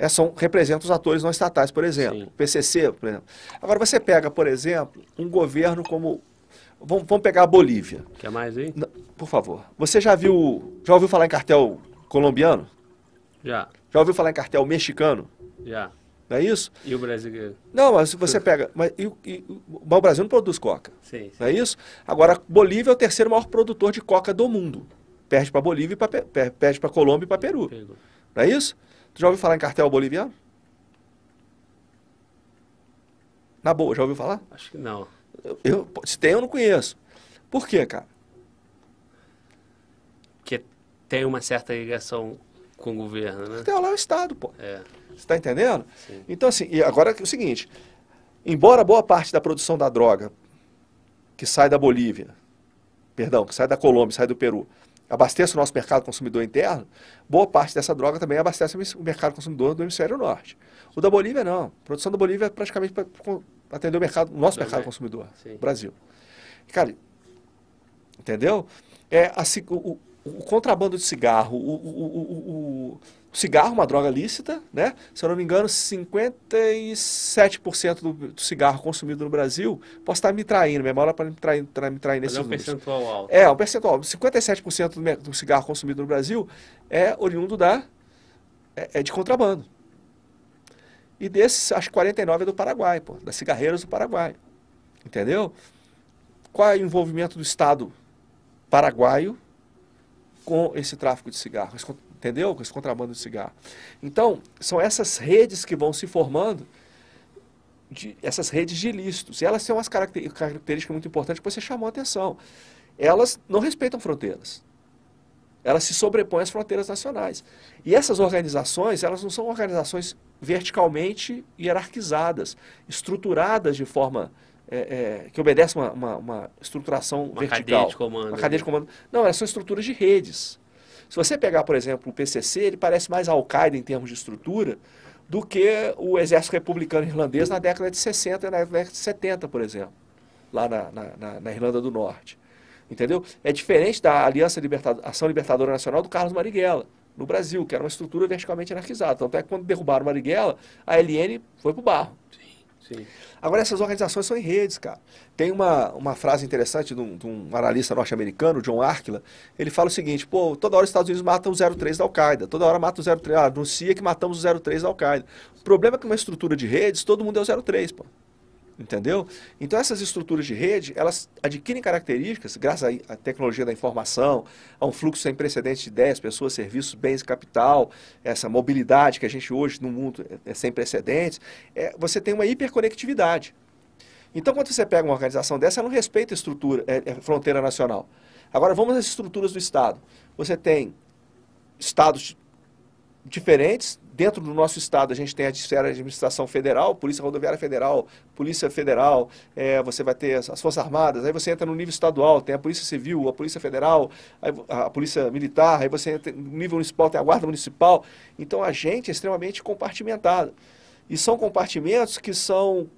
é, são, representam os atores não estatais, por exemplo, Sim. PCC, por exemplo. Agora você pega, por exemplo, um governo como vamos, vamos pegar a Bolívia. Quer mais aí? Por favor. Você já viu, já ouviu falar em cartel colombiano? Já. Já ouviu falar em cartel mexicano? Já. Não é isso? E o brasileiro? Não, mas você pega. Mas, e, e, o Brasil não produz coca. Sim, sim. Não é isso? Agora, Bolívia é o terceiro maior produtor de coca do mundo. Perde para Bolívia, pra, perde para Colômbia e para Peru. Pego. Não é isso? Já ouviu falar em cartel boliviano? Na boa, já ouviu falar? Acho que não. Eu, eu, se tem, eu não conheço. Por quê, cara? Porque tem uma certa ligação com o governo, né? Tem lá o Estado, pô. É. Você está entendendo? Sim. Então, assim, e agora é o seguinte: embora boa parte da produção da droga que sai da Bolívia, perdão, que sai da Colômbia, sai do Peru, abasteça o nosso mercado consumidor interno, boa parte dessa droga também abastece o mercado consumidor do hemisfério norte. O da Bolívia, não. A produção da Bolívia é praticamente para atender o, mercado, o nosso também. mercado consumidor, Sim. Brasil. Cara, entendeu? É, assim, o, o, contrabando de cigarro, o, o, o o cigarro, uma droga lícita, né? Se eu não me engano, 57% do, do cigarro consumido no Brasil, posso estar me traindo, minha memória para me trair, me trair nesse é um percentual alto. É, um percentual. 57% do, do cigarro consumido no Brasil é oriundo da, é, é de contrabando. E desses, acho que 49 é do Paraguai, pô, das cigarreiras do Paraguai. Entendeu? Qual é o envolvimento do Estado paraguaio com esse tráfico de cigarros? Entendeu? Com esse contrabando de cigarro. Então, são essas redes que vão se formando, de, essas redes de ilícitos. E elas têm umas características muito importantes que você chamou a atenção. Elas não respeitam fronteiras. Elas se sobrepõem às fronteiras nacionais. E essas organizações, elas não são organizações verticalmente hierarquizadas, estruturadas de forma é, é, que obedece uma, uma, uma estruturação uma vertical. Cadeia de comando, uma cadeia de comando. Não, elas são estruturas de redes. Se você pegar, por exemplo, o PCC, ele parece mais Al-Qaeda em termos de estrutura do que o exército republicano irlandês na década de 60 e na década de 70, por exemplo, lá na, na, na Irlanda do Norte. Entendeu? É diferente da Aliança Libertador, Ação Libertadora Nacional do Carlos Marighella, no Brasil, que era uma estrutura verticalmente anarquizada. Tanto é que quando derrubaram Marighella, a LN foi para o barro. Agora, essas organizações são em redes, cara. Tem uma, uma frase interessante de um, de um analista norte-americano, John Arkela. Ele fala o seguinte: pô, toda hora os Estados Unidos matam o 03 da Al-Qaeda, toda hora mata o 03, ah, anuncia que matamos o 03 da Al-Qaeda. O problema é que uma estrutura de redes, todo mundo é o 03, pô. Entendeu? Então essas estruturas de rede, elas adquirem características, graças à tecnologia da informação, a um fluxo sem precedentes de ideias, pessoas, serviços, bens capital, essa mobilidade que a gente hoje no mundo é, é sem precedentes, é, você tem uma hiperconectividade. Então quando você pega uma organização dessa, ela não respeita estrutura, é, é fronteira nacional. Agora vamos às estruturas do Estado. Você tem estados diferentes. Dentro do nosso estado, a gente tem a esfera de administração federal, Polícia Rodoviária Federal, Polícia Federal, é, você vai ter as Forças Armadas, aí você entra no nível estadual, tem a Polícia Civil, a Polícia Federal, a Polícia Militar, aí você entra no nível municipal, tem a Guarda Municipal. Então, a gente é extremamente compartimentado. E são compartimentos que são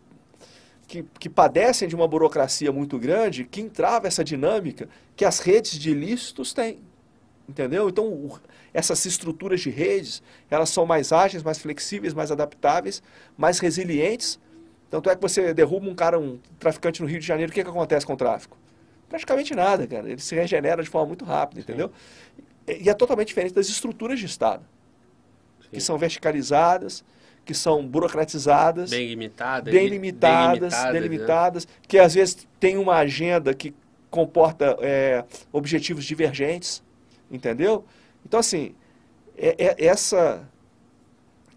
que, que, padecem de uma burocracia muito grande que entrava essa dinâmica que as redes de ilícitos têm. Entendeu? Então, essas estruturas de redes, elas são mais ágeis, mais flexíveis, mais adaptáveis, mais resilientes. Tanto é que você derruba um cara, um traficante no Rio de Janeiro, o que, que acontece com o tráfico? Praticamente nada, cara. Ele se regenera de forma muito rápida, entendeu? E, e é totalmente diferente das estruturas de Estado, Sim. que são verticalizadas, que são burocratizadas, bem limitadas, bem limitadas, bem delimitadas, né? que às vezes tem uma agenda que comporta é, objetivos divergentes, entendeu? Então, assim, é, é essa,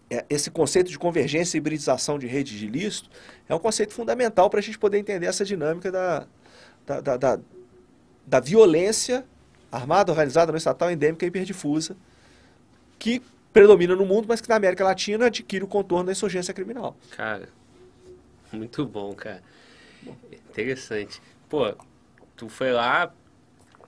é, esse conceito de convergência e hibridização de redes de ilícito é um conceito fundamental para a gente poder entender essa dinâmica da, da, da, da, da violência armada, organizada, não estatal, endêmica e hiperdifusa, que predomina no mundo, mas que na América Latina adquire o contorno da insurgência criminal. Cara, *laughs* muito bom, cara. Interessante. Pô, tu foi lá,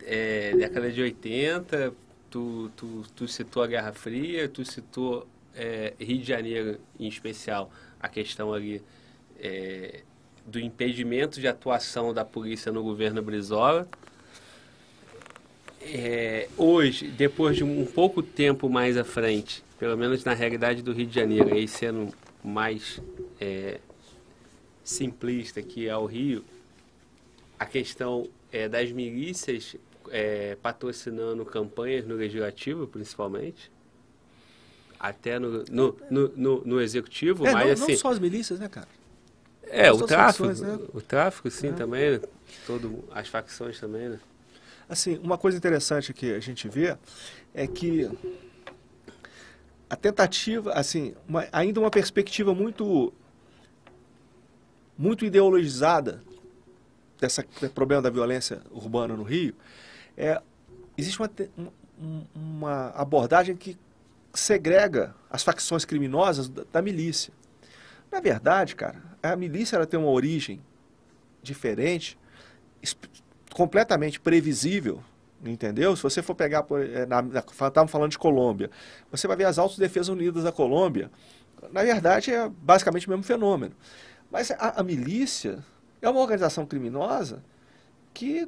é, década de 80, tu, tu, tu citou a Guerra Fria, tu citou é, Rio de Janeiro em especial, a questão ali é, do impedimento de atuação da polícia no governo Brizola. É, hoje, depois de um pouco tempo mais à frente, pelo menos na realidade do Rio de Janeiro, aí sendo mais é, simplista que é o Rio, a questão é, das milícias é, patrocinando campanhas no legislativo, principalmente. Até no, no, no, no, no executivo, é, mas não, assim... Não só as milícias, né, cara? É, o tráfico, né? o tráfico, sim, é. também, né? Todo, as facções também, né? Assim, uma coisa interessante que a gente vê é que a tentativa, assim, uma, ainda uma perspectiva muito muito ideologizada desse problema da violência urbana no Rio, é, existe uma, uma abordagem que segrega as facções criminosas da, da, milícia. Na verdade, cara, a milícia ela tem uma origem diferente, completamente previsível, entendeu? Se você for pegar, estamos falando de Colômbia, você vai ver as Autodefesas Unidas da Colômbia, na verdade é basicamente o mesmo fenômeno. Mas a, a milícia é uma organização criminosa que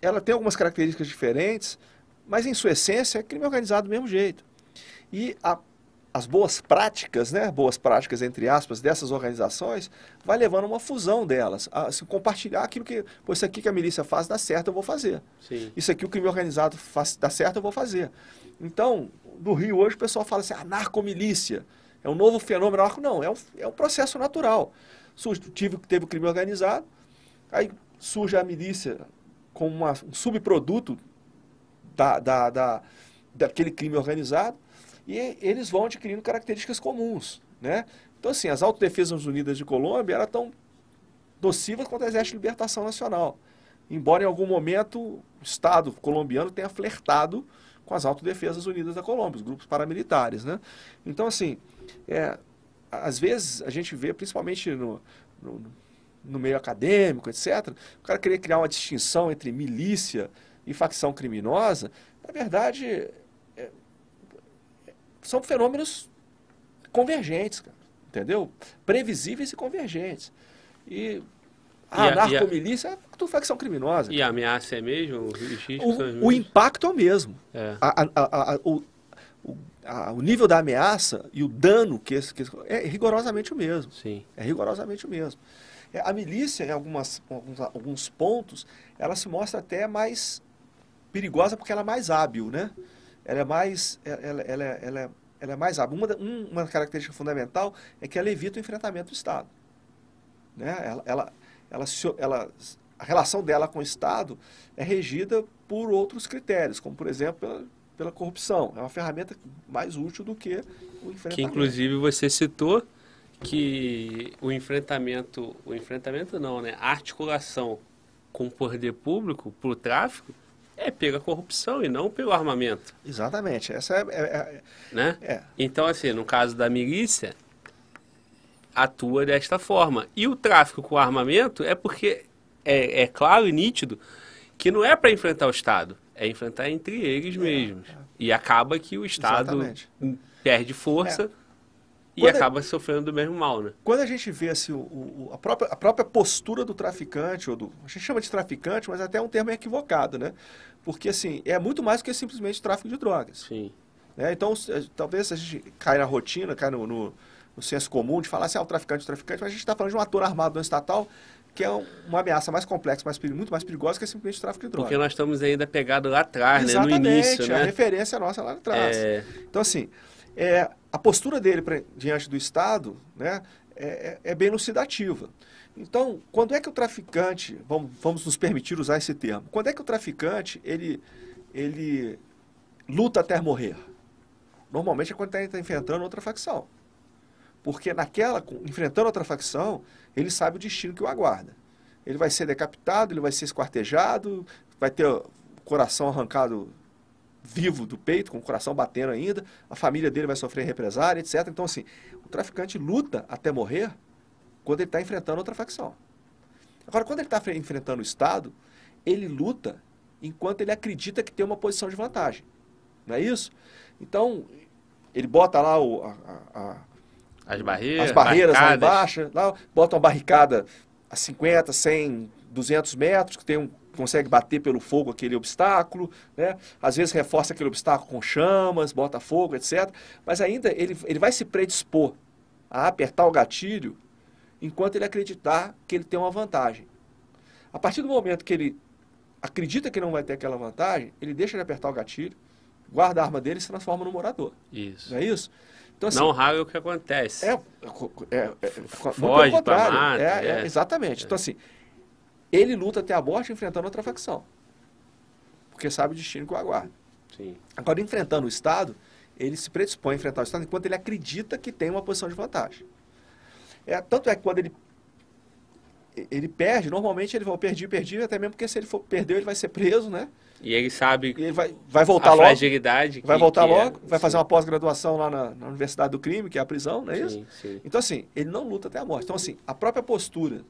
ela tem algumas características diferentes, mas em sua essência é crime organizado do mesmo jeito. E a, as boas práticas, né, boas práticas entre aspas, dessas organizações, vai levando a uma fusão delas, a se compartilhar aquilo que, pô, isso aqui que a milícia faz dá certo, eu vou fazer. Sim. Isso aqui o crime organizado faz, dá certo, eu vou fazer. Então, no Rio hoje o pessoal fala assim, a narcomilícia é um novo fenômeno. Não, é um, é um processo natural. Surge, tive, teve o crime organizado, aí surge a milícia como uma, um subproduto da, da, da, daquele crime organizado, e eles vão adquirindo características comuns. Né? Então, assim, as Autodefesas Unidas de Colômbia eram tão nocivas quanto o Exército de Libertação Nacional. Embora em algum momento o Estado colombiano tenha flertado com as Autodefesas Unidas da Colômbia, os grupos paramilitares. Né? Então, assim, é, às vezes a gente vê, principalmente no, no no meio acadêmico, etc. O cara querer criar uma distinção entre milícia e facção criminosa, na verdade, é, são fenômenos convergentes, cara, entendeu? Previsíveis e convergentes. E a, a narcomilícia é tudo facção criminosa. E a ameaça é mesmo? O, o impacto é o mesmo. É. A, a, o, o, nível da ameaça e o dano que, esse, que é rigorosamente o mesmo. Sim. É rigorosamente o mesmo. É, a milícia, em algumas, alguns, alguns pontos, ela se mostra até mais perigosa porque ela é mais hábil, né? Ela é mais, ela, ela, ela, ela, ela é mais hábil. Uma, uma característica fundamental é que ela evita o enfrentamento do Estado. Né? Ela, ela, ela, ela, a relação dela com o Estado é regida por outros critérios, como, por exemplo, pela, pela corrupção. É uma ferramenta mais útil do que o enfrentamento. Que, inclusive, você citou que o enfrentamento, o enfrentamento não, né? A articulação com o poder público para o tráfico é pela corrupção e não pelo armamento. Exatamente. Essa é, é, é, né? é. Então, assim, no caso da milícia, atua desta forma. E o tráfico com armamento é porque é, é claro e nítido que não é para enfrentar o Estado, é enfrentar entre eles É, mesmos. E acaba que o Estado Exatamente. perde força e Quando é- acaba sofrendo do mesmo mal, né? Quando a gente vê assim, o, o- a, própria, a própria postura do traficante, ou do, a gente chama de traficante, mas até é um termo equivocado, né? Porque assim, é muito mais do que simplesmente tráfico de drogas. Sim. né? Então, se- talvez a gente caia na rotina, caia no, no, no senso comum de falar assim, ah, o traficante, o traficante, mas a gente está falando de um ator armado no estatal, que é um- uma ameaça mais complexa, mais, muito mais perigosa que simplesmente tráfico de drogas. Porque nós estamos ainda pegados lá atrás, né? No Exatamente, início, a né? referência nossa lá atrás. É, Então, assim, é, a postura dele pra- diante do Estado né, é, é- é bem elucidativa. Então, quando é que o traficante, vamos, vamos nos permitir usar esse termo, quando é que o traficante ele, ele luta até morrer? Normalmente é quando está enfrentando outra facção. Porque naquela, enfrentando outra facção, ele sabe o destino que o aguarda. Ele vai ser decapitado, ele vai ser esquartejado, vai ter o coração arrancado vivo do peito, com o coração batendo ainda, a família dele vai sofrer represária, etc. Então, assim, o traficante luta até morrer quando ele está enfrentando outra facção. Agora, quando ele está enfrentando o Estado, ele luta enquanto ele acredita que tem uma posição de vantagem. Não é isso? Então, ele bota lá o, a- a- a- as barreiras, as barreiras lá embaixo, lá, bota uma barricada a 50, 100, 200 metros, que tem um, consegue bater pelo fogo aquele obstáculo, né? às vezes reforça aquele obstáculo com chamas, bota fogo, etc. Mas ainda ele, ele vai se predispor a apertar o gatilho enquanto ele acreditar que ele tem uma vantagem. A partir do momento que ele acredita que não vai ter aquela vantagem, ele deixa de apertar o gatilho, guarda a arma dele e se transforma no morador. Isso. Não é isso? Então, assim, Não raro é o que acontece. é, é, é, é, Foge muito contrário. mata, é, é, é. exatamente. Então, assim, ele luta até a morte enfrentando outra facção. Porque sabe o destino que o aguarda. Sim. Agora, enfrentando o Estado, ele se predispõe a enfrentar o Estado enquanto ele acredita que tem uma posição de vantagem. É, tanto é que quando ele, ele perde, normalmente ele vai perder, perder, até mesmo porque se ele for perder, ele vai ser preso, né? E ele sabe E ele vai, vai voltar a logo. fragilidade Vai que- voltar que é. logo, vai fazer uma pós-graduação lá na, na Universidade do Crime, que é a prisão, não é isso? Sim, sim. Então, assim, ele não luta até a morte. Então, assim, a própria postura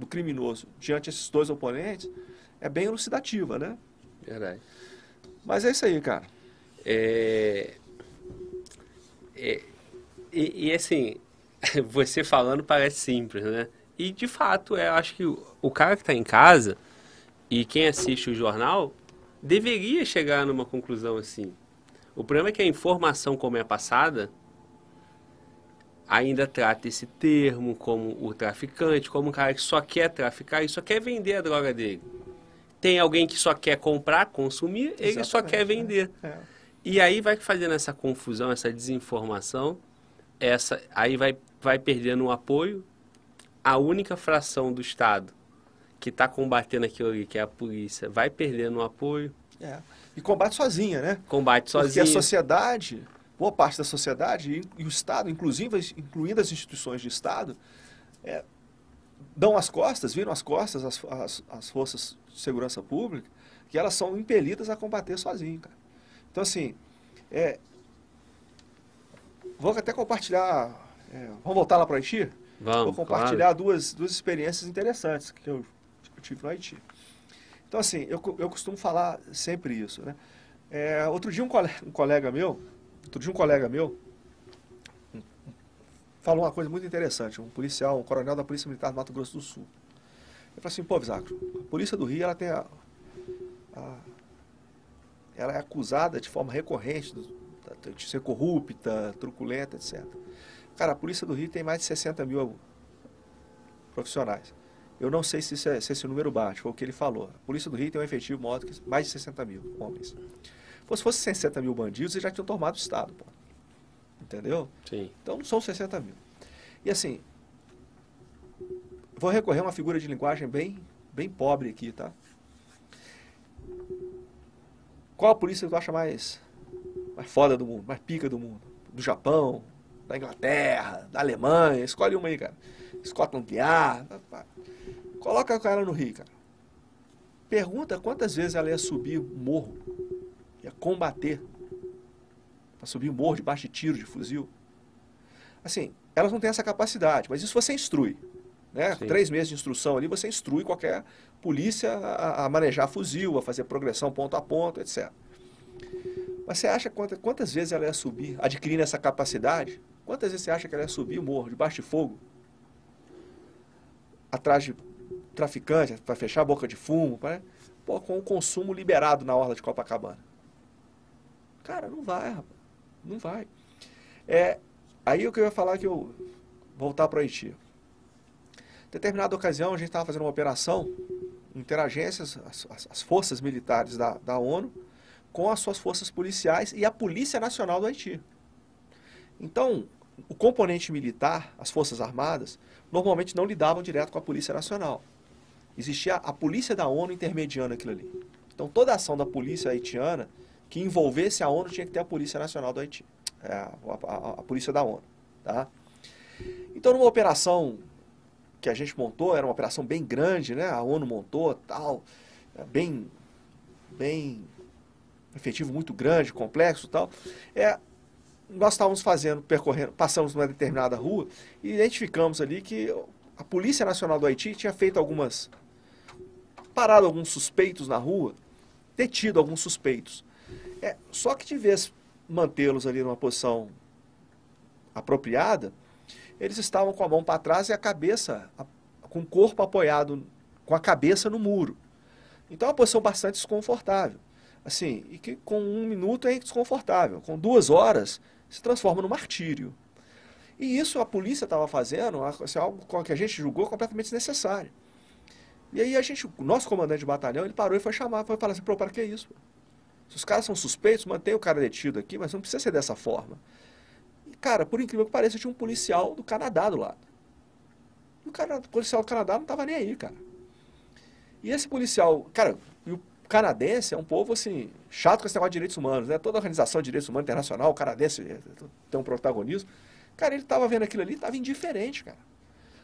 do criminoso diante desses dois oponentes é bem elucidativa, né? Verdade. Mas é isso aí, cara. É, é- e, e, assim, *laughs* você falando parece simples, né? E de fato, eu acho que o cara que está em casa e quem assiste o jornal deveria chegar numa conclusão assim. O problema é que a informação como é passada ainda trata esse termo como o traficante, como um cara que só quer traficar e só quer vender a droga dele. Tem alguém que só quer comprar, consumir, ele só Exatamente, quer né? vender. É. E aí vai fazendo essa confusão, essa desinformação, essa aí vai, vai perdendo o apoio. A única fração do Estado que está combatendo aquilo ali, que é a polícia, vai perdendo o apoio, É. E combate sozinha, né? combate Porque sozinho. a sociedade, boa parte da sociedade, e, e o Estado, inclusive, incluindo as instituições de Estado, é, dão as costas, viram as costas às, às, às forças de segurança pública, que elas são impelidas a combater sozinho, cara. Então, assim, é, vou até compartilhar, é, vamos voltar lá para o Haiti? Vamos, Vou compartilhar duas, duas experiências interessantes que eu, eu tive no Haiti. Então, assim, eu, eu costumo falar sempre isso, né? É, outro dia um colega, um colega meu, outro dia um colega meu falou uma coisa muito interessante, um policial, um coronel da Polícia Militar do Mato Grosso do Sul. Ele falou assim, pô, Visacro, a Polícia do Rio, ela tem a, a- ela é acusada de forma recorrente de ser corrupta, truculenta, etc. Cara, a Polícia do Rio tem mais de 60 mil profissionais. Eu não sei se, é- se esse número bate, foi o que ele falou. A Polícia do Rio tem um efetivo maior do que mais de 60 mil homens. Se fosse 60 mil bandidos, eles já tinham tomado o Estado, pô. Entendeu? Sim. Então não são 60 mil. E assim, vou recorrer a uma figura de linguagem bem, bem pobre aqui, tá? Qual a polícia que tu acha mais, mais foda do mundo, mais pica do mundo? Do Japão, da Inglaterra, da Alemanha, escolhe uma aí, cara. Scotland Yard, coloca o cara no Rio, cara. Pergunta quantas vezes ela ia subir morro, ia combater, para subir o morro debaixo de tiro de fuzil. Assim, elas não têm essa capacidade, mas isso você instrui. Né? Três meses de instrução ali, você instrui qualquer polícia a, a, manejar fuzil, a fazer progressão ponto a ponto, etc. Mas você acha quantas, quantas vezes ela ia subir, adquirindo essa capacidade? Quantas vezes você acha que ela ia subir o morro, debaixo de fogo? Atrás de traficante, para fechar a boca de fumo, pra, pô, com o consumo liberado na orla de Copacabana. Cara, não vai, rapaz. Não vai. É, aí o que eu ia falar que eu voltar para o Haiti. Determinada ocasião, a gente estava fazendo uma operação, interagências, as, as, as forças militares da, da ONU, com as suas forças policiais e a Polícia Nacional do Haiti. Então, o componente militar, as Forças Armadas, normalmente não lidavam direto com a Polícia Nacional. Existia a Polícia da ONU intermediando aquilo ali. Então, toda ação da Polícia haitiana que envolvesse a ONU tinha que ter a Polícia Nacional do Haiti, é, a, a, a, Polícia da ONU. Tá? Então, numa operação que a gente montou, era uma operação bem grande, né? a ONU montou, tal, é, bem, bem efetivo muito grande, complexo tal. É, nós estávamos fazendo, percorrendo, passamos numa determinada rua e identificamos ali que a Polícia Nacional do Haiti tinha feito algumas. parado alguns suspeitos na rua, detido alguns suspeitos. É, só que de vez mantê-los ali numa posição apropriada, eles estavam com a mão para trás e a cabeça, a, com o corpo apoiado, com a cabeça no muro. Então é uma posição bastante desconfortável. Assim, e que com um minuto é desconfortável. Com duas horas se transforma no martírio. E isso a polícia estava fazendo, assim, algo que a gente julgou completamente desnecessário. E aí a gente, o nosso comandante de batalhão, ele parou e foi chamar, foi falar assim, pô, para que isso? Se os caras são suspeitos, mantém o cara detido aqui, mas não precisa ser dessa forma. E, cara, por incrível que pareça, tinha um policial do Canadá do lado. E o, cara, o policial do Canadá não estava nem aí, cara. E esse policial, cara, e o canadense é um povo assim, chato com esse negócio de direitos humanos, né? Toda organização de direitos humanos internacional, o canadense eh, tem um protagonismo. Cara, ele estava vendo aquilo ali, estava indiferente, cara.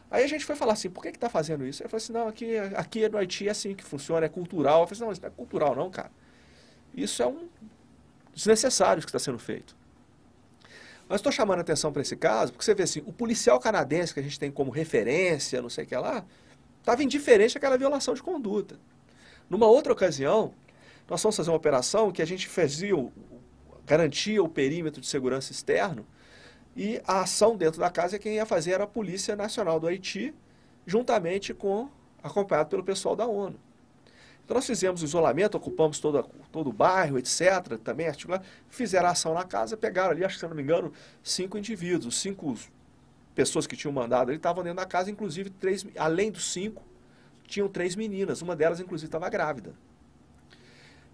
Aí a gente foi falar assim, por que está fazendo isso? Ele falou assim, não, aqui, aqui no Haiti é assim que funciona, é cultural. Eu falei assim, não, isso não é cultural não, cara. Isso é um desnecessário que está sendo feito. Mas estou chamando a atenção para esse caso, porque você vê assim, o policial canadense que a gente tem como referência, não sei o que lá, estava indiferente àquela violação de conduta. Numa outra ocasião, nós fomos fazer uma operação que a gente fazia, garantia o perímetro de segurança externo e a ação dentro da casa quem ia fazer era a Polícia Nacional do Haiti, juntamente com, acompanhado pelo pessoal da ONU. Então nós fizemos o isolamento, ocupamos todo, todo o bairro, etc. Também articular, fizeram ação na casa, pegaram ali, acho que se não me engano, cinco indivíduos, cinco pessoas que tinham mandado ali estavam dentro da casa, inclusive três, além dos cinco, tinham três meninas, uma delas inclusive estava grávida.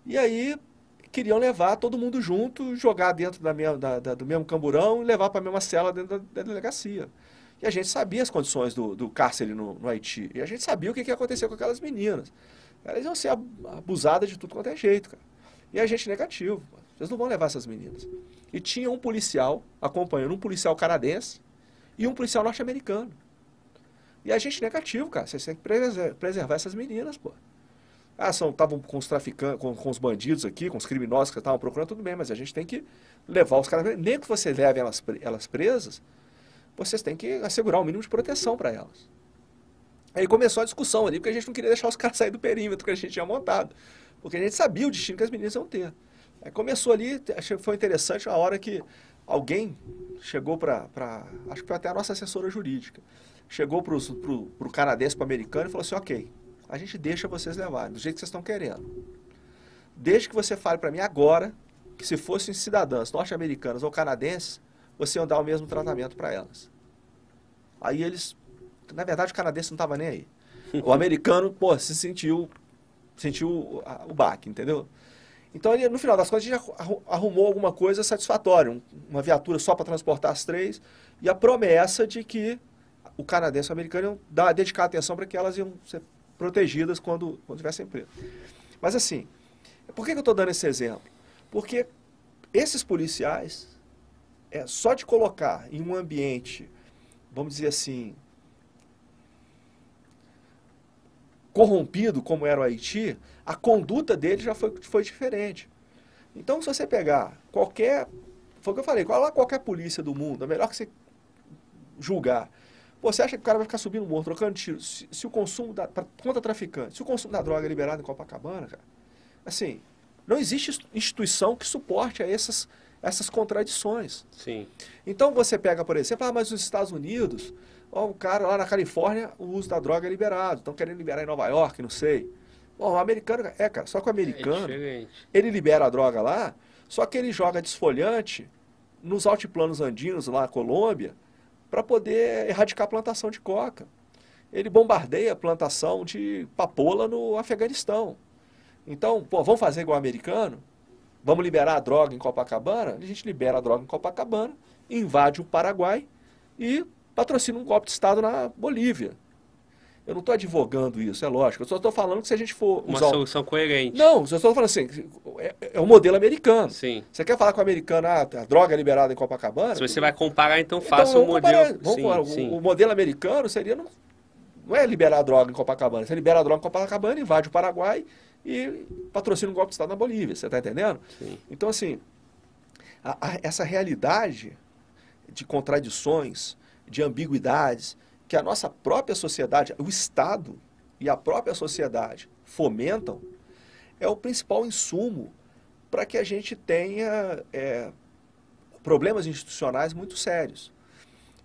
E aí queriam levar todo mundo junto, jogar dentro da da, da, do mesmo camburão e levar para a mesma cela dentro da, da, delegacia. E a gente sabia as condições do, do cárcere no, no, Haiti. E a gente sabia o que, que ia acontecer com aquelas meninas. Elas iam ser abusadas de tudo quanto é jeito, cara. E a gente negativo. Vocês não vão levar essas meninas. E tinha um policial acompanhando, um policial canadense e um policial norte-americano. E a gente negativo, cara. Vocês têm que preservar essas meninas, pô. Ah, estavam com os traficantes, com, com, os bandidos aqui, com os criminosos que estavam procurando, tudo bem, mas a gente tem que levar os caras. Nem que você leve elas, elas presas, vocês têm que assegurar o mínimo de proteção para elas. Aí começou a discussão ali, porque a gente não queria deixar os *laughs* caras sair do perímetro que a gente tinha montado. Porque a gente sabia o destino que as meninas iam ter. Aí começou ali, achei que foi interessante a hora que alguém chegou para. Acho que foi até a nossa assessora jurídica chegou para o canadense, para o americano e falou assim: ok, a gente deixa vocês levarem, do jeito que vocês estão querendo. Desde que você fale para mim agora que se fossem cidadãs norte-americanas ou canadenses, você ia dar o mesmo tratamento para elas. Aí eles, na verdade, o canadense não estava nem aí. O americano, pô, se sentiu, sentiu o, baque, entendeu? Então, ali, no final das contas, a gente arrumou alguma coisa satisfatória, uma viatura só para transportar as três, e a promessa de que o canadense e o americano iam dar, dedicar atenção para que elas iam ser protegidas quando, quando tivessem preso. Mas assim, por que, que eu estou dando esse exemplo? Porque esses policiais, é só de colocar em um ambiente, vamos dizer assim, corrompido como era o Haiti, a conduta dele já foi, foi diferente. Então, se você pegar qualquer. Foi o que eu falei, qual, qualquer polícia do mundo, é melhor que você julgar. Você acha que o cara vai ficar subindo morro, trocando tiro? Se, se o consumo da. Pra, contra traficante, se o consumo da droga é liberado em Copacabana, cara, assim, não existe instituição que suporte a essas, essas contradições. Sim. Então você pega, por exemplo, ah, mas nos Estados Unidos, ó, o cara lá na Califórnia, o uso da droga é liberado, estão querendo liberar em Nova York, não sei. Bom, o americano, é, cara, só que o americano, É ele libera a droga lá, só que ele joga desfolhante nos altiplanos andinos lá na Colômbia para poder erradicar a plantação de coca. Ele bombardeia a plantação de papoula no Afeganistão. Então, pô, vamos fazer igual o americano? Vamos liberar a droga em Copacabana? A gente libera a droga em Copacabana, invade o Paraguai e patrocina um golpe de Estado na Bolívia. Eu não estou advogando isso, é lógico. Eu só estou falando que se a gente for Uma usar... solução coerente. Não, eu estou falando assim, é, é o modelo americano. Sim. Você quer falar com o americano, ah, a droga é liberada em Copacabana? Se você vai comparar, então Então, faça um vamos comparar. modelo. Sim. O- sim. O, modelo americano seria, não, não é liberar a droga em Copacabana, você libera a droga em Copacabana, invade o Paraguai e patrocina um golpe de Estado na Bolívia, você está entendendo? Sim. Então, assim, a- a- essa realidade de contradições, de ambiguidades, que a nossa própria sociedade, o Estado e a própria sociedade fomentam, é o principal insumo para que a gente tenha é, problemas institucionais muito sérios.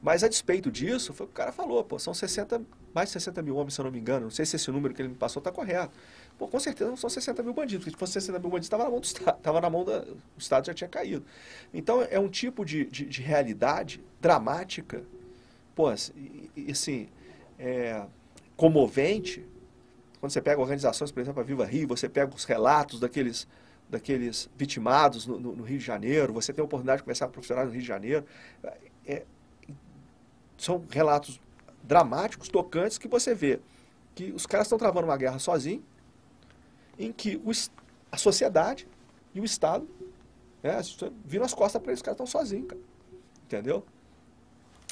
Mas a despeito disso, foi o que o cara falou, pô, são 60, mais de 60 mil homens, se eu não me engano, não sei se esse número que ele me passou está correto. Pô, com certeza não são 60 mil bandidos, porque se fosse 60 mil bandidos, estava na mão do *laughs* Estado, estava na mão da. O Estado já tinha caído. Então é um tipo de, de, de realidade dramática, pô, assim, é, comovente. Quando você pega organizações, por exemplo, a Viva Rio, você pega os relatos daqueles, daqueles vitimados no, no- no Rio de Janeiro, você tem a oportunidade de conversar com profissionais no Rio de Janeiro. É, são relatos dramáticos, tocantes, que você vê que os caras estão travando uma guerra sozinhos, em que o a sociedade e o Estado né, viram as costas para eles, os caras estão sozinhos, cara. Entendeu?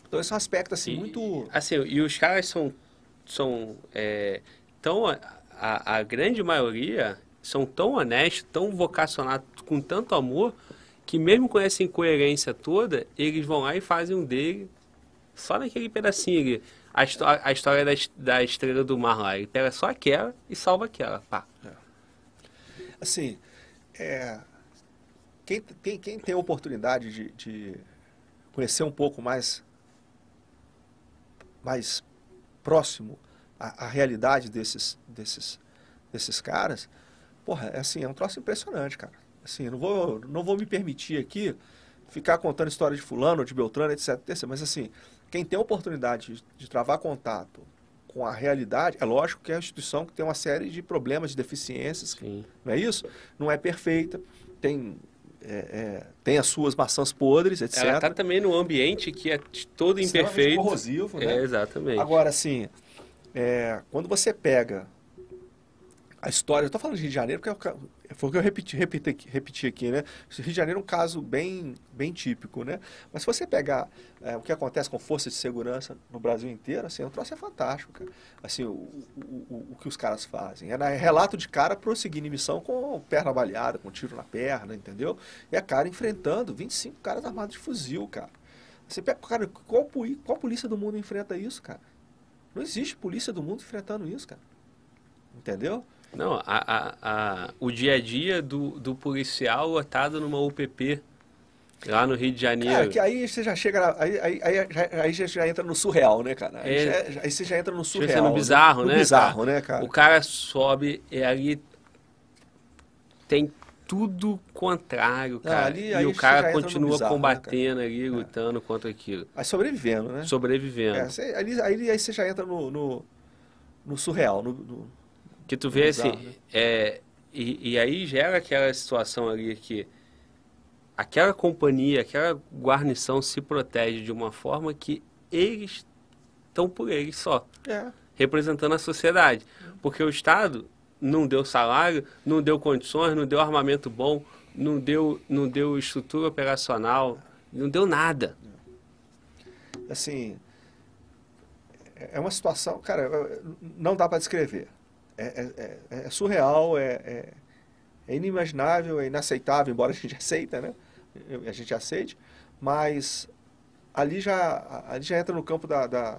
Então esse é um aspecto assim, E- muito. Assim, e os caras são, são é, tão, a, a grande maioria são tão honestos, tão vocacionados, com tanto amor, que mesmo com essa incoerência toda, eles vão lá e fazem um dele só naquele pedacinho ali. A, a história da, da estrela do mar lá. Ele pega só aquela e salva aquela. Pá. Assim, é, quem, quem, quem tem a oportunidade de, de conhecer um pouco mais, mais próximo a, a realidade desses, desses, desses caras, porra, é assim, é um troço impressionante, cara. Assim, não vou, não vou me permitir aqui ficar contando história de fulano, de Beltrano, etc, etc. Mas assim, quem tem a oportunidade de, de travar contato com a realidade, é lógico que é uma instituição que tem uma série de problemas, de deficiências, Sim. não é isso? Não é perfeita, tem, é, é, tem as suas maçãs podres, etc. Ela tá também no ambiente que é todo imperfeito. corrosivo, né? É, exatamente. Agora, assim, é, quando você pega a história, eu estou falando de Rio de Janeiro porque é o foi o que eu repeti, repeti, aqui- repeti aqui, né? Rio de Janeiro é um caso bem, bem típico, né? Mas se você pegar é, o que acontece com forças de segurança no Brasil inteiro, assim, o troço é fantástico, cara. Assim, o, o, o, o que os caras fazem. É é relato de cara prosseguindo em missão com perna baleada, com tiro na perna, entendeu? E a cara enfrentando 25 caras armados de fuzil, cara. Você pega, cara, qual, qual polícia do mundo enfrenta isso, cara? Não existe polícia do mundo enfrentando isso, cara. Entendeu? Não, a, a, a- o dia a dia do, do policial lotado numa UPP lá no Rio de Janeiro. Cara, que aí você já chega. Aí, aí, aí, aí já, já entra no surreal, né, cara? Aí, É. já- aí você já entra no surreal. no bizarro, no né, bizarro, cara? né, cara? O cara sobe e ali tem tudo contrário, Ah, cara. ali- e o cara no continua bizarro, né, combatendo ali, lutando contra aquilo. Aí sobrevivendo, né? Sobrevivendo. É, você- ali, aí, aí você já entra no, no, no surreal. No, no- Que tu vê Bizarro, assim, né? é, e, e aí gera aquela situação ali que aquela companhia, aquela guarnição se protege de uma forma que eles estão por eles só, é. representando a sociedade. Porque o Estado não deu salário, não deu condições, não deu armamento bom, não deu, não deu estrutura operacional, não deu nada. assim, é uma situação, cara, não dá para descrever. É, é, é surreal, é, é, inimaginável, é inaceitável, embora a gente *laughs* aceita, né? A gente aceite, mas ali já, ali já entra no campo da, da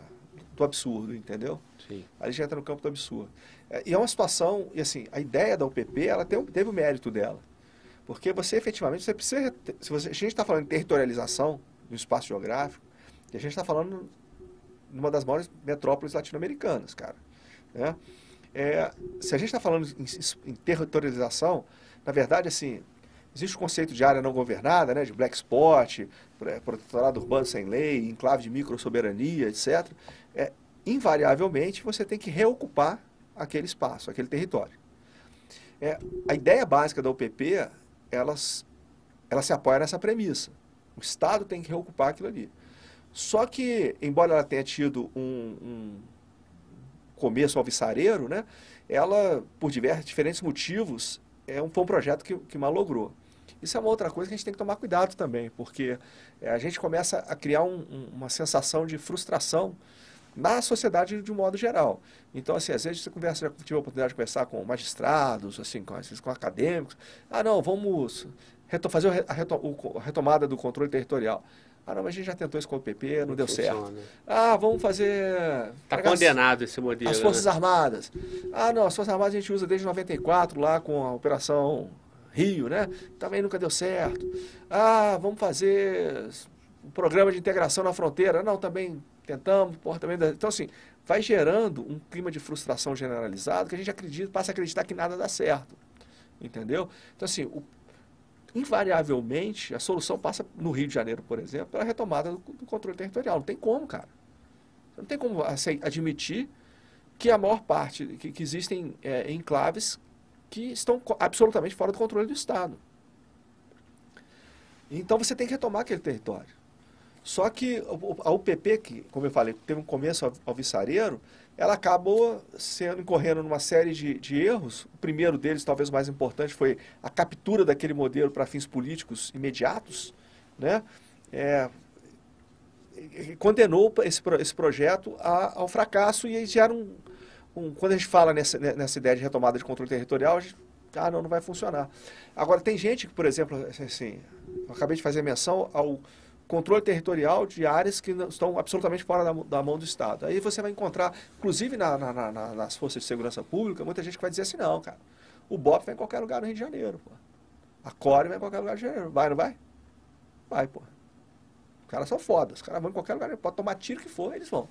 do absurdo, entendeu? Sim. Ali já entra no campo do absurdo. E é uma situação, e assim, a ideia da UPP, ela tem, teve o mérito dela. Porque você efetivamente, você precisa, se você, a gente está falando de territorialização do espaço geográfico, e a gente está falando numa das maiores metrópoles latino-americanas, cara. Né? É, se a gente está falando em, em, territorialização, na verdade, assim, existe o conceito de área não governada, né, de black spot, protetorado urbano sem lei, enclave de micro-soberania, etc. É, invariavelmente, você tem que reocupar aquele espaço, aquele território. É, a ideia básica da UPP, elas, ela se apoia nessa premissa. O Estado tem que reocupar aquilo ali. Só que, embora ela tenha tido um, um começo alvissareiro, né, ela, por diversos, diferentes motivos, é um, foi um projeto que, que malogrou. Isso é uma outra coisa que a gente tem que tomar cuidado também, porque é, a gente começa a criar um, um, uma sensação de frustração na sociedade de um modo geral. Então, assim, às vezes você conversa, já tive a oportunidade de conversar com magistrados, assim, com, com acadêmicos. Ah, não, vamos fazer a, retomada do controle territorial. Ah, não, mas a gente já tentou isso com o PP, não, não deu funciona. certo. Ah, vamos fazer... Está condenado esse modelo. As Forças né? Armadas. Ah, não, as Forças Armadas a gente usa desde 94 lá com a Operação Rio, né? Também nunca deu certo. Ah, vamos fazer um programa de integração na fronteira. Não, também tentamos, porra, também... Então, assim, vai gerando um clima de frustração generalizado que a gente acredita, passa a acreditar que nada dá certo. Entendeu? Então, assim, o invariavelmente, a solução passa no Rio de Janeiro, por exemplo, pela retomada do, do controle territorial. Não tem como, cara. Não tem como admitir que a maior parte, que, que existem é, enclaves que estão absolutamente fora do controle do Estado. Então você tem que retomar aquele território. Só que a UPP, que, como eu falei, teve um começo alvissareiro, ela acabou sendo incorrendo numa série de, de erros. O primeiro deles, talvez mais importante, foi a captura daquele modelo para fins políticos imediatos, né? É, condenou esse, esse projeto a, ao fracasso e gera um, um, Quando a gente fala nessa, nessa ideia de retomada de controle territorial, a gente, ah, não, não vai funcionar. Agora, tem gente que, por exemplo, assim, eu acabei de fazer menção ao controle territorial de áreas que estão absolutamente fora da, da mão do Estado. Aí você vai encontrar, inclusive na, na, na, nas forças de segurança pública, muita gente que vai dizer assim, não, cara, o BOP vai em qualquer lugar no Rio de Janeiro, pô. A CORE vai em qualquer lugar no Rio de Janeiro. Vai, não vai? Vai, pô. Os caras são fodas, os caras vão em qualquer lugar, pode tomar tiro que for, eles vão.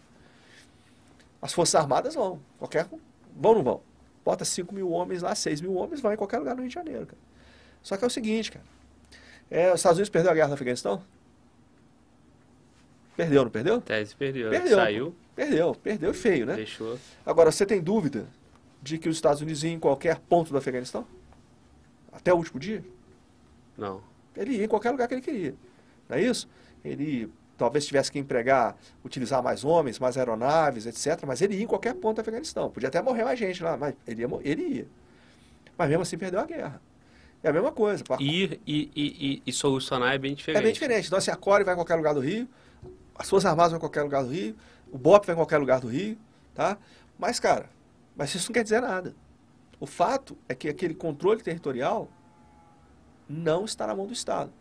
As Forças Armadas vão, qualquer, vão ou não vão? Bota 5 mil homens lá, 6 mil homens, vão em qualquer lugar no Rio de Janeiro, cara. Só que é o seguinte, cara, é, os Estados Unidos perdeu a guerra no Afeganistão? Perdeu, não perdeu? Tese perdeu. Perdeu. Saiu. Perdeu, perdeu feio, né? Deixou. Agora, você tem dúvida de que os Estados Unidos iam em qualquer ponto do Afeganistão? Até o último dia? Não. Ele ia em qualquer lugar que ele queria. Não é isso? Ele talvez tivesse que empregar, utilizar mais homens, mais aeronaves, etc. Mas ele ia em qualquer ponto do Afeganistão. Podia até morrer mais gente lá, mas ele ia. Ele ia. Mas mesmo assim perdeu a guerra. É a mesma coisa. Ir e, e, e, solucionar é bem diferente. É bem diferente. Então, assim, a Core vai em qualquer lugar do Rio, as Forças Armadas vão em qualquer lugar do Rio, o BOP vai em qualquer lugar do Rio, tá? Mas, cara, mas isso não quer dizer nada. O fato é que aquele controle territorial não está na mão do Estado.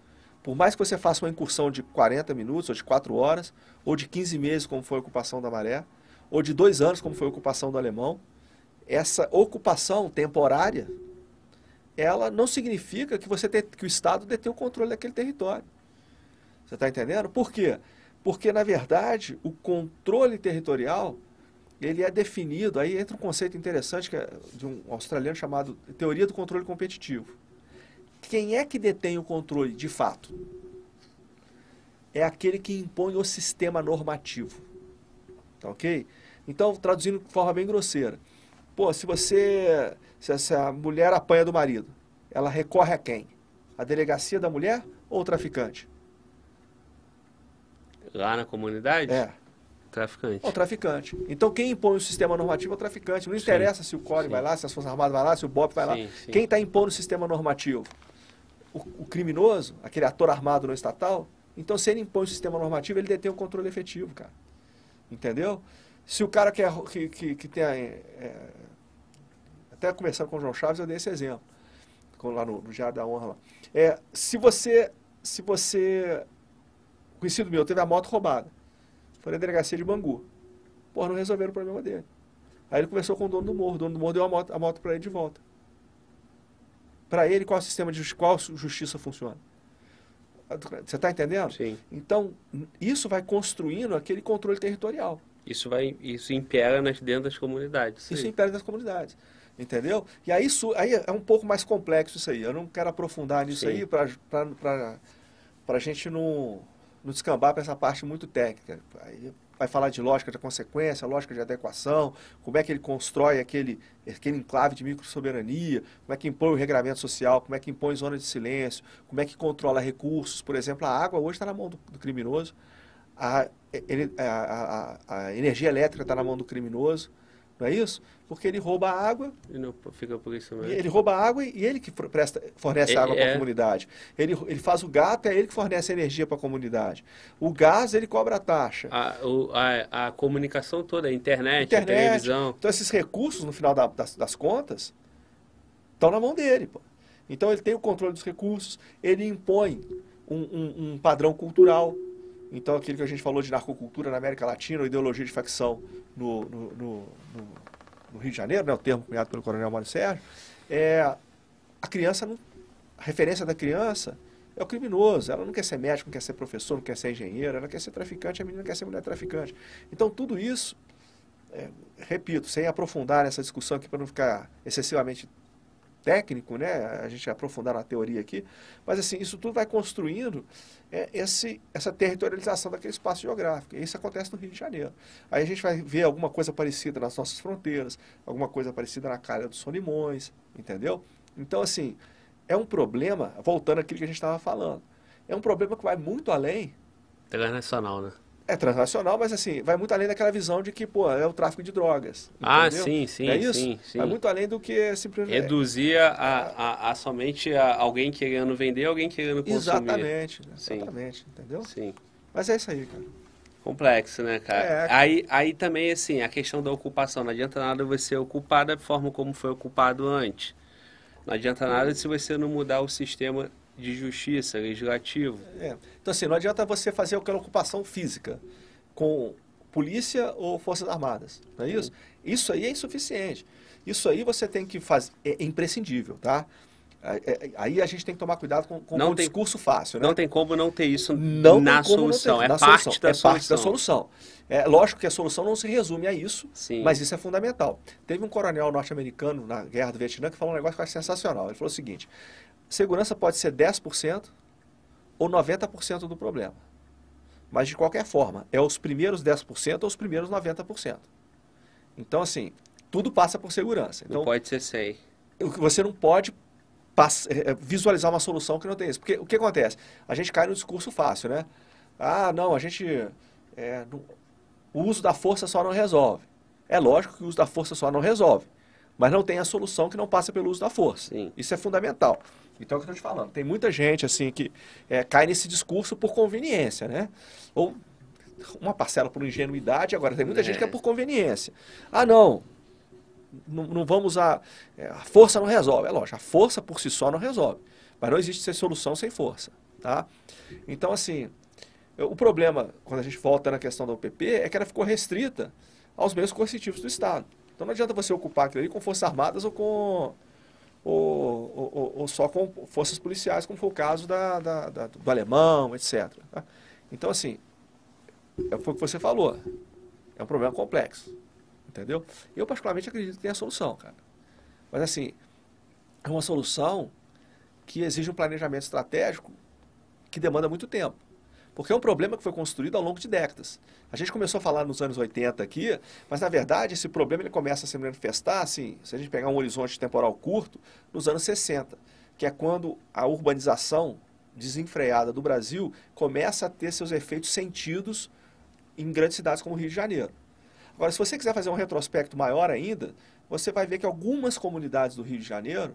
Por mais que você faça uma incursão de 40 minutos, ou de 4 horas, ou de 15 meses, como foi a ocupação da Maré, ou de 2 anos, como foi a ocupação do Alemão, essa ocupação temporária, ela não significa que, você que o Estado detém o controle daquele território. Você está entendendo? Por quê? Porque, na verdade, o controle territorial ele é definido, aí entra um conceito interessante que é de um australiano chamado teoria do controle competitivo. Quem é que detém o controle de fato? É aquele que impõe o sistema normativo. Tá ok? Então, traduzindo de forma bem grosseira. Pô, se você. Se essa mulher apanha do marido, ela recorre a quem? A delegacia da mulher ou o traficante? Lá na comunidade? É. Traficante. O traficante. Então quem impõe o sistema normativo é o traficante. Não interessa sim, se o CORE vai lá, se as Forças Armadas vai lá, se o BOP vai sim, lá. Sim. Quem está impondo o sistema normativo? O, o, criminoso, aquele ator armado no estatal. Então se ele impõe o sistema normativo, ele detém o controle efetivo, cara. Entendeu? Se o cara que, é, que, que, que tem a, é, até conversando com o João Chaves, eu dei esse exemplo, lá no, no Diário da Honra. Lá. É, se você, se você, conhecido meu, teve a moto roubada, foi na delegacia de Bangu, porra, não resolveram o problema dele. Aí ele conversou com o dono do morro, o dono do morro deu a moto, a moto para ele de volta. Para ele, qual sistema de justiça, qual justiça funciona? Você está entendendo? Sim. Então, isso vai construindo aquele controle territorial. Isso vai, isso impera nas, dentro das comunidades. Isso impera nas comunidades. Entendeu? E aí, isso, aí é um pouco mais complexo isso aí. Eu não quero aprofundar nisso sim. aí para a gente não, não descambar para essa parte muito técnica. Aí vai falar de lógica de consequência, lógica de adequação, como é que ele constrói aquele, aquele enclave de microsoberania, como é que impõe o regramento social, como é que impõe zona de silêncio, como é que controla recursos. Por exemplo, a água hoje está na mão do, do criminoso, a, a, a, a energia elétrica está na mão do criminoso, não é isso? Porque ele rouba a água. E não fica por isso mesmo. Ele rouba a água e ele que presta, fornece é, água para a é. comunidade. Ele, ele faz o gato, é ele que fornece energia para a comunidade. O gás, ele cobra a taxa. A, o, a, a comunicação toda, a internet, internet, a televisão. Então, esses recursos, no final da, das, das contas, estão na mão dele. Pô. Então, ele tem o controle dos recursos, ele impõe um, um, um padrão cultural. Então, aquilo que a gente falou de narcocultura na América Latina, ideologia de facção no, no, no, no Rio de Janeiro, né, o termo cunhado pelo coronel Mário Sérgio, é, a criança, a referência da criança é o criminoso. Ela não quer ser médico, não quer ser professor, não quer ser engenheiro, ela quer ser traficante, a menina quer ser mulher traficante. Então, tudo isso, é, repito, sem aprofundar nessa discussão aqui para não ficar excessivamente técnico, né? A gente aprofundar na teoria aqui, mas assim isso tudo vai construindo é, esse, essa territorialização daquele espaço geográfico. E isso acontece no Rio de Janeiro. Aí a gente vai ver alguma coisa parecida nas nossas fronteiras, alguma coisa parecida na calha dos Solimões, entendeu? Então assim é um problema, voltando àquilo que a gente estava falando, é um problema que vai muito além. Internacional, né? É transnacional, mas assim, vai muito além daquela visão de que, pô, é o tráfico de drogas. Ah, sim, sim. É isso? Sim, sim. Vai muito além do que simplesmente. Reduzir a, a, a, somente a alguém querendo vender alguém querendo consumir. Exatamente, exatamente, sim. entendeu? Sim. Mas é isso aí, cara. Complexo, né, cara? É, aí, aí também, assim, a questão da ocupação. Não adianta nada você ocupar da forma como foi ocupado antes. Não adianta nada se você não mudar o sistema de justiça, legislativo. É. Então, assim, não adianta você fazer aquela ocupação física com polícia ou forças armadas, não é isso? Isso aí é insuficiente. Isso aí você tem que fazer, é imprescindível, tá? É, é, aí a gente tem que tomar cuidado com, com não o discurso fácil, né? Não tem como não ter isso não na solução, ter, é, na parte solução. Da é solução. parte da solução. É lógico que a solução não se resume a isso, Sim. mas isso é fundamental. Teve um coronel norte-americano na Guerra do Vietnã que falou um negócio que eu acho sensacional. Ele falou o seguinte, segurança pode ser 10% ou 90% do problema. Mas, de qualquer forma, é os primeiros 10% ou os primeiros 90%. Então, assim, tudo passa por segurança. Então, não pode ser 100. Você não pode é, é, visualizar uma solução que não tem isso. Porque o que acontece? A gente cai no discurso fácil, né? Ah, não, a gente... É, não, o uso da força só não resolve. É lógico que o uso da força só não resolve. Mas não tem a solução que não passa pelo uso da força. Sim. Isso é fundamental. Então, é o que eu estou te falando. Tem muita gente assim que é, cai nesse discurso por conveniência, né? Ou uma parcela por ingenuidade, agora tem muita é. gente que é por conveniência. Ah, não, não, não vamos usar. É, a força não resolve. É lógico, a força por si só não resolve. Mas não existe solução sem força. Tá? Então, assim, o problema, quando a gente volta na questão da UPP, é que ela ficou restrita aos meios coercitivos do Estado. Então não adianta você ocupar aquilo ali com forças armadas ou com ou, ou, ou, só com forças policiais, como foi o caso da, da, da do alemão, etc. Tá? Então, assim, é o que você falou. É um problema complexo. Entendeu? Eu, particularmente, acredito que tem a solução, cara. Mas, assim, é uma solução que exige um planejamento estratégico que demanda muito tempo. Porque é um problema que foi construído ao longo de décadas. A gente começou a falar nos anos 80 aqui, mas na verdade esse problema ele começa a se manifestar, assim, se a gente pegar um horizonte temporal curto, nos anos 60, que é quando a urbanização desenfreada do Brasil começa a ter seus efeitos sentidos em grandes cidades como o Rio de Janeiro. Agora, se você quiser fazer um retrospecto maior ainda, você vai ver que algumas comunidades do Rio de Janeiro,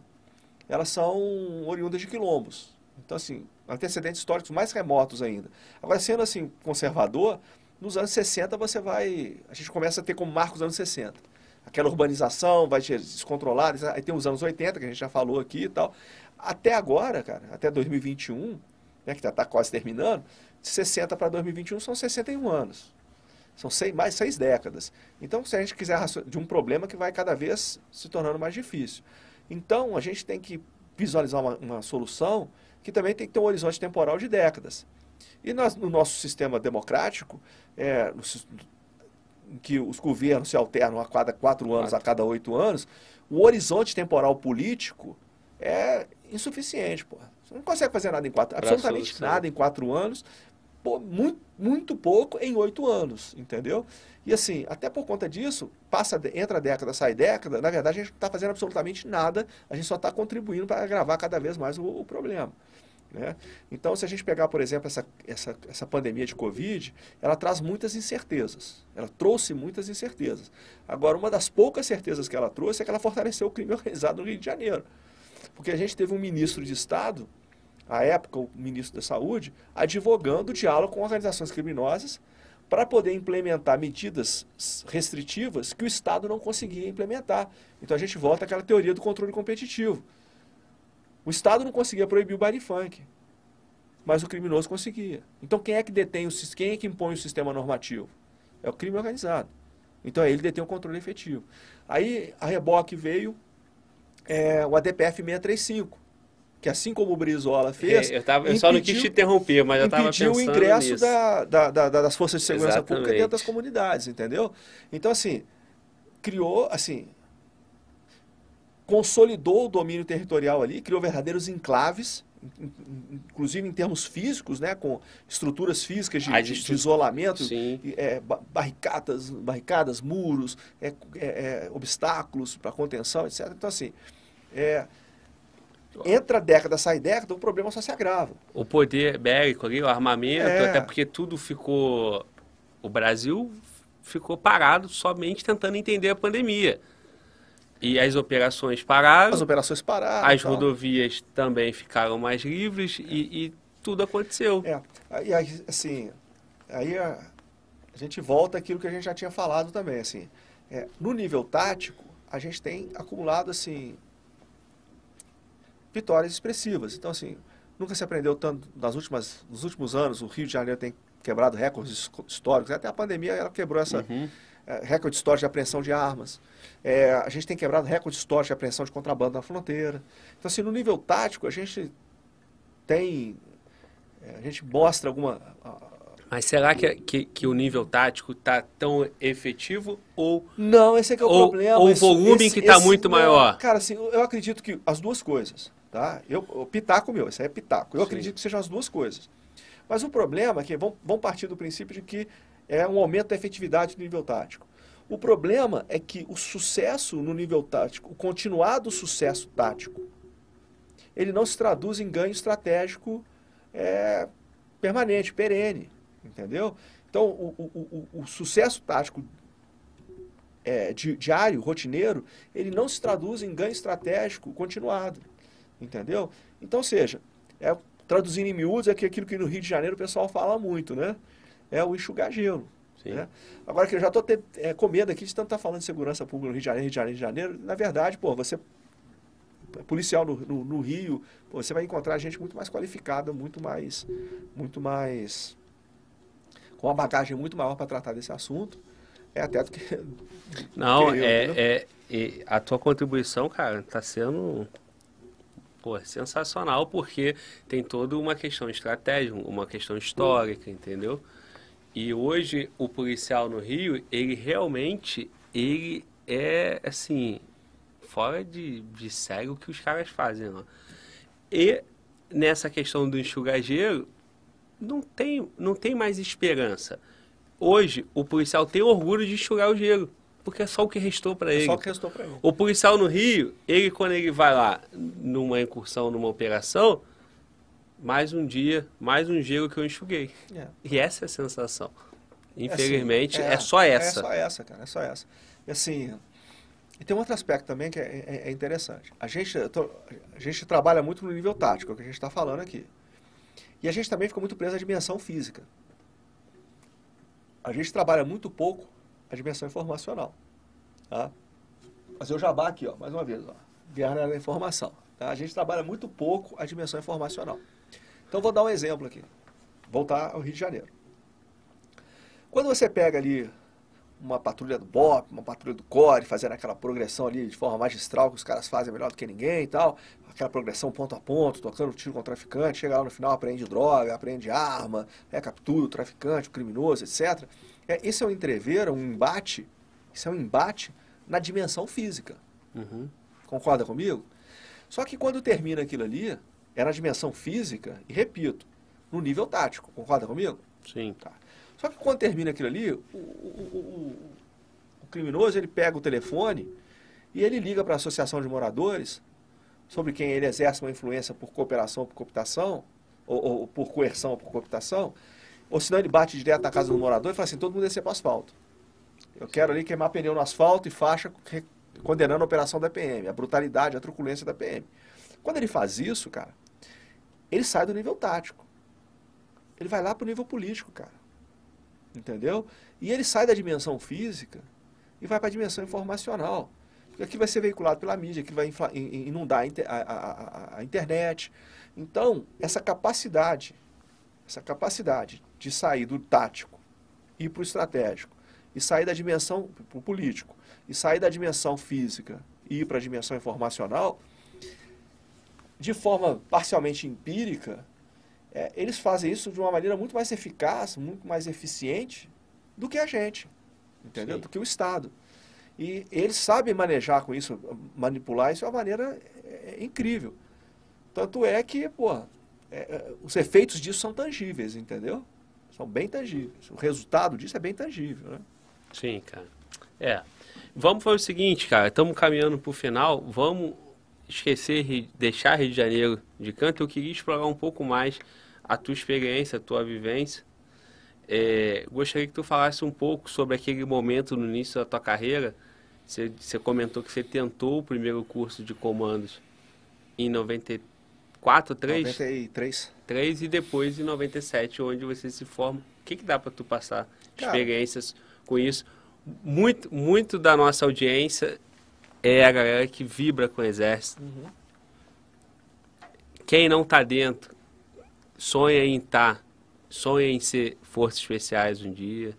elas são oriundas de quilombos. Então, assim, antecedentes históricos mais remotos ainda. Agora, sendo assim conservador, nos anos 60 você vai. A gente começa a ter como marcos os anos 60. aquela urbanização vai ser descontrolada. Aí tem os anos 80, que a gente já falou aqui e tal. Até agora, cara, até 2021, né, que já está quase terminando, de 60 para 2021 são 61 anos. São seis, mais seis décadas. Então, se a gente quiser de um problema que vai cada vez se tornando mais difícil. Então, a gente tem que visualizar uma, uma solução que também tem que ter um horizonte temporal de décadas. E nós, no nosso sistema democrático, é, que os governos se alternam a cada quatro anos, a cada oito anos, o horizonte temporal político é insuficiente. Pô. Você não consegue fazer nada em quatro, absolutamente nada em quatro anos, pô, muito, muito pouco em oito anos, entendeu? E assim, até por conta disso, passa, entra a década, sai década, na verdade a gente não está fazendo absolutamente nada, a gente só está contribuindo para agravar cada vez mais o, o problema. Né? Então, se a gente pegar, por exemplo, essa, essa, essa pandemia de Covid, ela traz muitas incertezas. Ela trouxe muitas incertezas. Agora, uma das poucas certezas que ela trouxe é que ela fortaleceu o crime organizado no Rio de Janeiro. Porque a gente teve um ministro de Estado, à época o ministro da Saúde, advogando o diálogo com organizações criminosas para poder implementar medidas restritivas que o Estado não conseguia implementar. Então a gente volta àquela teoria do controle competitivo. O Estado não conseguia proibir o baile funk, mas o criminoso conseguia. Então quem é que detém o quem é que impõe o sistema normativo? É o crime organizado. Então ele detém o controle efetivo. Aí a reboque veio é, o ADPF 635, que assim como o Brizola fez. É, eu, tava, eu impediu, só não quis te interromper, mas eu estava pensando. Impediu o ingresso da, da, da, das forças de segurança Exatamente. pública dentro das comunidades, entendeu? Então, assim, criou, assim, consolidou o domínio territorial ali, criou verdadeiros enclaves, inclusive em termos físicos, né, com estruturas físicas de, de, de isolamento, é, barricadas, barricadas, muros, é, é, é obstáculos para contenção, etc. Então, assim, é, entra década, sai década, o problema só se agrava. O poder bélico ali, o armamento, é. até porque tudo ficou... O Brasil ficou parado somente tentando entender a pandemia. E as operações pararam. As operações pararam. As rodovias também ficaram mais livres é. e, e, tudo aconteceu. É. E aí, assim, aí a, a, gente volta àquilo que a gente já tinha falado também, assim. É, no nível tático, a gente tem acumulado, assim, vitórias expressivas. Então, assim, nunca se aprendeu tanto nas últimas, nos últimos anos. O Rio de Janeiro tem quebrado recordes históricos. Até a pandemia ela quebrou essa uhum. É, recorde histórico de apreensão de armas. É, a gente tem quebrado recorde histórico de apreensão de contrabando na fronteira. Então, assim, no nível tático, a gente tem. É, a gente mostra alguma. Mas será que, que, que o nível tático está tão efetivo ou. Não, esse é que é o ou, problema. Ou o volume esse, que está muito não, maior? Cara, assim, eu acredito que as duas coisas. Tá? Eu, o pitaco meu, esse aí é pitaco. Eu Sim. acredito que sejam as duas coisas. Mas o problema é que vão, vão partir do princípio de que é um aumento da efetividade do nível tático. O problema é que o sucesso no nível tático, o continuado sucesso tático, ele não se traduz em ganho estratégico é, permanente, perene, entendeu? Então, o, o, o, o sucesso tático é, di, diário, rotineiro, ele não se traduz em ganho estratégico continuado, entendeu? Então, seja, é, traduzindo em miúdos, é aquilo que no Rio de Janeiro o pessoal fala muito, né? É o enxugar gelo. Né? Agora que eu já estou é, com medo aqui de tanto estar tá falando de segurança pública no Rio de Janeiro, Rio de Janeiro, Rio de Janeiro. Na verdade, pô, você é policial no, no, no Rio, pô, você vai encontrar gente muito mais qualificada, muito mais, muito mais com uma bagagem muito maior para tratar desse assunto. É até do que. *laughs* Não, que eu, é, é, a tua contribuição, cara, está sendo pô, sensacional, porque tem toda uma questão estratégica, uma questão histórica, entendeu? E hoje o policial no Rio, ele realmente, ele é assim, fora de, de sério o que os caras fazem lá. E nessa questão do enxugageiro, não tem, não tem mais esperança. Hoje, o policial tem orgulho de enxugar o gelo, porque é só o que restou para é ele. Só o que restou para ele. O policial no Rio, ele quando ele vai lá numa incursão, numa operação, mais um dia, mais um gelo que eu enxuguei. É. E essa é a sensação. Infelizmente, assim, é, é, só essa. É só essa, cara, é só essa. E assim, e tem um outro aspecto também que é, é, é interessante. A gente, a gente trabalha muito no nível tático, é o que a gente está falando aqui. E a gente também fica muito preso à dimensão física. A gente trabalha muito pouco a dimensão informacional. Tá? fazer o jabá aqui, ó, mais uma vez, ó. Guerra da informação. Tá? A gente trabalha muito pouco a dimensão informacional. Então vou dar um exemplo aqui. Voltar ao Rio de Janeiro. Quando você pega ali uma patrulha do BOP, uma patrulha do CORE, fazendo aquela progressão ali de forma magistral que os caras fazem melhor do que ninguém e tal, aquela progressão ponto a ponto, tocando tiro com o traficante, chega lá no final, apreende droga, apreende arma, é, captura o traficante, o criminoso, etc. É, esse é um entrever, um embate, isso é um embate na dimensão física. Uhum. Concorda comigo? Só que quando termina aquilo ali, é na dimensão física, e repito, no nível tático. Concorda comigo? Sim. Tá. Só que quando termina aquilo ali, o, o, o, o criminoso ele pega o telefone e ele liga para a associação de moradores sobre quem ele exerce uma influência por cooperação, por cooptação, ou, ou por coerção, ou por cooptação, ou senão ele bate direto na casa do morador e fala assim, todo mundo descer para o asfalto. Eu quero ali queimar pneu no asfalto e faixa condenando a operação da PM, a brutalidade, a truculência da PM. Quando ele faz isso, cara, ele sai do nível tático. Ele vai lá para o nível político, cara. Entendeu? E ele sai da dimensão física e vai para a dimensão informacional. Porque aqui vai ser veiculado pela mídia, que vai inundar a, a, a, a internet. Então, essa capacidade, essa capacidade de sair do tático e ir para o estratégico, e sair da dimensão para o político, e sair da dimensão física e ir para a dimensão informacional, de forma parcialmente empírica, é, eles fazem isso de uma maneira muito mais eficaz, muito mais eficiente do que a gente, entendeu? Sim. Do que o Estado. E eles sabem manejar com isso, manipular isso de uma maneira é, é, incrível. Tanto é que, pô, é, é, os efeitos disso são tangíveis, entendeu? São bem tangíveis. O resultado disso é bem tangível, né? Sim, cara. É. Vamos fazer o seguinte, cara. Estamos caminhando para o final. Vamos esquecer, deixar Rio de Janeiro de canto. Eu queria explorar um pouco mais a tua experiência, a tua vivência. É, gostaria que tu falasse um pouco sobre aquele momento no início da tua carreira. Você, você comentou que você tentou o primeiro curso de comandos em 94, 3? 93. 3 e depois em 97, onde você se forma. O que, que dá para tu passar? Cara, experiências com isso. Muito, muito da nossa audiência é a galera que vibra com o exército. Uhum. Quem não está dentro sonha em estar, tá, sonha em ser forças especiais um dia.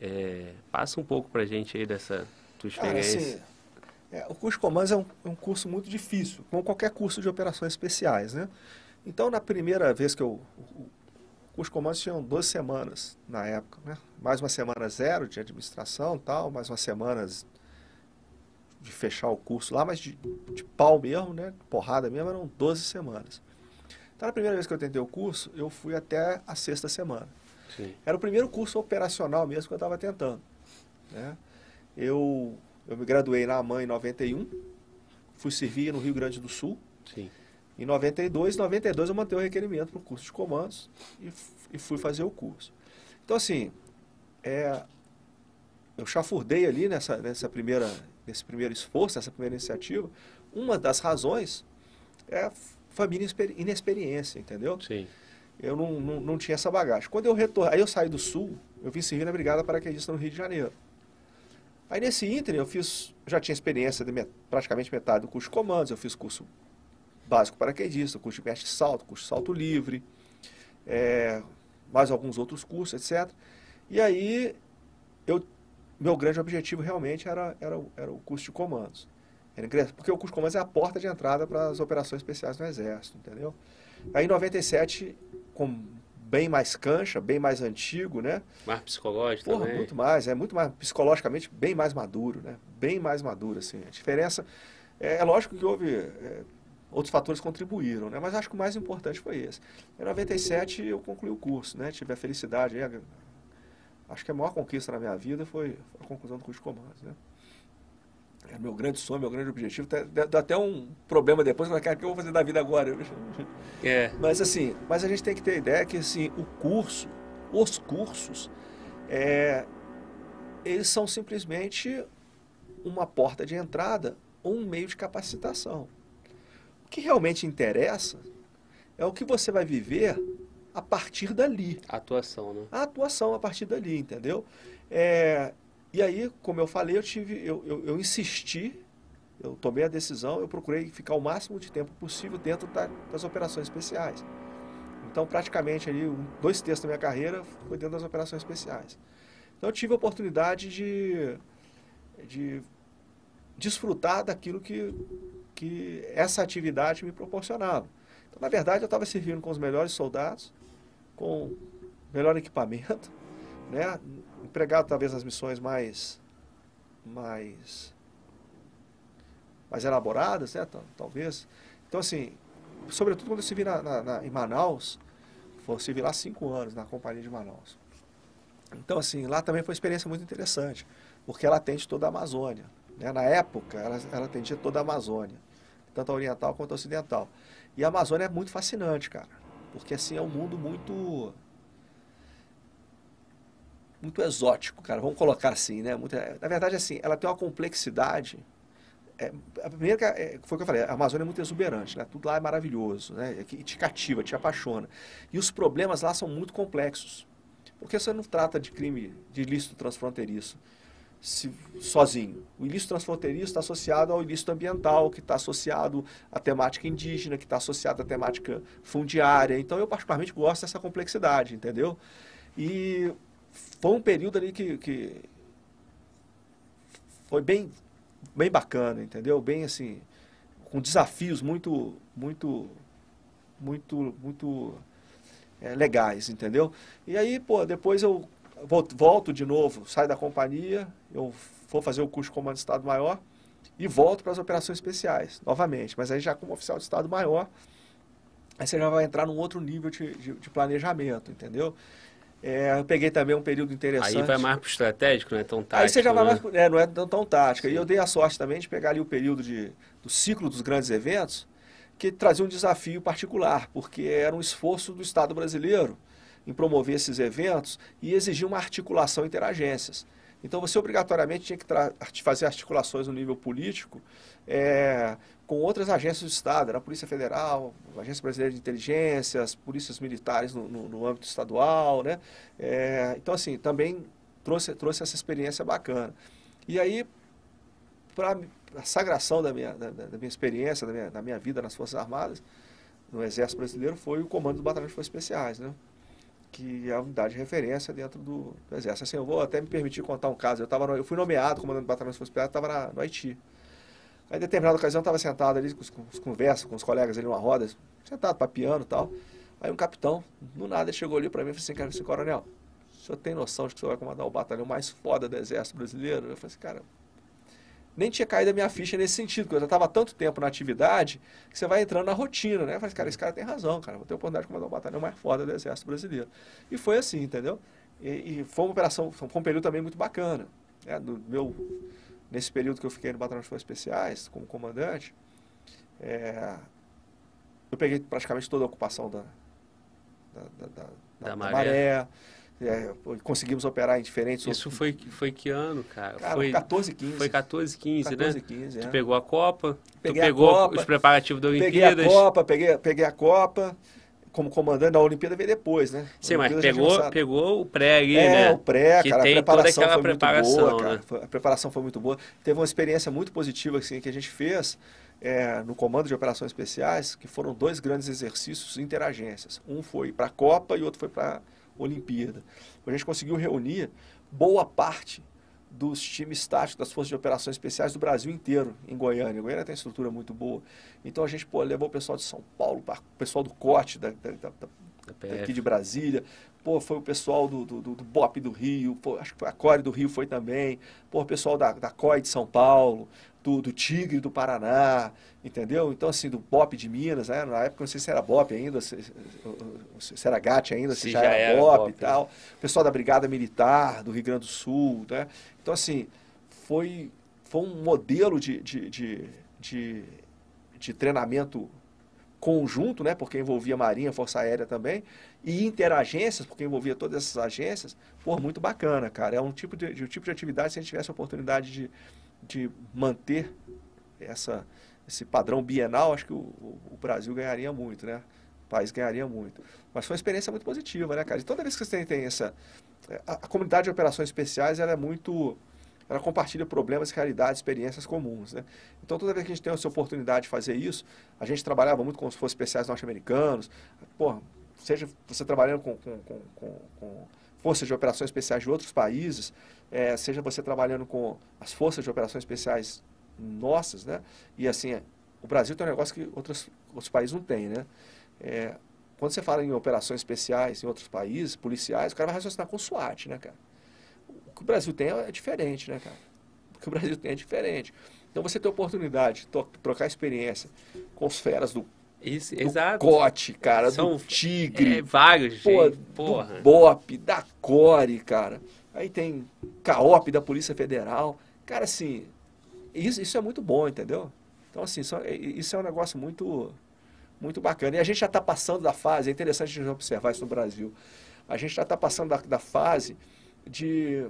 É, passa um pouco para gente aí dessa tua experiência. assim, é, o curso de comandos é um, é um, curso muito difícil, como qualquer curso de operações especiais, né? Então, na primeira vez que eu... O, curso de comandos tinham 12 semanas na época, né? Mais uma semana zero de administração tal, mais umas semanas de fechar o curso lá, mas de, de pau mesmo, né? Porrada mesmo, eram 12 semanas. Então, na primeira vez que eu tentei o curso, eu fui até a sexta semana. Sim. Era o primeiro curso operacional mesmo que eu estava tentando. Né? Eu, eu me graduei na AMAN em 91, fui servir no Rio Grande do Sul. Sim. Em 92, 92 eu mantei o requerimento para o curso de comandos e, e, fui fazer o curso. Então, assim, é, eu chafurdei ali nessa, nessa primeira, nesse primeiro esforço, nessa primeira iniciativa. Uma das razões é família inexperiência, entendeu? Sim. Eu não, não, não tinha essa bagagem. Quando eu retornei, aí eu saí do Sul, eu vim servir na Brigada Paraquedista no Rio de Janeiro. Aí nesse ínter eu fiz, já tinha experiência de met, praticamente metade do curso de comandos, eu fiz curso básico paraquedista, curso de mestre salto, curso de salto livre, é, mais alguns outros cursos, etc. E aí, eu, meu grande objetivo realmente era, era, era o curso de comandos. Porque o curso de comandos é a porta de entrada para as operações especiais do Exército, entendeu? Aí em 97, com bem mais cancha, bem mais antigo, né? Mais psicológico Porra, também. muito mais, é muito mais, psicologicamente, bem mais maduro, né? Bem mais maduro, assim. A diferença, é, é lógico que houve, é, outros fatores contribuíram, né? Mas acho que o mais importante foi esse. Em 97 eu concluí o curso, né? Tive a felicidade, aí, acho que a maior conquista na minha vida foi a conclusão do curso de comandos, né? É meu grande sonho, meu grande objetivo. Dá até um problema depois, mas cara, o que eu vou fazer da vida agora? *laughs* É. Mas assim, mas a gente tem que ter ideia que assim, o curso, os cursos, é, eles são simplesmente uma porta de entrada ou um meio de capacitação. O que realmente interessa é o que você vai viver a partir dali. A atuação, né? A atuação a partir dali, entendeu? É, e aí, como eu falei, eu, tive, eu, eu, eu insisti eu tomei a decisão, eu procurei ficar o máximo de tempo possível dentro da, das operações especiais. Então, praticamente ali, um, dois terços da minha carreira foi dentro das operações especiais. Então, eu tive a oportunidade de, de desfrutar daquilo que, que essa atividade me proporcionava. Então, na verdade, eu estava servindo com os melhores soldados, com melhor equipamento, *laughs* né? empregado talvez nas missões mais, mais, mais elaboradas, né? talvez. Então, assim, sobretudo quando eu servi na, na, na, em Manaus, eu servi lá cinco anos na companhia de Manaus. Então, assim, lá também foi uma experiência muito interessante, porque ela atende toda a Amazônia. Né? Na época, ela, ela atendia toda a Amazônia, tanto a oriental quanto a ocidental. E a Amazônia é muito fascinante, cara, porque, assim, é um mundo muito muito exótico, cara, vamos colocar assim, né? Muito, na verdade, assim, ela tem uma complexidade. É, a primeira é, foi o que eu falei, a Amazônia é muito exuberante, né? Tudo lá é maravilhoso, né? E te cativa, te apaixona. E os problemas lá são muito complexos. Porque você não trata de crime de ilícito transfronteiriço se, sozinho. O ilícito transfronteiriço está associado ao ilícito ambiental, que está associado à temática indígena, que está associado à temática fundiária. Então, eu particularmente gosto dessa complexidade, entendeu? E foi um período ali que, que foi bem, bem bacana, entendeu? Bem assim, com desafios muito, muito, muito, muito é, legais, entendeu? E aí, pô, depois eu volto de novo, saio da companhia, eu vou fazer o curso de comando de Estado Maior e volto para as operações especiais, novamente, mas aí já como oficial de Estado Maior, aí você já vai entrar num outro nível de, de, de planejamento, entendeu? É, eu peguei também um período interessante. Aí vai mais para o estratégico, não é tão tático. Aí você já vai né? mais, é, não é tão, tão tática. Sim. E eu dei a sorte também de pegar ali o período de, do ciclo dos grandes eventos, que trazia um desafio particular, porque era um esforço do Estado brasileiro em promover esses eventos e exigir uma articulação entre agências. Então você obrigatoriamente tinha que fazer articulações no nível político é, com outras agências do Estado, era a Polícia Federal, a Agência Brasileira de Inteligência, as polícias militares no, no, no âmbito estadual, né? É, então, assim, também trouxe, trouxe essa experiência bacana. E aí, para a sagração da minha, da, da, minha experiência, da minha, da minha vida nas Forças Armadas, no Exército Brasileiro, foi o Comando dos Batalhões de Forças Especiais, né? Que é a unidade de referência dentro do, do, Exército. Assim, eu vou até me permitir contar um caso. Eu, tava no, eu fui nomeado comandante do Batalhão de Especiais, estava no Haiti. Aí, em determinada ocasião, estava sentado ali com, com, com conversas com os colegas ali numa roda, sentado papiando e tal. Aí um capitão, do nada, chegou ali para mim e falou assim, cara, assim, coronel, o senhor tem noção de que o senhor vai comandar o batalhão mais foda do Exército Brasileiro? Eu falei assim, cara, nem tinha caído a minha ficha nesse sentido, porque eu já estava tanto tempo na atividade que você vai entrando na rotina, né? Falei, cara, esse cara tem razão, cara, vou ter a oportunidade de comandar o batalhão mais foda do Exército Brasileiro. E foi assim, entendeu? E, e foi uma operação, foi um período também muito bacana. Né? Do meu nesse período que eu fiquei no Batalhão de Forças Especiais, como comandante, é, eu peguei praticamente toda a ocupação da, da, da, da, da maré. maré é, conseguimos operar em diferentes... Isso foi, foi que ano, cara? cara foi 14, 15. Foi 14, 15, 14, né? 15, é. Tu pegou a Copa, peguei tu pegou Copa, os preparativos da Olimpíadas. Peguei a Copa, peguei, peguei a Copa como comandante da Olimpíada veio depois, né? Sim, mas pegou, pegou o pré ali, é, né? o pré, que cara, tem a preparação toda aquela foi preparação, muito boa, né? cara. A preparação foi muito boa. Teve uma experiência muito positiva assim, que a gente fez é, no Comando de Operações Especiais, que foram dois grandes exercícios interagências. Um foi para a Copa e outro foi para Olimpíada. A gente conseguiu reunir boa parte dos times táticos das Forças de Operações Especiais do Brasil inteiro, em Goiânia. Goiânia tem estrutura muito boa. Então a gente pô, levou o pessoal de São Paulo, o pessoal do COT, da, da, da, daqui de Brasília. Pô, foi o pessoal do, do, do, BOP do Rio, pô, acho que a CORE do Rio foi também. Pô, o pessoal da, da COI de São Paulo, do, do Tigre do Paraná, entendeu? Então, assim, do BOP de Minas, né? na época não sei se era BOP ainda, se, se era GAT ainda, se, se já, já, era, era BOP, e tal. O pessoal da Brigada Militar do Rio Grande do Sul, né? Então, assim, foi, foi um modelo de, de, de, de, de treinamento conjunto, né, porque envolvia Marinha, Força Aérea também, e interagências, porque envolvia todas essas agências, pô, muito bacana, cara. É um tipo de, de um tipo de atividade, se a gente tivesse a oportunidade de, de manter essa, esse padrão bienal, acho que o, o, Brasil ganharia muito, né? O país ganharia muito. Mas foi uma experiência muito positiva, né, cara? E toda vez que você tem, tem essa... A, a comunidade de operações especiais, ela é muito ela compartilha problemas, realidades, experiências comuns, né? Então, toda vez que a gente tem essa oportunidade de fazer isso, a gente trabalhava muito como se fossem especiais norte-americanos, seja você trabalhando com, com, com, com, forças de operações especiais de outros países, é, seja você trabalhando com as forças de operações especiais nossas, né? E assim, o Brasil tem um negócio que outros, outros países não têm, né? É, quando você fala em operações especiais em outros países, policiais, o cara vai raciocinar com SWAT, né, cara? O que o Brasil tem é diferente, né, cara? O que o Brasil tem é diferente. Então você tem a oportunidade de trocar experiência com os feras do, Isso, do exato. Cote, cara, São- do Tigre, É, vários, pô, gente. do Porra. BOP, da CORE, cara. Aí tem CAOP da Polícia Federal. Cara, assim, isso, isso é muito bom, entendeu? Então, assim, isso, é- isso é um negócio muito, muito bacana. E a gente já está passando da fase, é interessante a gente observar isso no Brasil. A gente já está passando da, da fase de,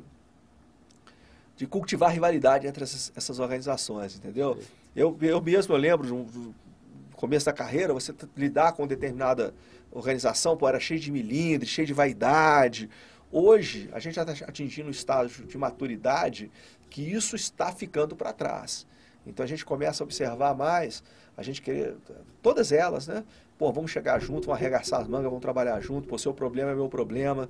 de cultivar rivalidade entre essas, essas organizações, entendeu? Eu, eu mesmo, eu lembro, do, começo da carreira, você lidar com determinada organização, pô, era cheio de milindre, cheio de vaidade. Hoje, a gente já está atingindo um estágio de maturidade que isso está ficando para trás. Então, a gente começa a observar mais, a gente querer, todas elas, né? Pô, vamos chegar junto, vamos arregaçar as mangas, vamos trabalhar junto, pô, seu problema é meu problema,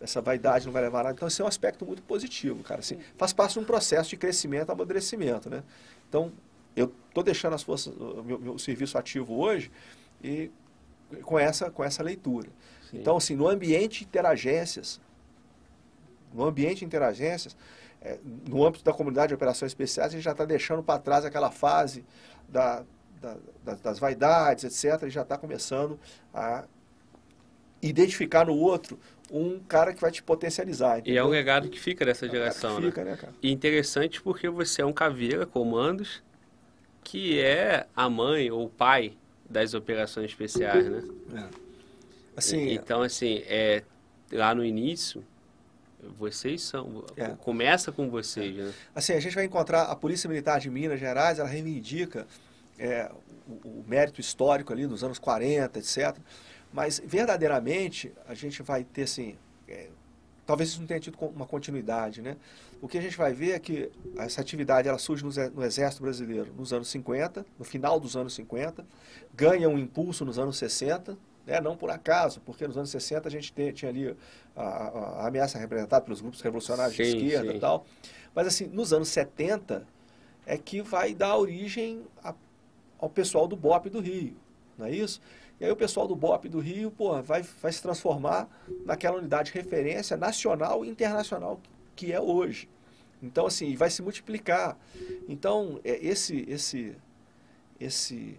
essa vaidade não vai levar a nada. Então, esse é um aspecto muito positivo, cara. Assim, faz parte de um processo de crescimento, amadurecimento, né? Então, eu estou deixando as forças, o meu, meu serviço ativo hoje e com essa, com essa leitura. Sim. Então, assim, no ambiente de interagências, no ambiente de interagências, é, no âmbito da comunidade de operações especiais, a gente já está deixando para trás aquela fase da, da- da- das vaidades, etc., e já está começando a identificar no outro um cara que vai te potencializar. E é entendeu? um legado que fica dessa É um cara que geração, né? fica, né, cara? E interessante porque você é um caveira, comandos, que é a mãe ou o pai das operações especiais, né? Assim, Então, assim, é, lá no início, vocês são... É. Começa com vocês, né? Assim, a gente vai encontrar a Polícia Militar de Minas Gerais, ela reivindica é, o, o mérito histórico ali dos anos 40, etc. Mas, verdadeiramente, a gente vai ter, assim, é, talvez isso não tenha tido uma continuidade, né? O que a gente vai ver é que essa atividade ela surge no Exército Brasileiro nos anos 50, no final dos anos 50, ganha um impulso nos anos 60, né? não por acaso, porque nos anos 60 a gente te- tinha ali a, a- a ameaça representada pelos grupos revolucionários de Sim, esquerda sim. e tal. Mas assim, nos anos 70 é que vai dar origem a- ao pessoal do BOP do Rio, não é isso? E aí o pessoal do BOP do Rio, pô, vai, vai se transformar naquela unidade de referência nacional e internacional que é hoje. Então, assim, vai se multiplicar. Então, é, esse, esse, esse,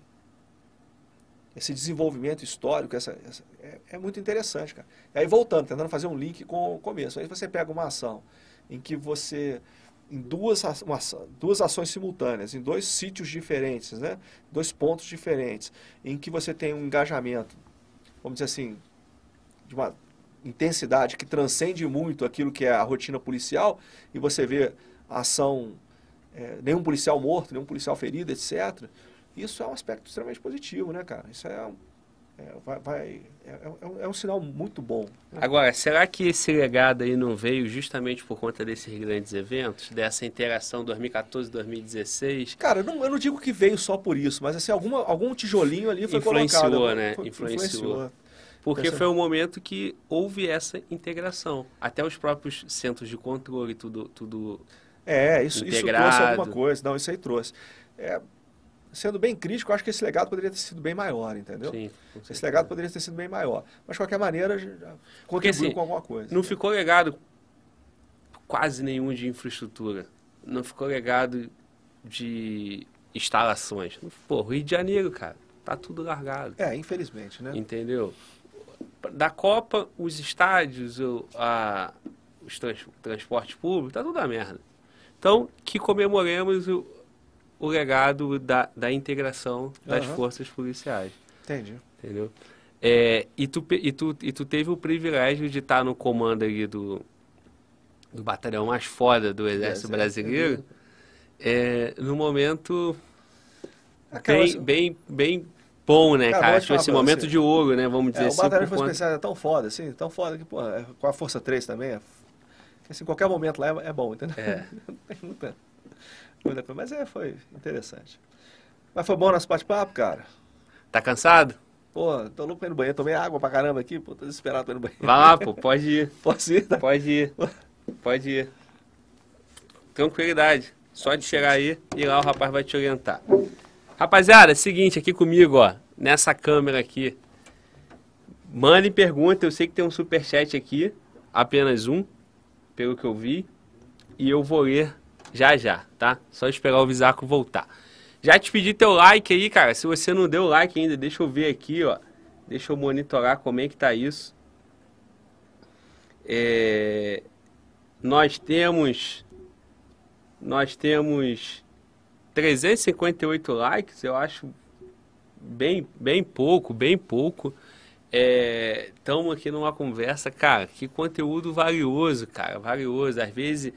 esse desenvolvimento histórico essa, essa- é, é muito interessante, cara. E aí, voltando, tentando fazer um link com o começo. Aí você pega uma ação em que você, em duas, uma duas ações simultâneas, em dois sítios diferentes, né? dois pontos diferentes, em que você tem um engajamento, vamos dizer assim, de uma intensidade que transcende muito aquilo que é a rotina policial, e você vê a ação, é, nenhum policial morto, nenhum policial ferido, etc. Isso é um aspecto extremamente positivo, né, cara? Isso é, um- é, vai, vai- é, é um- é um sinal muito bom. né? Agora, será que esse legado aí não veio justamente por conta desses grandes eventos? Dessa interação 2014-2016? Cara, eu não, eu não digo que veio só por isso, mas assim, alguma, algum tijolinho ali foi Influenciou, colocado. né? Foi- Influenciou. Porque Essa- foi um momento que houve essa integração. Até os próprios centros de controle, tudo, tudo É, isso, isso Integrado. trouxe alguma coisa. Não, isso aí trouxe. É, sendo bem crítico, acho que esse legado poderia ter sido bem maior, entendeu? sim, Esse legado poderia ter sido bem maior. Mas, de qualquer maneira, já Porque, assim, com alguma coisa. Não ficou legado quase nenhum de infraestrutura. Não ficou legado de instalações. Pô, Rio de Janeiro, cara, tá tudo largado. É, infelizmente, né? Entendeu? Da Copa, os estádios, o, a, os trans, transporte público, tá tudo a merda. Então, que comemoremos o, o legado da, da integração das Aham. forças policiais. Entendi. Entendeu? É, e, tu, e, tu, e tu teve o privilégio de estar no comando ali do, do batalhão mais foda do Exército Exército. Brasileiro, é, no momento Aquela- bem, bem, bem bom, né, Cara, falar esse momento você. de ouro, né? Vamos dizer É, o assim. Batalhão de por Forças conta- Especiais é tão foda, assim, tão foda que, pô, é, com a Força 3 também, é, Assim, qualquer momento lá é, é bom, entendeu? É. *laughs* Não tem coisa. Mas é, foi interessante. Mas foi bom nosso bate-papo, cara. Tá cansado? Pô, tô louco pra ir no banheiro. Tomei água pra caramba aqui, pô, tô desesperado pra ir no banheiro. Vai lá, pô, pode ir. *laughs* Posso ir? Tá? Pode ir. Pode ir. Tranquilidade. Só de chegar aí e lá o rapaz vai te orientar. Rapaziada, é seguinte, aqui comigo, ó, nessa câmera aqui. Mandem pergunta, eu sei que tem um superchat aqui, apenas um, pelo que eu vi, e eu vou ler já já, tá? Só esperar o Visaco voltar. Já te pedi teu like aí, cara, se você não deu like ainda, deixa eu ver aqui, ó. Deixa eu monitorar como é que tá isso. É, nós temos nós temos 358 likes, eu acho bem, bem pouco, bem pouco. Estamos é, aqui numa conversa, cara, que conteúdo valioso, cara, valioso. Às vezes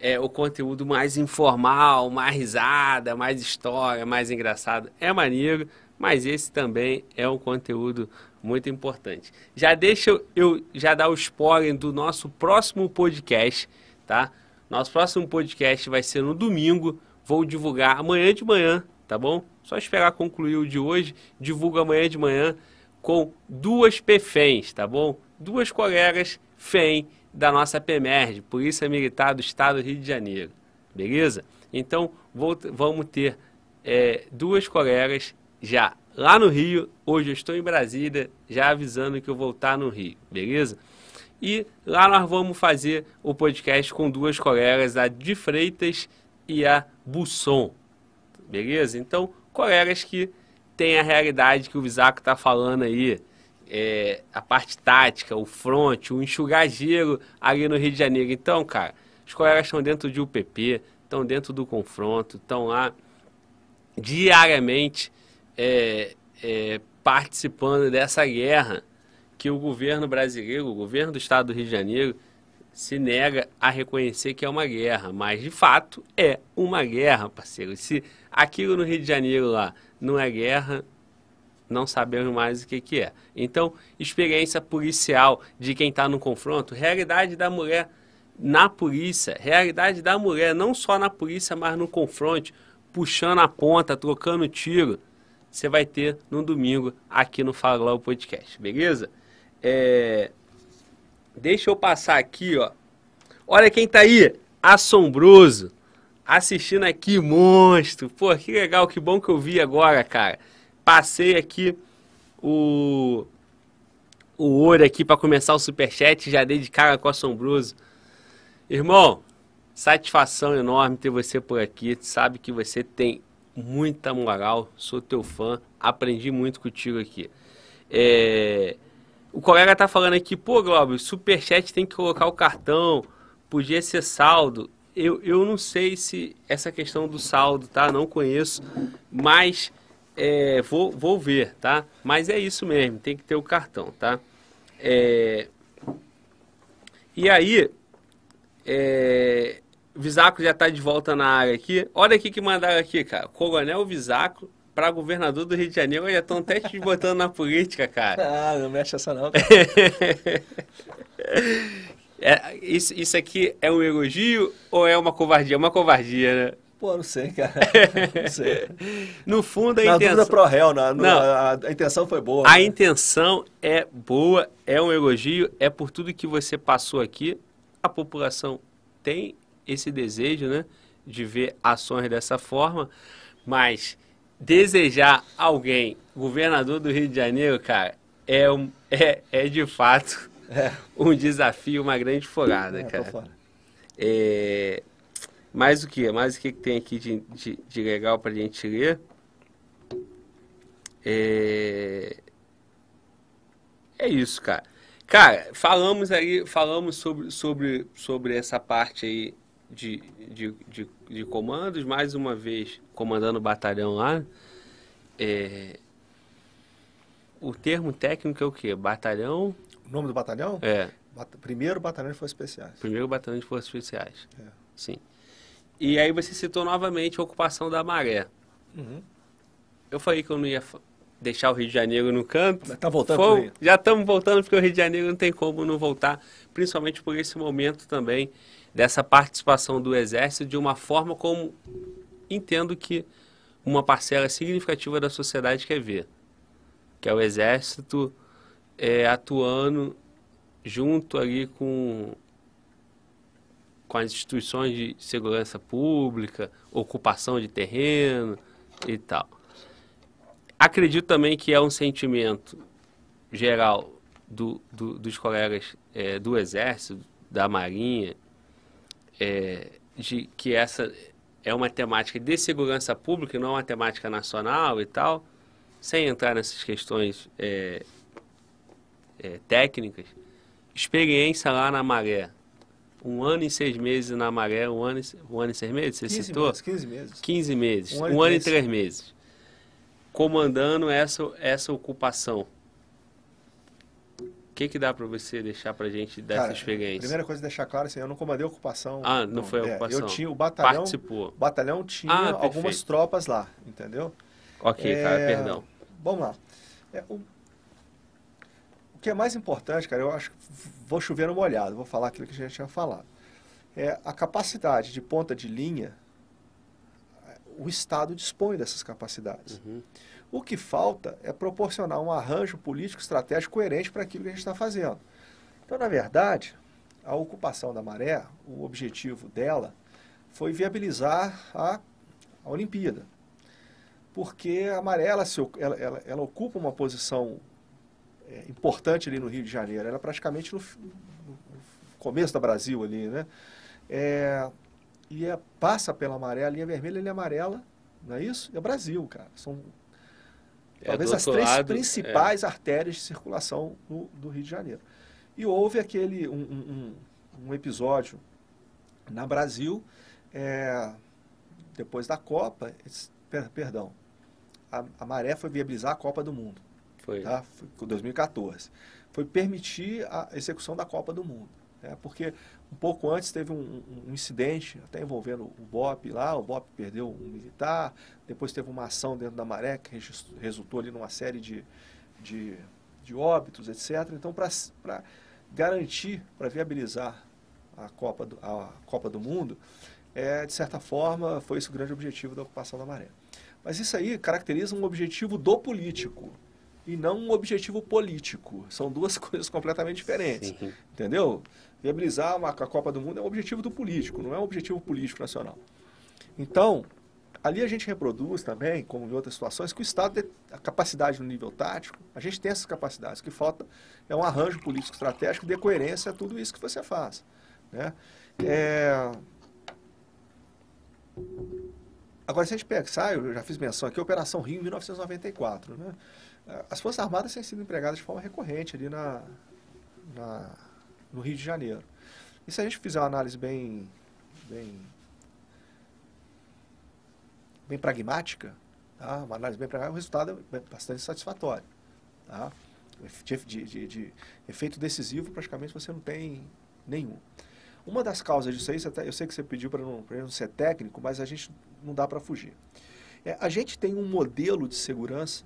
é o conteúdo mais informal, mais risada, mais história, mais engraçado. É maneiro, mas esse também é um conteúdo muito importante. Já deixa eu, eu já dar o spoiler do nosso próximo podcast, tá? Nosso próximo podcast vai ser no domingo. Vou divulgar amanhã de manhã, tá bom? Só esperar concluir o de hoje. Divulgo amanhã de manhã com duas PFENs, tá bom? Duas colegas FEM da nossa PEMERG, Polícia Militar do Estado do Rio de Janeiro. Beleza? Então, vou, vamos ter é, duas colegas já lá no Rio. Hoje eu estou em Brasília, já avisando que eu vou estar no Rio. Beleza? E lá nós vamos fazer o podcast com duas colegas, a de Freitas e a Busson. Beleza? Então, colegas que têm a realidade que o Visaco está falando aí, é, a parte tática, o front, o enxugar gelo ali no Rio de Janeiro. Então, cara, os colegas estão dentro de UPP, estão dentro do confronto, estão lá diariamente é, é, participando dessa guerra que o governo brasileiro, o governo do estado do Rio de Janeiro, se nega a reconhecer que é uma guerra, mas de fato é uma guerra, parceiro. Se aquilo no Rio de Janeiro lá não é guerra, não sabemos mais o que, que é. Então, experiência policial de quem está no confronto, realidade da mulher na polícia, realidade da mulher não só na polícia, mas no confronto, puxando a ponta, trocando tiro, você vai ter no domingo aqui no Fala Globo Podcast, beleza? É... Deixa eu passar aqui, ó. Olha quem tá aí, assombroso, assistindo aqui, monstro. Pô, que legal, que bom que eu vi agora, cara. Passei aqui o o ouro aqui para começar o superchat, já dei de cara com o assombroso. Irmão, satisfação enorme ter você por aqui. Sabe que você tem muita moral, sou teu fã, aprendi muito contigo aqui. É... O colega tá falando aqui, pô, Globo, superchat tem que colocar o cartão, podia ser saldo. Eu, eu não sei se essa questão do saldo, tá? Não conheço, mas é, vou, vou ver, tá? Mas é isso mesmo, tem que ter o cartão, tá? É, e aí, é, Visaco já tá de volta na área aqui. Olha aqui que mandaram aqui, cara. Coronel Visaco para governador do Rio de Janeiro, já estão até te botando na política, cara. *laughs* Ah, não mexe essa não. *laughs* é, isso, isso aqui é um elogio ou é uma covardia? É uma covardia, né? Pô, não sei, cara. *laughs* Não sei. no fundo, a na intenção... pro réu, na, não, a, a, intenção foi boa. A né? intenção é boa, é um elogio, é por tudo que você passou aqui. A população tem esse desejo, né? De ver ações dessa forma, mas desejar alguém governador do Rio de Janeiro, cara, é, um, é, é de fato é. *laughs* um desafio, uma grande furada, é, cara. É, mais o que? Mais o que tem aqui de, de, de legal pra gente ler? É, é isso, cara. Cara, falamos aí, falamos sobre, sobre, sobre essa parte aí de, de, de, de comandos, mais uma vez comandando o batalhão lá. É, o termo técnico é o quê? Batalhão? O nome do batalhão? É. Primeiro Batalhão de Forças Especiais. Primeiro Batalhão de Forças Especiais. É. Sim. E aí você citou novamente a ocupação da maré. Uhum. Eu falei que eu não ia deixar o Rio de Janeiro no canto. Tá voltando Foi. Já estamos voltando porque o Rio de Janeiro não tem como não voltar, principalmente por esse momento também dessa participação do Exército de uma forma como entendo que uma parcela significativa da sociedade quer ver, que é o Exército é, atuando junto ali com com as instituições de segurança pública, ocupação de terreno e tal. Acredito também que é um sentimento geral do, do, dos colegas é, do Exército, da Marinha, é, de que essa é uma temática de segurança pública, não é uma temática nacional e tal, sem entrar nessas questões é, técnicas. Experiência lá na Maré, um ano e seis meses na Maré, um ano, e, um ano e seis meses, você 15 citou? Meses, 15 meses. 15 meses, um ano, um ano e três meses. Comandando essa, essa ocupação. O que, que dá para você deixar para gente dessa Cara, experiência? Primeira coisa deixar claro assim, eu não comandei a ocupação. Ah, não, não foi a ocupação. É, eu tinha o batalhão. Participou. O batalhão tinha ah, algumas tropas lá, entendeu? Ok, é, cara, perdão. Vamos lá. É, o, o que é mais importante, cara, eu acho que vou chover no molhado, vou falar aquilo que a gente tinha falado. É a capacidade de ponta de linha, o Estado dispõe dessas capacidades. Uhum. O que falta é proporcionar um arranjo político estratégico coerente para aquilo que a gente está fazendo. Então, na verdade, a ocupação da maré, o objetivo dela foi viabilizar a, a Olimpíada. Porque a maré, ela, ela, ela, ela ocupa uma posição é, importante ali no Rio de Janeiro. Ela é praticamente no, no começo da Brasil ali, né? É, e é, passa pela maré, a linha vermelha a linha amarela, não é isso? É Brasil, cara. São é, talvez as três lado, principais é. artérias de circulação no, do Rio de Janeiro. E houve aquele um, um, um episódio na Brasil, é, depois da Copa, per, perdão, a, a, Maré foi viabilizar a Copa do Mundo. Foi. Tá? Foi 2014. Foi permitir a execução da Copa do Mundo. Né? Porque um pouco antes teve um, um, incidente, até envolvendo o BOP lá, o BOP perdeu um militar, depois teve uma ação dentro da Maré que resultou ali numa série de, de, de óbitos, etc. Então, para garantir, para viabilizar a Copa, do, a Copa do Mundo, é, de certa forma, foi esse o grande objetivo da ocupação da Maré. Mas isso aí caracteriza um objetivo do político e não um objetivo político. São duas *laughs* coisas completamente diferentes. Sim. Entendeu? Viabilizar uma, a Copa do Mundo é um objetivo do político, não é um objetivo político nacional. Então, ali a gente reproduz também, como em outras situações, que o Estado tem a capacidade no nível tático, a gente tem essas capacidades. O que falta é um arranjo político estratégico de coerência a tudo isso que você faz. Né? É... Agora, se a gente pensar, eu já fiz menção aqui, a Operação Rio em 1994. Né? As Forças Armadas têm sido empregadas de forma recorrente ali na, na, no Rio de Janeiro. E se a gente fizer uma análise bem, bem, bem pragmática, tá? uma análise bem pragmática, o resultado é bastante satisfatório. Tá? De, de, de, efeito decisivo, praticamente você não tem nenhum. Uma das causas disso aí, eu sei que você pediu para não, não ser técnico, mas a gente não dá para fugir. É, a gente tem um modelo de segurança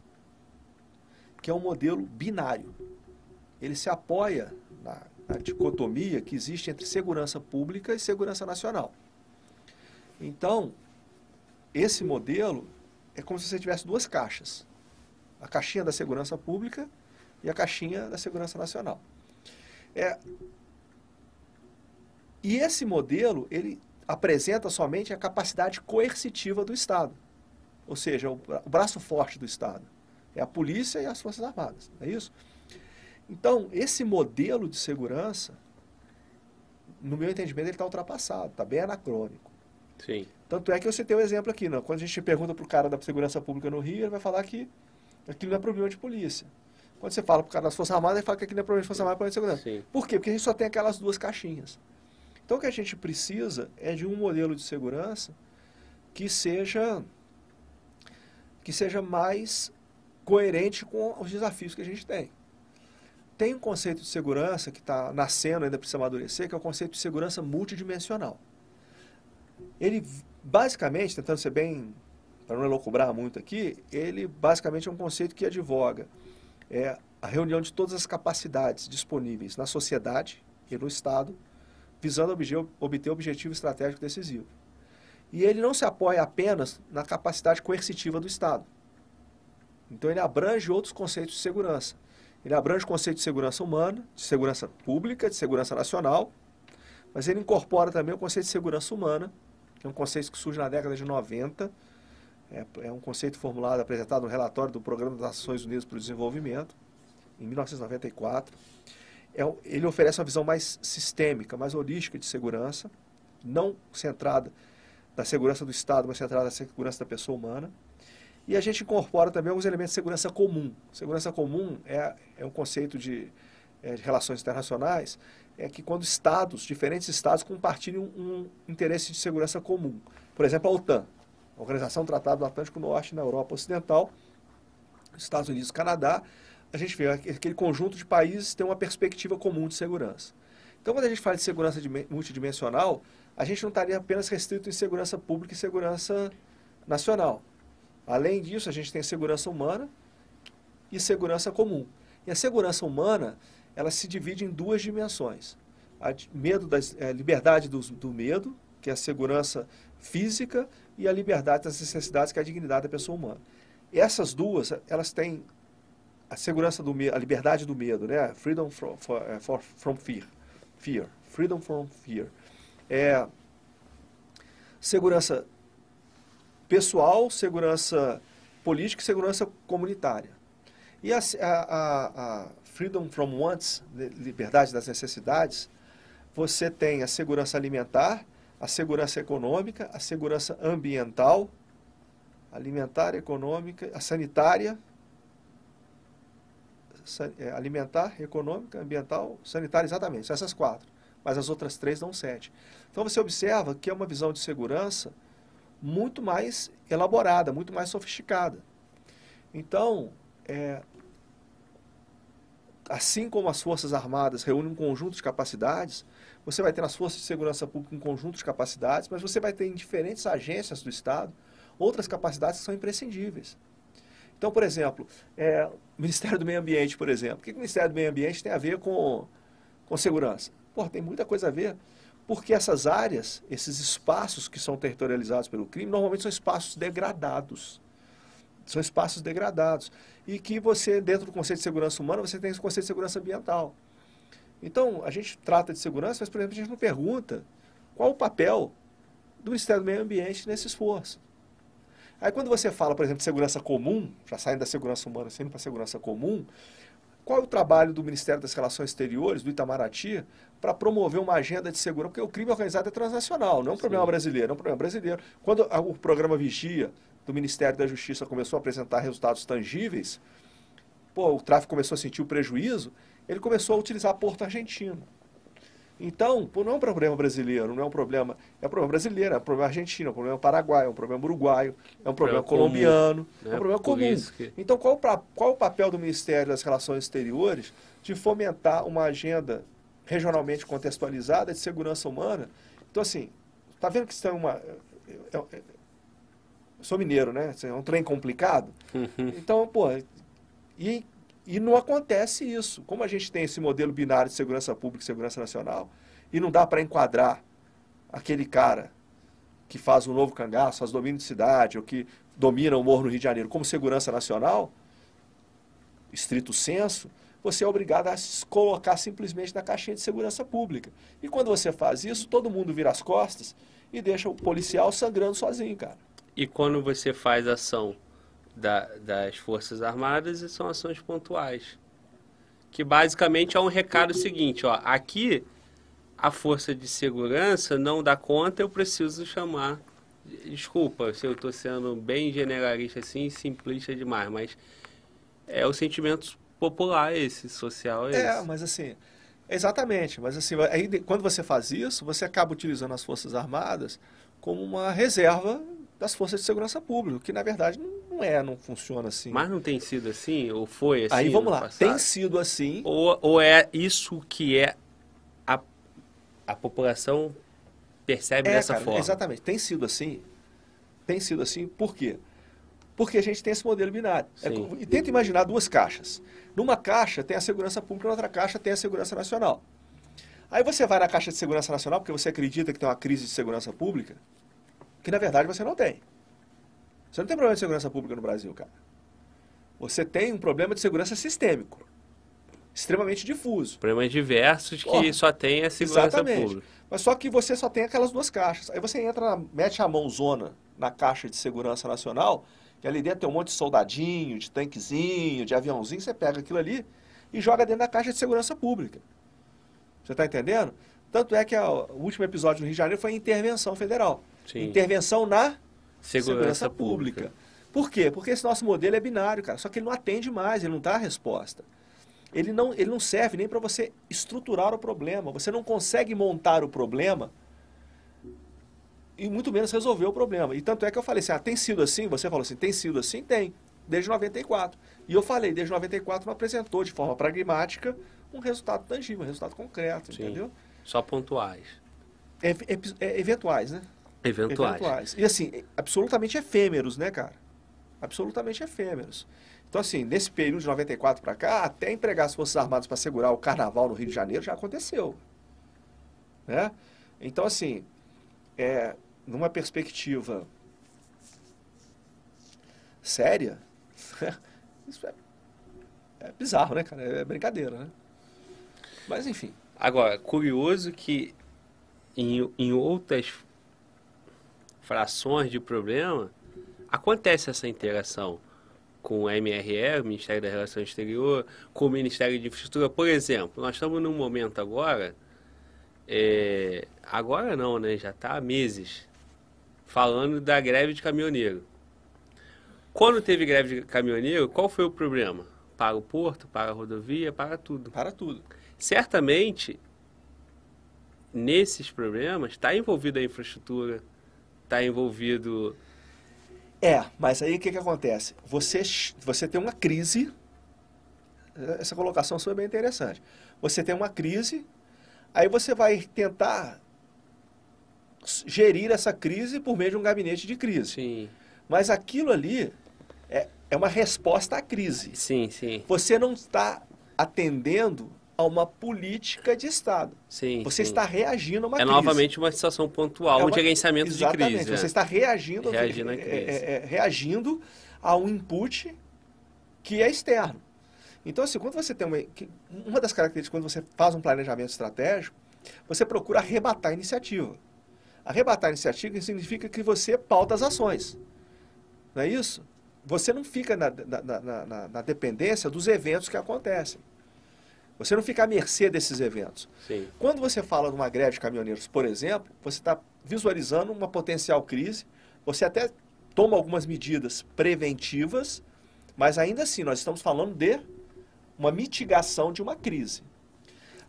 que é um modelo binário. Ele se apoia na, na dicotomia que existe entre segurança pública e segurança nacional. Então, esse modelo é como se você tivesse duas caixas. A caixinha da segurança pública e a caixinha da segurança nacional. É, e esse modelo, ele apresenta somente a capacidade coercitiva do Estado. Ou seja, o, o braço forte do Estado. É a polícia e as Forças Armadas, é isso? Então, esse modelo de segurança, no meu entendimento, ele está ultrapassado, está bem anacrônico. Sim. Tanto é que eu citei o um exemplo aqui, né? quando a gente pergunta para o cara da segurança pública no Rio, ele vai falar que aquilo não é problema de polícia. Quando você fala para o cara das Forças Armadas, ele fala que aquilo não é problema de Forças Armadas, é problema de segurança. Sim. Por quê? Porque a gente só tem aquelas duas caixinhas. Então, o que a gente precisa é de um modelo de segurança que seja que seja mais coerente com os desafios que a gente tem. Tem um conceito de segurança que está nascendo, ainda precisa amadurecer, que é o conceito de segurança multidimensional. Ele, basicamente, tentando ser bem para não elocubrar muito aqui, ele basicamente é um conceito que advoga é a reunião de todas as capacidades disponíveis na sociedade e no Estado, visando obter objetivo estratégico decisivo. E ele não se apoia apenas na capacidade coercitiva do Estado. Então ele abrange outros conceitos de segurança. Ele abrange o conceito de segurança humana, de segurança pública, de segurança nacional, mas ele incorpora também o conceito de segurança humana, que é um conceito que surge na década de 90, é, é um conceito formulado, apresentado no relatório do Programa das Nações Unidas para o Desenvolvimento, em 1994. É, ele oferece uma visão mais sistêmica, mais holística de segurança, não centrada da segurança do Estado, mas centrada na segurança da pessoa humana. E a gente incorpora também alguns elementos de segurança comum. Segurança comum é, é um conceito de, é, de relações internacionais, é que quando estados, diferentes estados, compartilham um, interesse de segurança comum. Por exemplo, a OTAN, a Organização do Tratado do Atlântico Norte na Europa Ocidental, Estados Unidos e Canadá, a gente vê que aquele conjunto de países tem uma perspectiva comum de segurança. Então, quando a gente fala de segurança multidimensional, a gente não estaria apenas restrito em segurança pública e segurança nacional. Além disso, a gente tem segurança humana e segurança comum. E a segurança humana, ela se divide em duas dimensões. A medo das, é, liberdade do, do medo, que é a segurança física, e a liberdade das necessidades, que é a dignidade da pessoa humana. Essas duas, elas têm a segurança do medo, a liberdade do medo, né? Freedom from, é, for, from fear. Fear. Freedom from fear é segurança pessoal, segurança política e segurança comunitária. E a, a, a Freedom from Wants, liberdade das necessidades, você tem a segurança alimentar, a segurança econômica, a segurança ambiental, alimentar, econômica, a sanitária, é, alimentar, econômica, ambiental, sanitária, exatamente, essas quatro mas as outras três dão sete. Então você observa que é uma visão de segurança muito mais elaborada, muito mais sofisticada. Então, é, assim como as Forças Armadas reúnem um conjunto de capacidades, você vai ter nas Forças de Segurança Pública um conjunto de capacidades, mas você vai ter em diferentes agências do Estado outras capacidades que são imprescindíveis. Então, por exemplo, é, o Ministério do Meio Ambiente, por exemplo. O que o Ministério do Meio Ambiente tem a ver com, com segurança? Pô, tem muita coisa a ver. Porque essas áreas, esses espaços que são territorializados pelo crime, normalmente são espaços degradados. São espaços degradados. E que você, dentro do conceito de segurança humana, você tem esse conceito de segurança ambiental. Então, a gente trata de segurança, mas, por exemplo, a gente não pergunta qual o papel do Ministério do Meio Ambiente nesse esforço. Aí, quando você fala, por exemplo, de segurança comum, já saindo da segurança humana, saindo para a segurança comum, qual é o trabalho do Ministério das Relações Exteriores, do Itamaraty, para promover uma agenda de segurança? Porque o crime organizado é transnacional, não é um Sim. problema brasileiro, é um problema brasileiro. Quando o programa Vigia do Ministério da Justiça começou a apresentar resultados tangíveis, pô, o tráfico começou a sentir o prejuízo, ele começou a utilizar Porto Argentino. Então, não é um problema brasileiro, não é um problema. É um problema brasileiro, é um problema argentino, é um problema paraguaio, é um problema uruguaio, é um problema é colombiano, comum, é um problema comum. Que... Então, qual, qual o papel do Ministério das Relações Exteriores de fomentar uma agenda regionalmente contextualizada de segurança humana? Então, assim, tá vendo que isso é uma. É, é, sou mineiro, né? É um trem complicado. Uhum. Então, pô, e e não acontece isso. Como a gente tem esse modelo binário de segurança pública e segurança nacional, e não dá para enquadrar aquele cara que faz um novo cangaço, faz domínio de cidade, ou que domina o morro no Rio de Janeiro como segurança nacional, estrito senso, você é obrigado a se colocar simplesmente na caixinha de segurança pública. E quando você faz isso, todo mundo vira as costas e deixa o policial sangrando sozinho, cara. E quando você faz ação da, das Forças Armadas e são ações pontuais. Que basicamente é um recado seguinte, ó, aqui a força de segurança não dá conta, eu preciso chamar. Desculpa se eu estou sendo bem generalista assim, simplista demais, mas é o sentimento popular esse, social é, é mas assim, exatamente, mas assim, aí, quando você faz isso, você acaba utilizando as Forças Armadas como uma reserva das forças de segurança pública, que na verdade não é, não funciona assim. Mas não tem sido assim? Ou foi assim? Aí vamos lá, passado? tem sido assim. Ou, ou é isso que é a, a população percebe é, dessa cara, forma? Exatamente, tem sido assim. Tem sido assim, por quê? Porque a gente tem esse modelo binário. É, e tenta imaginar duas caixas. Numa caixa tem a segurança pública, na outra caixa tem a segurança nacional. Aí você vai na caixa de segurança nacional porque você acredita que tem uma crise de segurança pública, que na verdade você não tem. Você não tem problema de segurança pública no Brasil, cara. Você tem um problema de segurança sistêmico. Extremamente difuso. Problemas diversos que só tem a segurança exatamente. pública. Mas só que você só tem aquelas duas caixas. Aí você entra, mete a mãozona na caixa de segurança nacional, que ali dentro tem um monte de soldadinho, de tanquezinho, de aviãozinho, você pega aquilo ali e joga dentro da caixa de segurança pública. Você está entendendo? Tanto é que a, o último episódio no Rio de Janeiro foi intervenção federal. Sim. Intervenção na segurança, segurança pública. pública. Por quê? Porque esse nosso modelo é binário, cara. Só que ele não atende mais, ele não dá a resposta. Ele não, ele não serve nem para você estruturar o problema. Você não consegue montar o problema e muito menos resolver o problema. E tanto é que eu falei assim, ah, tem sido assim? Você falou assim, tem sido assim? Tem, desde 94. E eu falei, desde 94 não apresentou de forma pragmática um resultado tangível, um resultado concreto, Sim. entendeu? Só pontuais. É, é, é, eventuais, né? Eventuais. eventuais. E assim, absolutamente efêmeros, né, cara? Absolutamente efêmeros. Então, assim, nesse período de 94 para cá, até empregar as Forças Armadas para segurar o carnaval no Rio de Janeiro já aconteceu. Né? Então, assim, é, numa perspectiva séria, *laughs* isso é, é bizarro, né, cara? É brincadeira, né? Mas, enfim. Agora, curioso que em, em outras frações de problema acontece essa interação com o MRE, o Ministério da Relação Exterior, com o Ministério de Infraestrutura. Por exemplo, nós estamos num momento agora, é, agora não, né? Já está há meses, falando da greve de caminhoneiro. Quando teve greve de caminhoneiro, qual foi o problema? Para o porto, para a rodovia, para tudo. Para tudo. Certamente, nesses problemas, está envolvida a infraestrutura, está envolvido é, mas aí o que, que acontece? Você, você tem uma crise, essa colocação sua é bem interessante. Você tem uma crise, aí você vai tentar gerir essa crise por meio de um gabinete de crise. Sim. Mas aquilo ali é, é uma resposta à crise. Sim, sim. Você não está atendendo a uma política de Estado. Sim, você sim. está reagindo a uma é crise. É novamente uma situação pontual, é uma, um gerenciamento de crise. Você é. está reagindo, reagindo, é, é, é, reagindo a um input que é externo. Então, assim, quando você tem uma... Uma das características, quando você faz um planejamento estratégico, você procura arrebatar a iniciativa. Arrebatar a iniciativa significa que você pauta as ações. Não é isso? Você não fica na, na, na, na dependência dos eventos que acontecem. Você não fica à mercê desses eventos. Sim. Quando você fala de uma greve de caminhoneiros, por exemplo, você está visualizando uma potencial crise, você até toma algumas medidas preventivas, mas ainda assim nós estamos falando de uma mitigação de uma crise.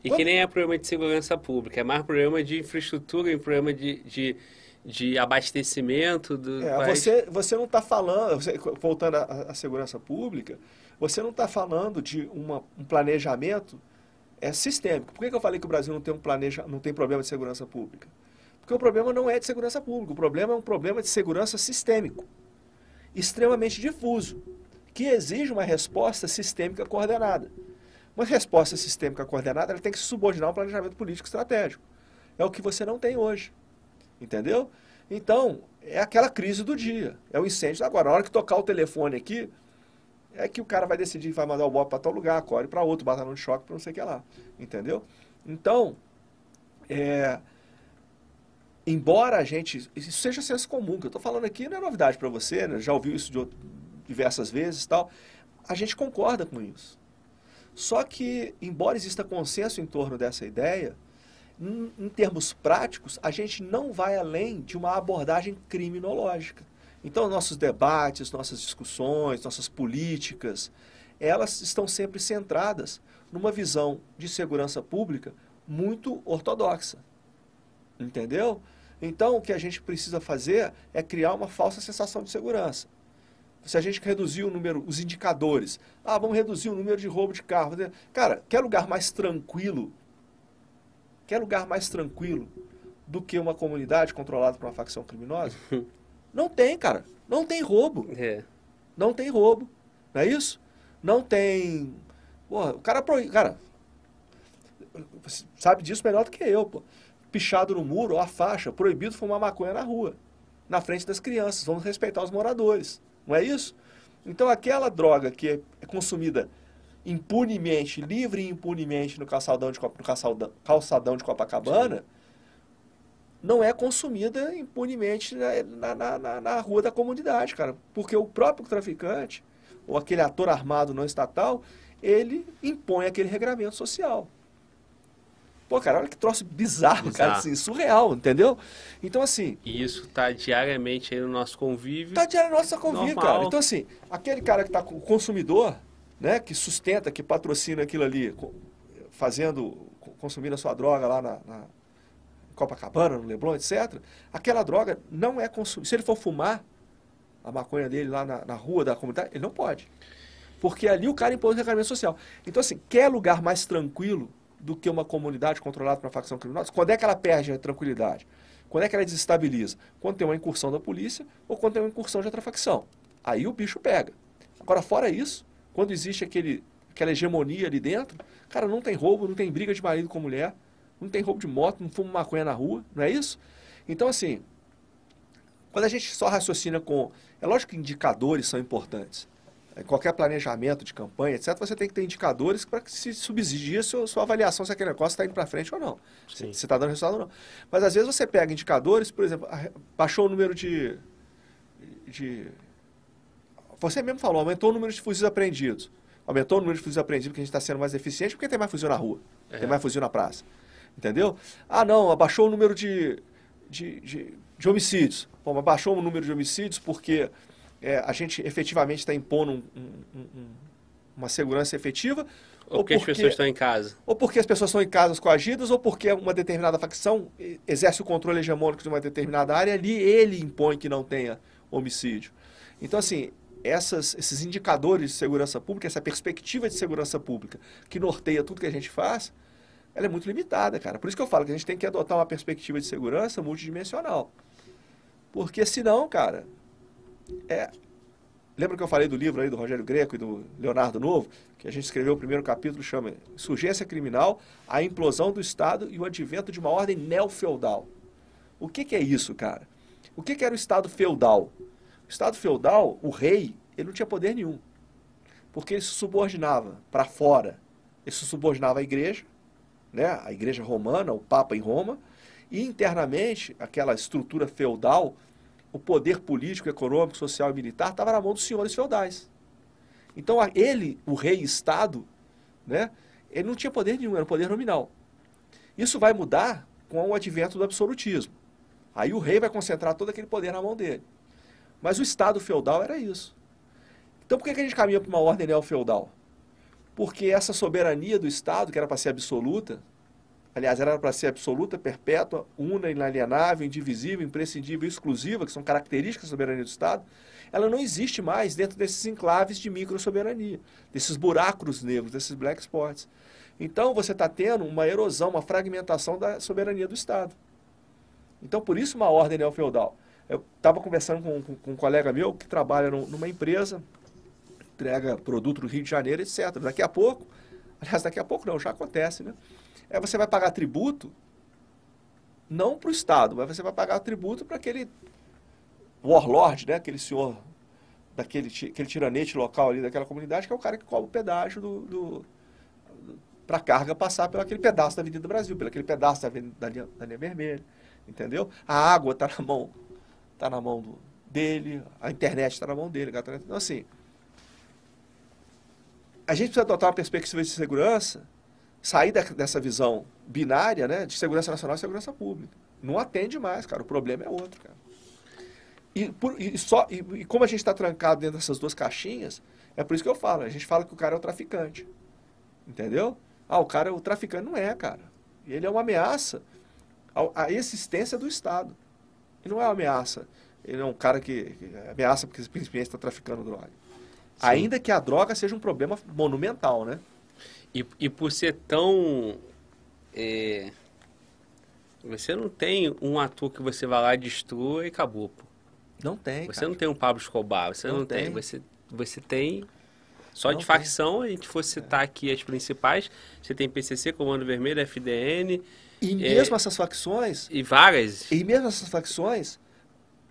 E Quando... que nem é problema de segurança pública, é mais problema de infraestrutura e problema de, de, de abastecimento do é, Você, você não está falando, voltando à, à segurança pública, você não está falando de uma, um planejamento é, sistêmico. Por que, que eu falei que o Brasil não tem, um planeja, não tem problema de segurança pública? Porque o problema não é de segurança pública, o problema é um problema de segurança sistêmico, extremamente difuso, que exige uma resposta sistêmica coordenada. Uma resposta sistêmica coordenada ela tem que se subordinar a um planejamento político estratégico. É o que você não tem hoje. Entendeu? Então, é aquela crise do dia. É o incêndio. Agora, na hora que tocar o telefone aqui, é que o cara vai decidir vai mandar o bob para tal lugar, corre para outro, batalhão de choque para não sei o que lá. Entendeu? Então, é, embora a gente. Isso seja senso comum, que eu estou falando aqui não é novidade para você, né? já ouviu isso de diversas vezes tal. A gente concorda com isso. Só que, embora exista consenso em torno dessa ideia, em, em termos práticos, a gente não vai além de uma abordagem criminológica. Então, nossos debates, nossas discussões, nossas políticas, elas estão sempre centradas numa visão de segurança pública muito ortodoxa. Entendeu? Então, o que a gente precisa fazer é criar uma falsa sensação de segurança. Se a gente reduzir o número, os indicadores, ah, vamos reduzir o número de roubo de carro. Cara, quer lugar mais tranquilo? Quer lugar mais tranquilo do que uma comunidade controlada por uma facção criminosa? *laughs* Não tem, cara. Não tem roubo. É. Não tem roubo, não é isso? Não tem. Porra, o cara. Cara, sabe disso melhor do que eu, pô. Pichado no muro, ó, a faixa, proibido fumar maconha na rua, na frente das crianças. Vamos respeitar os moradores, não é isso? Então, aquela droga que é, é consumida impunemente, livre e impunemente no calçadão de, no calçadão, calçadão de Copacabana, Sim. Não é consumida impunemente na, na, na, na, rua da comunidade, cara. Porque o próprio traficante, ou aquele ator armado não estatal, ele impõe aquele regramento social. Pô, cara, olha que troço bizarro, bizarro. cara, assim, surreal, entendeu? Então, assim... E isso tá diariamente aí no nosso convívio. Tá diariamente no nosso convívio, Normal. cara. Então, assim, aquele cara que tá com o consumidor, né, que sustenta, que patrocina aquilo ali, fazendo, consumindo a sua droga lá na, na Copacabana, no Leblon, etc., aquela droga não é consumida. Se ele for fumar a maconha dele lá na, na rua da comunidade, ele não pode. Porque ali o cara impôs o regramento social. Então, assim, quer lugar mais tranquilo do que uma comunidade controlada por uma facção criminosa? Quando é que ela perde a tranquilidade? Quando é que ela desestabiliza? Quando tem uma incursão da polícia ou quando tem uma incursão de outra facção. Aí o bicho pega. Agora, fora isso, quando existe aquele, aquela hegemonia ali dentro, cara, não tem roubo, não tem briga de marido com mulher, não tem roubo de moto, não fuma maconha na rua, não é isso? Então, assim, quando a gente só raciocina com. É lógico que indicadores são importantes qualquer planejamento de campanha, etc., você tem que ter indicadores para que se subsidie a sua, sua avaliação se aquele negócio está indo para frente ou não. Sim. Se está dando resultado ou não. Mas às vezes você pega indicadores, por exemplo, baixou o número de, de. Você mesmo falou, aumentou o número de fuzis apreendidos. Aumentou o número de fuzis apreendidos porque a gente está sendo mais eficiente, porque tem mais fuzil na rua, é. tem mais fuzil na praça. Entendeu? Ah, não, abaixou o número de, de, de, de homicídios. Bom, abaixou o número de homicídios porque é, a gente efetivamente está impondo um, um, um, uma segurança efetiva. Ou, ou porque, as pessoas estão em casa. Ou porque as pessoas estão em casas coagidas, ou porque uma determinada facção exerce o controle hegemônico de uma determinada área, ali ele impõe que não tenha homicídio. Então, assim, essas, esses indicadores de segurança pública, essa perspectiva de segurança pública que norteia tudo que a gente faz, ela é muito limitada, cara. Por isso que eu falo que a gente tem que adotar uma perspectiva de segurança multidimensional. Porque senão, cara, é, lembra que eu falei do livro aí do Rogério Greco e do Leonardo Novo? Que a gente escreveu o primeiro capítulo, chama Insurgência Criminal, a implosão do Estado e o advento de uma ordem neofeudal. O que, que é isso, cara? O que, que era o Estado feudal? O Estado feudal, o rei, ele não tinha poder nenhum. Porque ele se subordinava para fora. Ele se subordinava à igreja, né? a igreja romana, o Papa em Roma, e internamente, aquela estrutura feudal o poder político, econômico, social e militar estava na mão dos senhores feudais. Então, ele, o rei-estado, né, ele não tinha poder nenhum, era um poder nominal. Isso vai mudar com o advento do absolutismo. Aí o rei vai concentrar todo aquele poder na mão dele. Mas o Estado feudal era isso. Então por que a gente caminha para uma ordem neo-feudal? Porque essa soberania do Estado, que era para ser absoluta, aliás, era para ser absoluta, perpétua, una, inalienável, indivisível, imprescindível, exclusiva, que são características da soberania do Estado, ela não existe mais dentro desses enclaves de micro-soberania, desses buracos negros, desses black spots. Então, você está tendo uma erosão, uma fragmentação da soberania do Estado. Então, por isso, uma ordem neofeudal. Eu estava conversando com, com, com, um colega meu que trabalha numa empresa, entrega produto no Rio de Janeiro, etc. Daqui a pouco, *laughs* aliás, daqui a pouco não, já acontece, né? é você vai pagar tributo não para o Estado, mas você vai pagar tributo para aquele warlord, né? aquele senhor, daquele aquele tiranete local ali daquela comunidade, que é o cara que cobra o pedágio do, do para a carga passar pelo aquele pedaço da Avenida do Brasil, pelo aquele pedaço da, da, linha, da linha vermelha, entendeu? A água está na mão, tá na mão do, dele, a internet está na mão dele. Então, assim, a gente precisa adotar uma perspectiva de segurança sair dessa visão binária, né, de segurança nacional e segurança pública. Não atende mais, cara. O problema é outro, cara. E, por, e só, e, e, como a gente está trancado dentro dessas duas caixinhas, é por isso que eu falo. A gente fala que o cara é o traficante. Entendeu? Ah, o cara é o traficante. Não é, cara. Ele é uma ameaça à, à existência do Estado. E não é uma ameaça. Ele é um cara que, que ameaça porque simplesmente está traficando droga. Sim. Ainda que a droga seja um problema monumental, né? E, e por ser tão. É, você não tem um ator que você vai lá, destrua e acabou, pô. Não tem. Você cara. não tem um Pablo Escobar, você não, não tem. tem. Você, você tem só Não de tem. facção, a gente fosse citar aqui as principais, você tem PCC, Comando Vermelho, FDN E É. mesmo essas facções, e várias. e mesmo essas facções,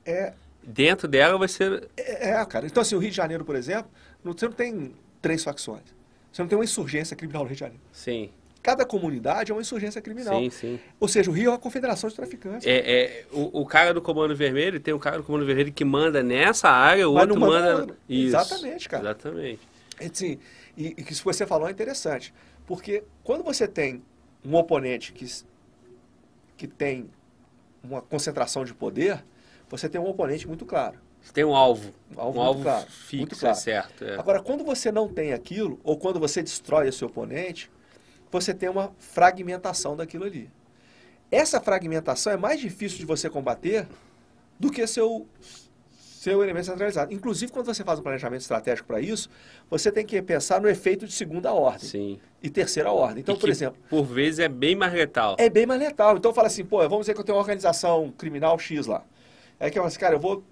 é, Dentro dela você é, é, cara. Então, assim, o Rio de Janeiro, por exemplo, não- você não tem três facções. Você não tem uma insurgência criminal no Rio de Janeiro. Sim, Cada comunidade é uma insurgência criminal. sim, sim. Ou seja, o Rio é uma confederação de traficantes. É, é, o, o cara do Comando Vermelho, tem um cara do Comando Vermelho que manda nessa área, o Mas outro manda manda. outra. Exatamente, cara. Exatamente. Assim, e, e que isso que você falou é interessante. Porque quando você tem um oponente que, que tem uma concentração de poder, você tem um oponente muito claro. Você tem um alvo. Um alvo um muito alvo claro, fixo, muito é claro. certo. é. Agora, quando você não tem aquilo, ou quando você destrói o seu oponente, você tem uma fragmentação daquilo ali. Essa fragmentação é mais difícil de você combater do que seu, seu elemento centralizado. Inclusive, quando você faz um planejamento estratégico para isso, você tem que pensar no efeito de segunda ordem Sim. e terceira ordem. Então, E por exemplo, Por vezes é bem mais letal. é bem mais letal. Então fala assim, pô, vamos dizer que eu tenho uma organização criminal X lá. Aí que eu assim, cara, eu vou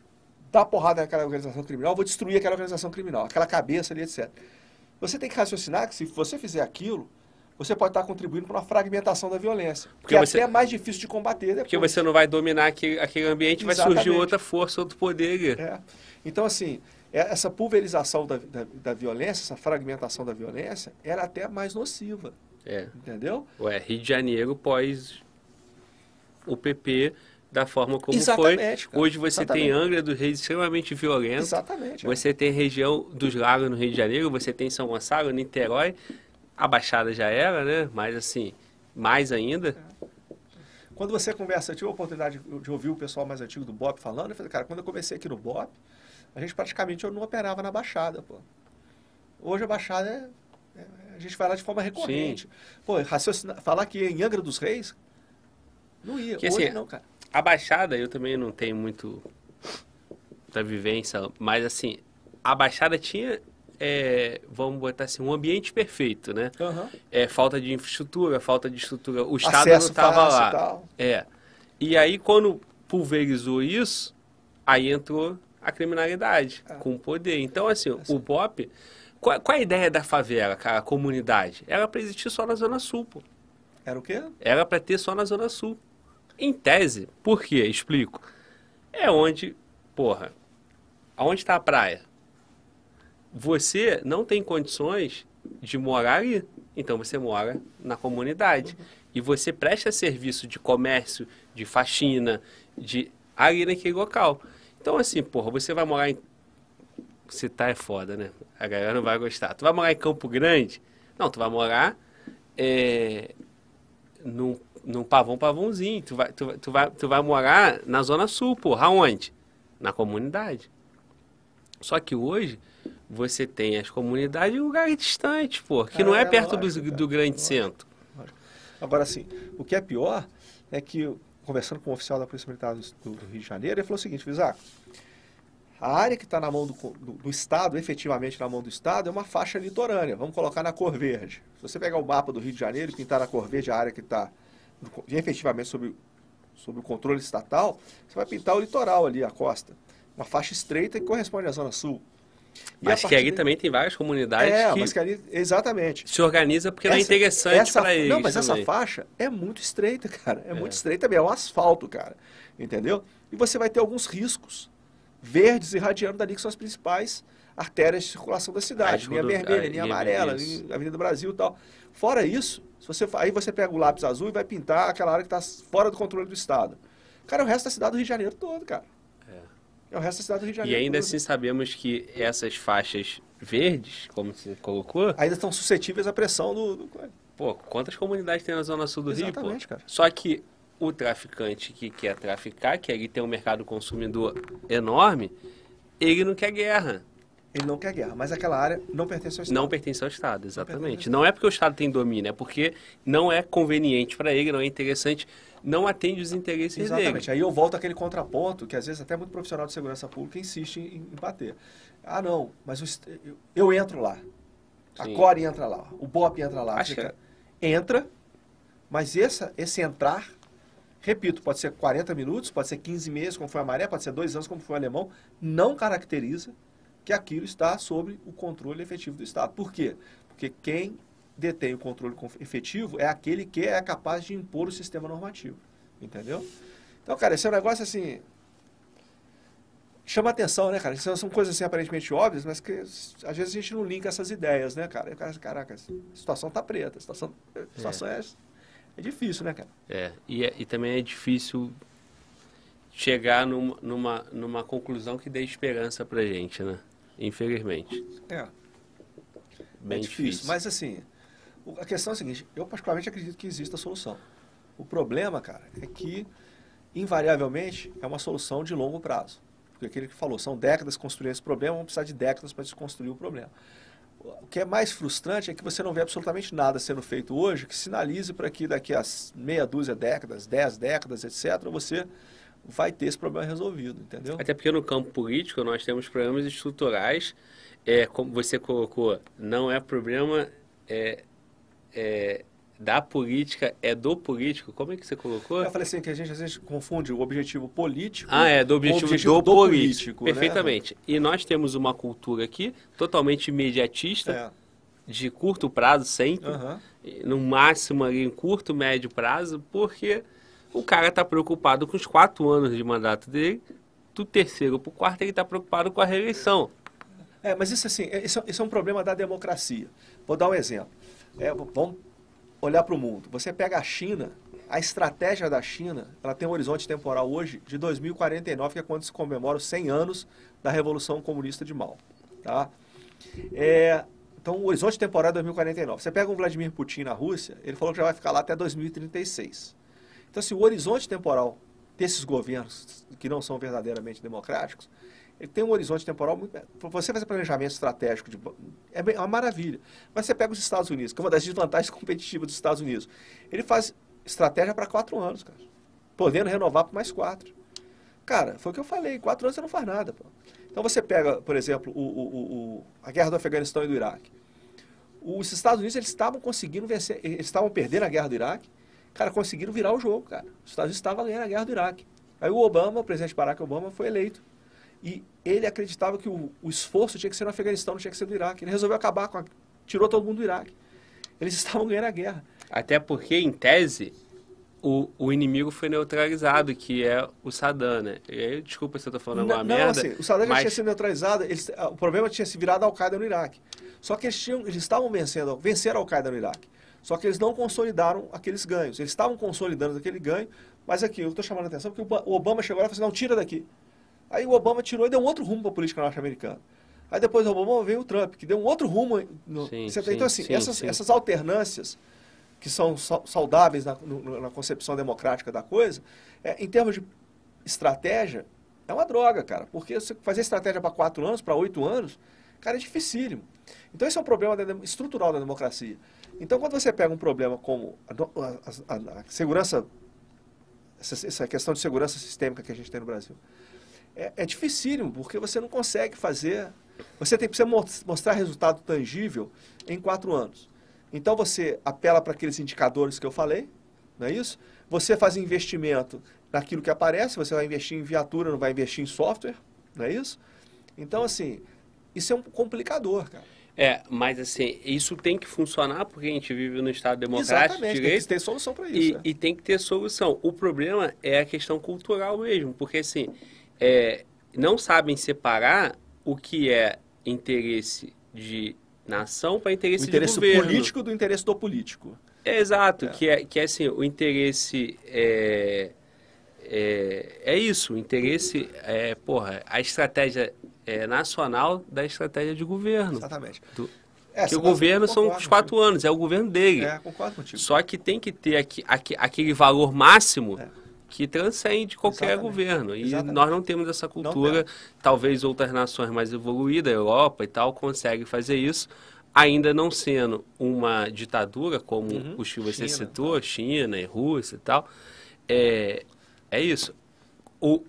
dar porrada naquela organização criminal, vou destruir aquela organização criminal, aquela cabeça ali, etc. Você tem que raciocinar que se você fizer aquilo, você pode estar contribuindo para uma fragmentação da violência. Porque que você- é até mais difícil de combater depois. Porque você não vai dominar aquele, aquele ambiente, vai surgir Exatamente. outra força, outro poder. É. Então, assim, é- essa pulverização da, da, da violência, essa fragmentação da violência, era até mais nociva, É. entendeu? Ué, Rio de Janeiro pós o PP da forma como Exatamente, foi. cara. Hoje você tem Exatamente. Angra do Reis extremamente violento. Exatamente. é. Você tem região dos lagos no Rio de Janeiro, você tem São Gonçalo, Niterói. A Baixada já era, né? Mas assim, mais ainda. Quando você conversa, eu tive a oportunidade de ouvir o pessoal mais antigo do BOP falando, eu falei, cara, quando eu comecei aqui no BOP, a gente praticamente eu não operava na Baixada, pô. Hoje a Baixada é, é- a gente vai lá de forma recorrente. Pô, raciocinar, falar que em Angra dos Reis, não ia. Que, Hoje assim, não, cara. A Baixada eu também não tenho muito da vivência, mas assim, a Baixada tinha, é, vamos botar assim, um ambiente perfeito, né? Aham. É, falta de infraestrutura, falta de estrutura. O Estado Acesso não estava lá. e tal. É. E aí, quando pulverizou isso, aí entrou a criminalidade É. com o poder. Então, assim, Assim. o BOP. Qual, qual é a ideia da favela, cara, a comunidade? Era para existir só na Zona Sul, pô. Era o quê? Era para ter só na Zona Sul. Em tese, por quê? Explico. É onde, porra, aonde está a praia? Você não tem condições de morar ali. Então você mora na comunidade. E você presta serviço de comércio, de faxina, de ali naquele local. Então, assim, porra, você vai morar em. Citar é foda, né? A galera não vai gostar. Tu vai morar em Campo Grande? Não, tu vai morar é, num, num pavão pavãozinho. Tu vai, tu, tu, vai, tu vai morar na Zona Sul, porra. Aonde? Na comunidade. Só que hoje você tem as comunidades em lugares distantes, pô, que não é É, perto lógico, do, do grande lógico. centro. Agora, assim, o que é pior é que, conversando com o oficial da Polícia Militar do, Rio de Janeiro, ele falou o seguinte, Visaco, a área que está na mão do, do- do Estado, efetivamente na mão do Estado, é uma faixa litorânea. Vamos colocar na cor verde. Se você pegar o mapa do Rio de Janeiro e pintar na cor verde a área que está efetivamente sob, sob o controle estatal, você vai pintar o litoral ali, a costa. Uma faixa estreita que corresponde à Zona Sul. E Mas que ali também tem várias comunidades É, que mas que ali, exatamente. se organiza porque não é Essa- interessante essa- para eles Não, mas essa também. faixa é muito estreita, *laughs* cara. É, É. muito estreita mesmo, é um asfalto, cara. Entendeu? E você vai ter alguns riscos verdes irradiando dali, que são as principais artérias de circulação da cidade. As Linha rodo- vermelha, a linha amarela, linha- Avenida Brasil e tal. Fora isso, se você, aí você pega o lápis azul e vai pintar aquela área que está fora do controle do Estado. Cara, é o resto da cidade do Rio de Janeiro todo, cara. É o resto da cidade do Rio de E Janeiro ainda todo. assim sabemos que essas faixas verdes, como você colocou, Ainda estão suscetíveis à pressão do... do... pô, quantas comunidades tem na zona sul do Rio, pô? Exatamente, cara. Só que o traficante que quer traficar, que ali tem um mercado consumidor enorme, ele não quer guerra. Ele não quer guerra, mas aquela área não pertence ao Estado. Não pertence ao Estado, exatamente. pertence. Não é porque o Estado tem domínio, é porque não é conveniente para ele, não é interessante, não atende os interesses Exatamente. dele. Aí eu volto àquele contraponto que às vezes até muito profissional de segurança pública insiste em, em bater. Ah, não, mas eu, eu entro lá. A Sim. Core entra lá. O BOP entra lá. Fica- Entra, mas essa, esse entrar, repito, pode ser 40 minutos, pode ser 15 meses, como foi a maré, pode ser dois anos, como foi o alemão, não caracteriza que aquilo está sob o controle efetivo do Estado. Por quê? Porque quem detém o controle efetivo é aquele que é capaz de impor o sistema normativo. Entendeu? Então, cara, esse é um negócio assim. Chama atenção, né, cara? São coisas assim aparentemente óbvias, mas que às vezes a gente não linka essas ideias, né, cara? O cara, caraca, a situação tá preta, a situação, a situação é. é, é difícil, né, cara? É, e, é, e também é difícil chegar numa, numa, numa conclusão que dê esperança pra gente, né? Infelizmente. É. Bem é difícil. difícil. Mas assim, a questão é a seguinte, eu particularmente acredito que exista a solução. O problema, cara, é que invariavelmente é uma solução de longo prazo. Porque aquele que falou, são décadas construir esse problema, vão precisar de décadas para desconstruir o problema. O que é mais frustrante é que você não vê absolutamente nada sendo feito hoje que sinalize para que daqui a meia dúzia décadas, dez décadas, etc., você vai ter esse problema resolvido, entendeu? Até porque no campo político nós temos problemas estruturais, é, como você colocou, não é problema é, é, da política, é do político. Como é que você colocou? Eu falei assim que a gente às vezes confunde o objetivo político ah, é, do objetivo, objetivo do, do, político. político né? Perfeitamente. Né? E nós temos uma cultura aqui totalmente imediatista, é. de curto prazo sempre, uhum. no máximo ali em curto, médio prazo, porque o cara está preocupado com os quatro anos de mandato dele, do terceiro para o quarto ele está preocupado com a reeleição. É, mas isso assim, é, isso, isso, é um problema da democracia. Vou dar um exemplo. É, vamos olhar para o mundo. Você pega a China, a estratégia da China, ela tem um horizonte temporal hoje de 2049, que é quando se comemora os 100 anos da Revolução Comunista de Mao. Tá? É, então, o horizonte temporal é 2049. Você pega o Vladimir Putin na Rússia, ele falou que já vai ficar lá até 2036. Então, assim, o horizonte temporal desses governos que não são verdadeiramente democráticos, ele tem um horizonte temporal muito. Você fazer planejamento estratégico de, é, é uma maravilha. Mas você pega os Estados Unidos, que é uma das desvantagens *laughs* competitivas dos Estados Unidos. Ele faz estratégia para quatro anos, cara. Podendo renovar por mais quatro. Cara, foi o que eu falei, quatro anos você não faz nada. Pô. Então você pega, por exemplo, o, o, o, a guerra do Afeganistão e do Iraque. Os Estados Unidos eles estavam conseguindo vencer, eles estavam perdendo a guerra do Iraque Cara, conseguiram virar o jogo, cara. Os Estados Unidos estavam ganhando a guerra do Iraque. Aí o Obama, o presidente Barack Obama, foi eleito. E ele acreditava que o, o esforço tinha que ser no Afeganistão, não tinha que ser no Iraque. Ele resolveu acabar com a... tirou todo mundo do Iraque. Eles *laughs* estavam ganhando a guerra. Até porque, em tese, o, o inimigo foi neutralizado, que é o Saddam, né? E aí, desculpa se eu estou falando não, uma não, merda. Assim, o Saddam mas... já tinha sido neutralizado, eles, o problema tinha se virado a Al-Qaeda no Iraque. Só que eles, tinham, eles estavam vencendo, venceram a Al-Qaeda no Iraque. Só que eles não consolidaram aqueles ganhos. Eles estavam consolidando aquele ganho, mas aqui, eu estou chamando a atenção porque o Obama chegou lá e falou assim, não, tira daqui. Aí o Obama tirou e deu um outro rumo para a política norte-americana. Aí depois do Obama veio o Trump, que deu um outro rumo. No... Sim, sim, então, assim, sim, essas, essas alternâncias que são saudáveis na, no, na concepção democrática da coisa, é, em termos de estratégia, é uma droga, cara. Porque você fazer estratégia para quatro anos, para oito anos, cara, é dificílimo. Então, esse é um problema da, estrutural da democracia. Então, quando você pega um problema como a, a, a segurança, essa, essa, questão de segurança sistêmica que a gente tem no Brasil, é, é dificílimo, porque você não consegue fazer. Você tem que mostrar resultado tangível em quatro anos. Então, você apela para aqueles indicadores que eu falei, não é isso? Você faz investimento naquilo que aparece, você vai investir em viatura, não vai investir em software, não é isso? Então, assim, isso é um complicador, cara. É, mas assim, isso tem que funcionar porque a gente vive no Estado democrático. Exatamente, direito, tem que ter solução para isso. E, é. e, tem que ter solução. O problema é a questão cultural mesmo, porque assim, é, não sabem separar o que é interesse de nação para interesse, interesse de governo. político do interesse do político. É, exato. Que, é, que é assim, o interesse é, é, é isso, o interesse é, porra, a estratégia é, nacional da estratégia de governo. Exatamente. Do, é, que o governo são os quatro anos, é o governo dele. É, concordo contigo. Só que tem que ter aqui, aqui, aquele valor máximo é. que transcende qualquer Exatamente. governo. E Exatamente. nós não temos essa cultura. Talvez outras nações mais evoluídas, Europa e tal, conseguem fazer isso. Ainda não sendo uma ditadura, como uhum. o Chico você citou, China e Rússia e tal. É, é isso. O,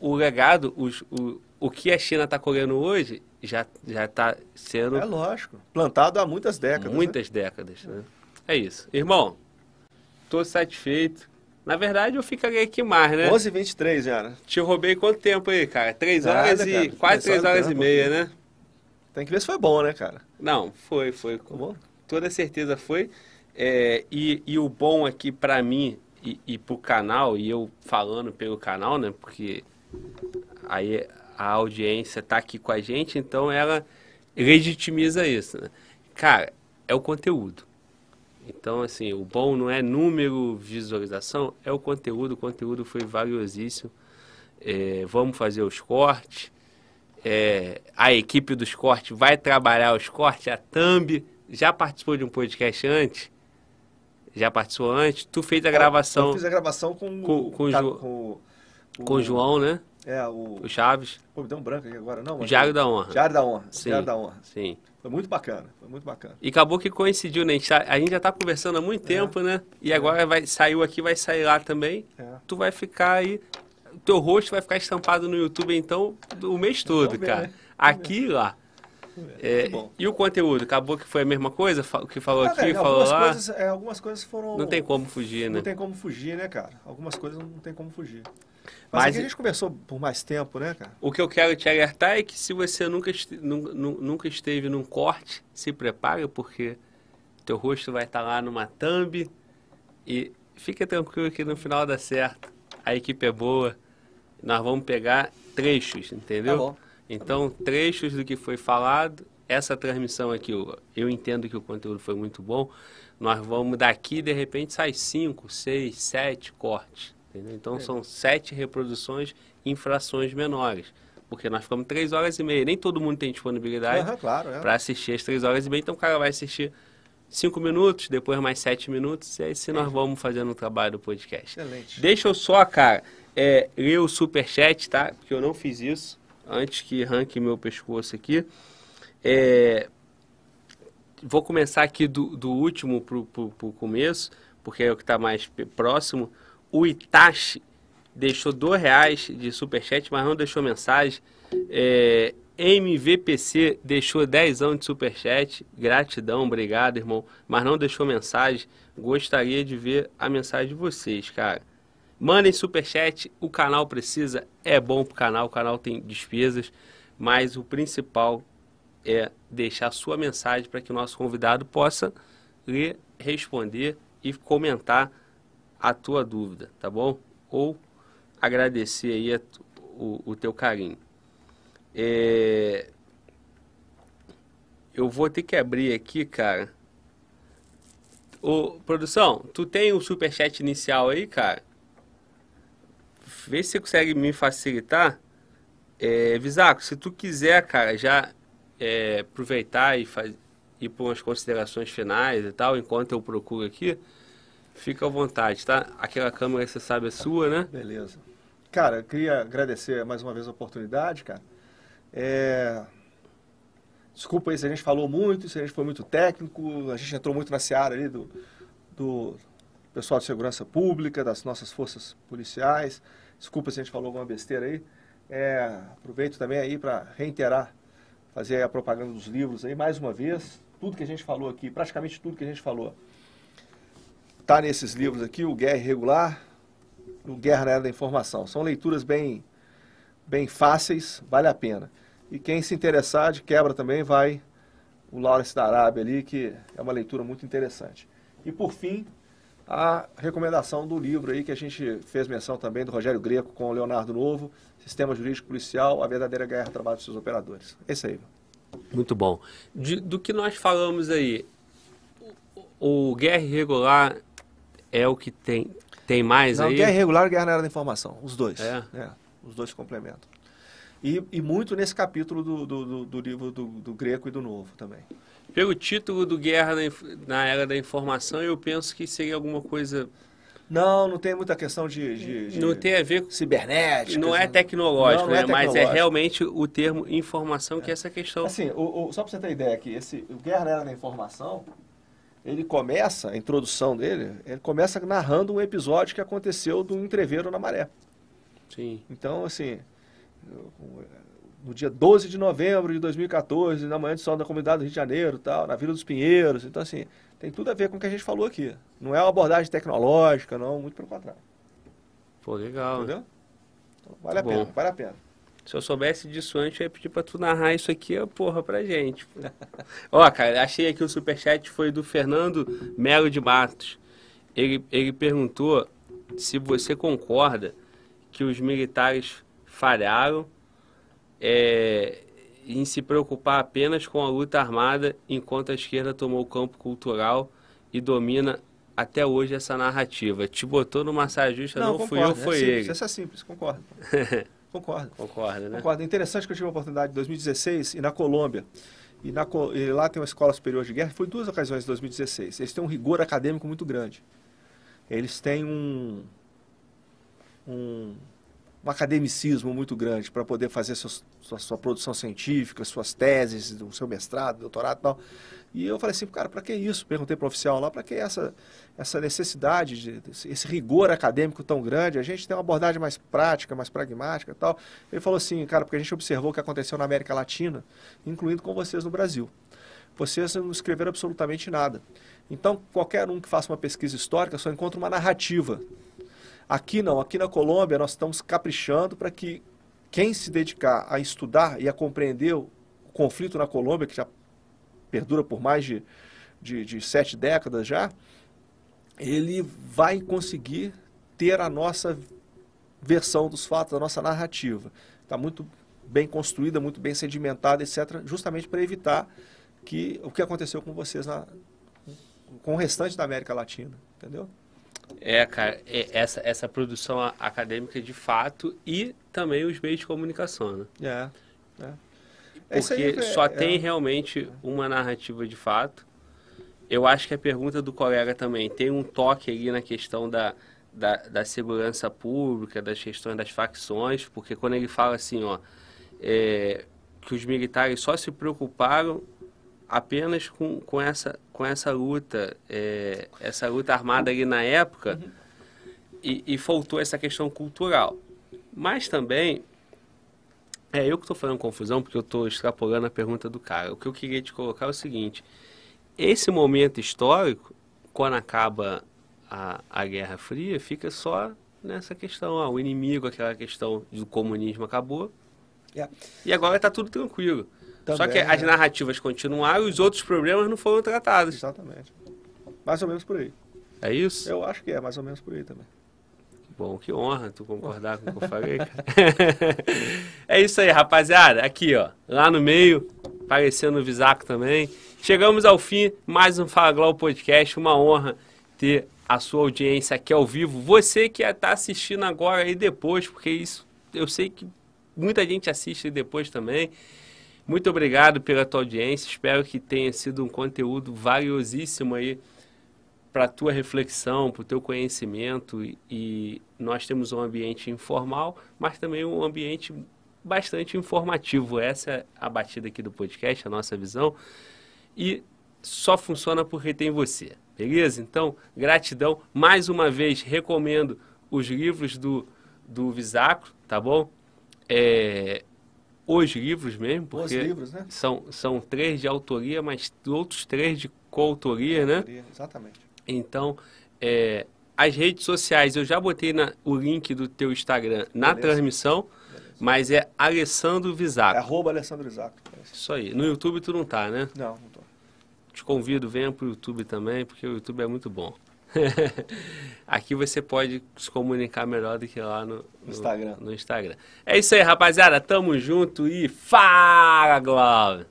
o legado, os, o, o que a China está colhendo hoje já já está sendo é lógico plantado há muitas décadas né? muitas né? décadas né? é isso irmão estou satisfeito na verdade eu ficaria aqui mais né 11 23 já te roubei quanto tempo aí cara três horas e quase três horas tempo, e meia né Tem que ver se foi bom, né, cara? Não, foi, foi. Ficou bom? Toda certeza foi. É, e, e o bom aqui pra mim e, e pro canal, e eu falando pelo canal, né? Porque aí a audiência tá aqui com a gente, então ela legitimiza isso, né? Cara, é o conteúdo. Então, assim, o bom não é número, visualização, é o conteúdo. O conteúdo foi valiosíssimo. É, vamos fazer os cortes. É, a equipe dos cortes vai trabalhar os cortes. A Thumb já participou de um podcast antes. Já participou antes. Tu fez a gravação Eu fiz a gravação com, Com- com tá- com o- com o João, né? É, o. O Chaves. Pô, me deu um branco aqui agora, não. O Diário da Honra. Diário da Honra. Sim. Diário da Honra. Sim. Foi muito bacana. Foi muito bacana. E acabou que coincidiu, né? A gente, tá- a gente já tá conversando há muito tempo, né? E agora vai, saiu aqui, vai sair lá também. É. Tu vai ficar aí. O teu rosto vai ficar estampado no YouTube, então, o mês todo, ver, cara. né? Aqui e lá. É, e o conteúdo? Acabou que foi a mesma coisa? O que falou Ah, aqui, velho, falou algumas lá? coisas, é, algumas coisas foram. Não tem como fugir, né? Não tem como fugir, né, cara? Algumas coisas não tem como fugir. Mas, Mas- a gente conversou por mais tempo, né, cara? O que eu quero te alertar é que se você nunca, este- nu- nu- nunca esteve num corte, se prepare, porque teu rosto vai estar lá numa thumb e fica tranquilo que no final dá certo. A equipe é boa. Nós vamos pegar trechos, entendeu? Tá. Então, trechos do que foi falado. Essa transmissão aqui, eu, eu entendo que o conteúdo foi muito bom. Nós vamos daqui, de repente, sai cinco, seis, sete cortes. Entendeu? Então, são sete reproduções em frações menores. Porque nós ficamos três horas e meia. Nem todo mundo tem disponibilidade Aham, claro, é. para assistir as três horas e meia. Então, o cara vai assistir cinco minutos, depois mais sete minutos. E aí, se nós vamos fazendo o trabalho do podcast. Excelente. Deixa eu só, cara, é, ler o superchat, tá? Porque eu não fiz isso antes que arranque meu pescoço aqui. É, vou começar aqui do, do último pro, pro, pro começo, porque é o que está mais próximo. O Itachi deixou dois reais de superchat, mas não deixou mensagem. É, MVPC deixou 10 de superchat. Gratidão, obrigado, irmão. Mas não deixou mensagem. Gostaria de ver a mensagem de vocês, cara. Mandem superchat, o canal precisa, é bom pro canal, o canal tem despesas, mas o principal é deixar sua mensagem para que o nosso convidado possa ler, responder e comentar a tua dúvida, tá bom? Ou agradecer aí a o, o teu carinho. É, Eu vou ter que abrir aqui, cara. Ô, produção, tu tem o superchat inicial aí, cara? Vê se você consegue me facilitar. É, Visaco, se tu quiser, cara, já é, aproveitar e faz, ir para umas considerações finais e tal, enquanto eu procuro aqui, fica à vontade, tá? Aquela câmera, você sabe, é sua, né? Beleza. Cara, eu queria agradecer mais uma vez a oportunidade, cara. É, Desculpa aí se a gente falou muito, se a gente foi muito técnico, a gente entrou muito na seara ali do, do pessoal de segurança pública, das nossas forças policiais. Desculpa se a gente falou alguma besteira aí. É, aproveito também aí para reiterar, fazer a propaganda dos livros aí mais uma vez. Tudo que a gente falou aqui, praticamente tudo que a gente falou, tá nesses livros aqui, o Guerra Irregular, o Guerra na Era da Informação. São leituras bem, bem fáceis, vale a pena. E quem se interessar de quebra também vai o Lawrence da Arábia ali, que é uma leitura muito interessante. E por fim, a recomendação do livro aí que a gente fez menção também do Rogério Greco com o Leonardo Novo, Sistema Jurídico Policial, a verdadeira guerra trabalho dos seus operadores. Esse aí. Muito bom. De- do que nós falamos aí, o, o Guerra Irregular é o que tem, tem mais Não, aí? guerra irregular e guerra na era da informação, os dois. É? os dois complementam. E, e muito nesse capítulo do, do, do- do livro do, do Greco e do Novo também. Pelo título do Guerra na, na Era da Informação, eu penso que seria alguma coisa... Não, não tem muita questão de, de, de Não tem a ver com... cibernética. Não é tecnológico, Não, não é né? Mas é tecnológico. realmente o termo informação, que é essa questão... Assim, o, o- só para você ter ideia aqui, esse, o Guerra na Era da Informação, ele começa, a introdução dele, ele começa narrando um episódio que aconteceu do entreveiro na maré. Sim. Então, assim, no dia 12 de novembro de 2014, na manhã de sol da comunidade do Rio de Janeiro, tal, na Vila dos Pinheiros. Então, assim, tem tudo a ver com o que a gente falou aqui. Não é uma abordagem tecnológica, não, muito pelo contrário. Pô, legal. Entendeu? Então, vale a Bom. pena, vale a pena. Se eu soubesse disso antes, eu ia pedir pra tu narrar isso aqui, porra, pra gente. Ó, cara, achei aqui o superchat, foi do Fernando Melo de Matos. Ele, ele perguntou se você concorda que os militares falharam é, em se preocupar apenas com a luta armada, enquanto a esquerda tomou o campo cultural e domina até hoje essa narrativa. Te botou numa saia justa, não, não fui eu, foi é ele. Simples, isso é simples, concordo. *laughs* Concordo. Concorda, né? Concordo. Interessante que eu tive a oportunidade em 2016 e na Colômbia. E, na, e lá tem uma escola superior de guerra. Foi duas ocasiões em 2016. Eles têm um rigor acadêmico muito grande. Eles têm um, um, um academicismo muito grande para poder fazer seus, sua, sua, produção científica, suas teses, o seu mestrado, doutorado e tal. E eu falei assim, cara, para que isso? Perguntei para o oficial lá, para que essa, essa necessidade, de, esse rigor acadêmico tão grande? A gente tem uma abordagem mais prática, mais pragmática e tal. Ele falou assim, cara, porque a gente observou o que aconteceu na América Latina, incluindo com vocês no Brasil. Vocês não escreveram absolutamente nada. Então, qualquer um que faça uma pesquisa histórica só encontra uma narrativa. Aqui não, aqui na Colômbia nós estamos caprichando para que quem se dedicar a estudar e a compreender o conflito na Colômbia, que já perdura por mais de, de, de sete décadas já, ele vai conseguir ter a nossa versão dos fatos, a nossa narrativa. Está muito bem construída, muito bem sedimentada, etc., justamente para evitar que o que aconteceu com vocês na, com o restante da América Latina, entendeu? É, cara, é essa, essa produção acadêmica de fato e também os meios de comunicação, né? É, é. Porque aí, só é, tem realmente uma narrativa de fato. Eu acho que a pergunta do colega também tem um toque ali na questão da, da, da segurança pública, das questões das facções, porque quando ele fala assim, ó, é, que os militares só se preocuparam apenas com, com, essa, com essa luta, é, essa luta armada ali na época, uhum. e, e faltou essa questão cultural. Mas também é, eu que estou fazendo confusão porque eu estou extrapolando a pergunta do cara. O que eu queria te colocar é o seguinte: esse momento histórico, quando acaba a, a Guerra Fria, fica só nessa questão. Ó, o inimigo, aquela questão do comunismo acabou. Yeah. E agora está tudo tranquilo. Também, só que as narrativas continuaram e os outros problemas não foram tratados. Exatamente. Mais ou menos por aí. É isso? Eu acho que é, mais ou menos por aí também. Bom, que honra tu concordar com o que eu falei, *laughs* cara. *laughs* é isso aí, rapaziada. Aqui, ó, lá no meio, aparecendo o Visaco também. Chegamos ao fim, mais um Fala Globo Podcast. Uma honra ter a sua audiência aqui ao vivo. Você que está assistindo agora e depois, porque isso eu sei que muita gente assiste depois também. Muito obrigado pela tua audiência. Espero que tenha sido um conteúdo valiosíssimo aí para a tua reflexão, para o teu conhecimento e nós temos um ambiente informal, mas também um ambiente bastante informativo. Essa é a batida aqui do podcast, a nossa visão. E só funciona porque tem você, beleza? Então, gratidão. Mais uma vez, recomendo os livros do, do Visacro, tá bom? É, os livros mesmo, porque livros, né? são, são três de autoria, mas outros três de coautoria, né? Exatamente. Então, é, as redes sociais, eu já botei na, o link do teu Instagram na Beleza. transmissão, Beleza. mas é Alessandro Visaco. É arroba Alessandro Visaco. Isso aí. No YouTube tu não tá, né? Não, não tô. Te convido, venha pro YouTube também, porque o YouTube é muito bom. *laughs* Aqui você pode se comunicar melhor do que lá no, no, Instagram. no Instagram. É isso aí, rapaziada. Tamo junto e fala, Glória!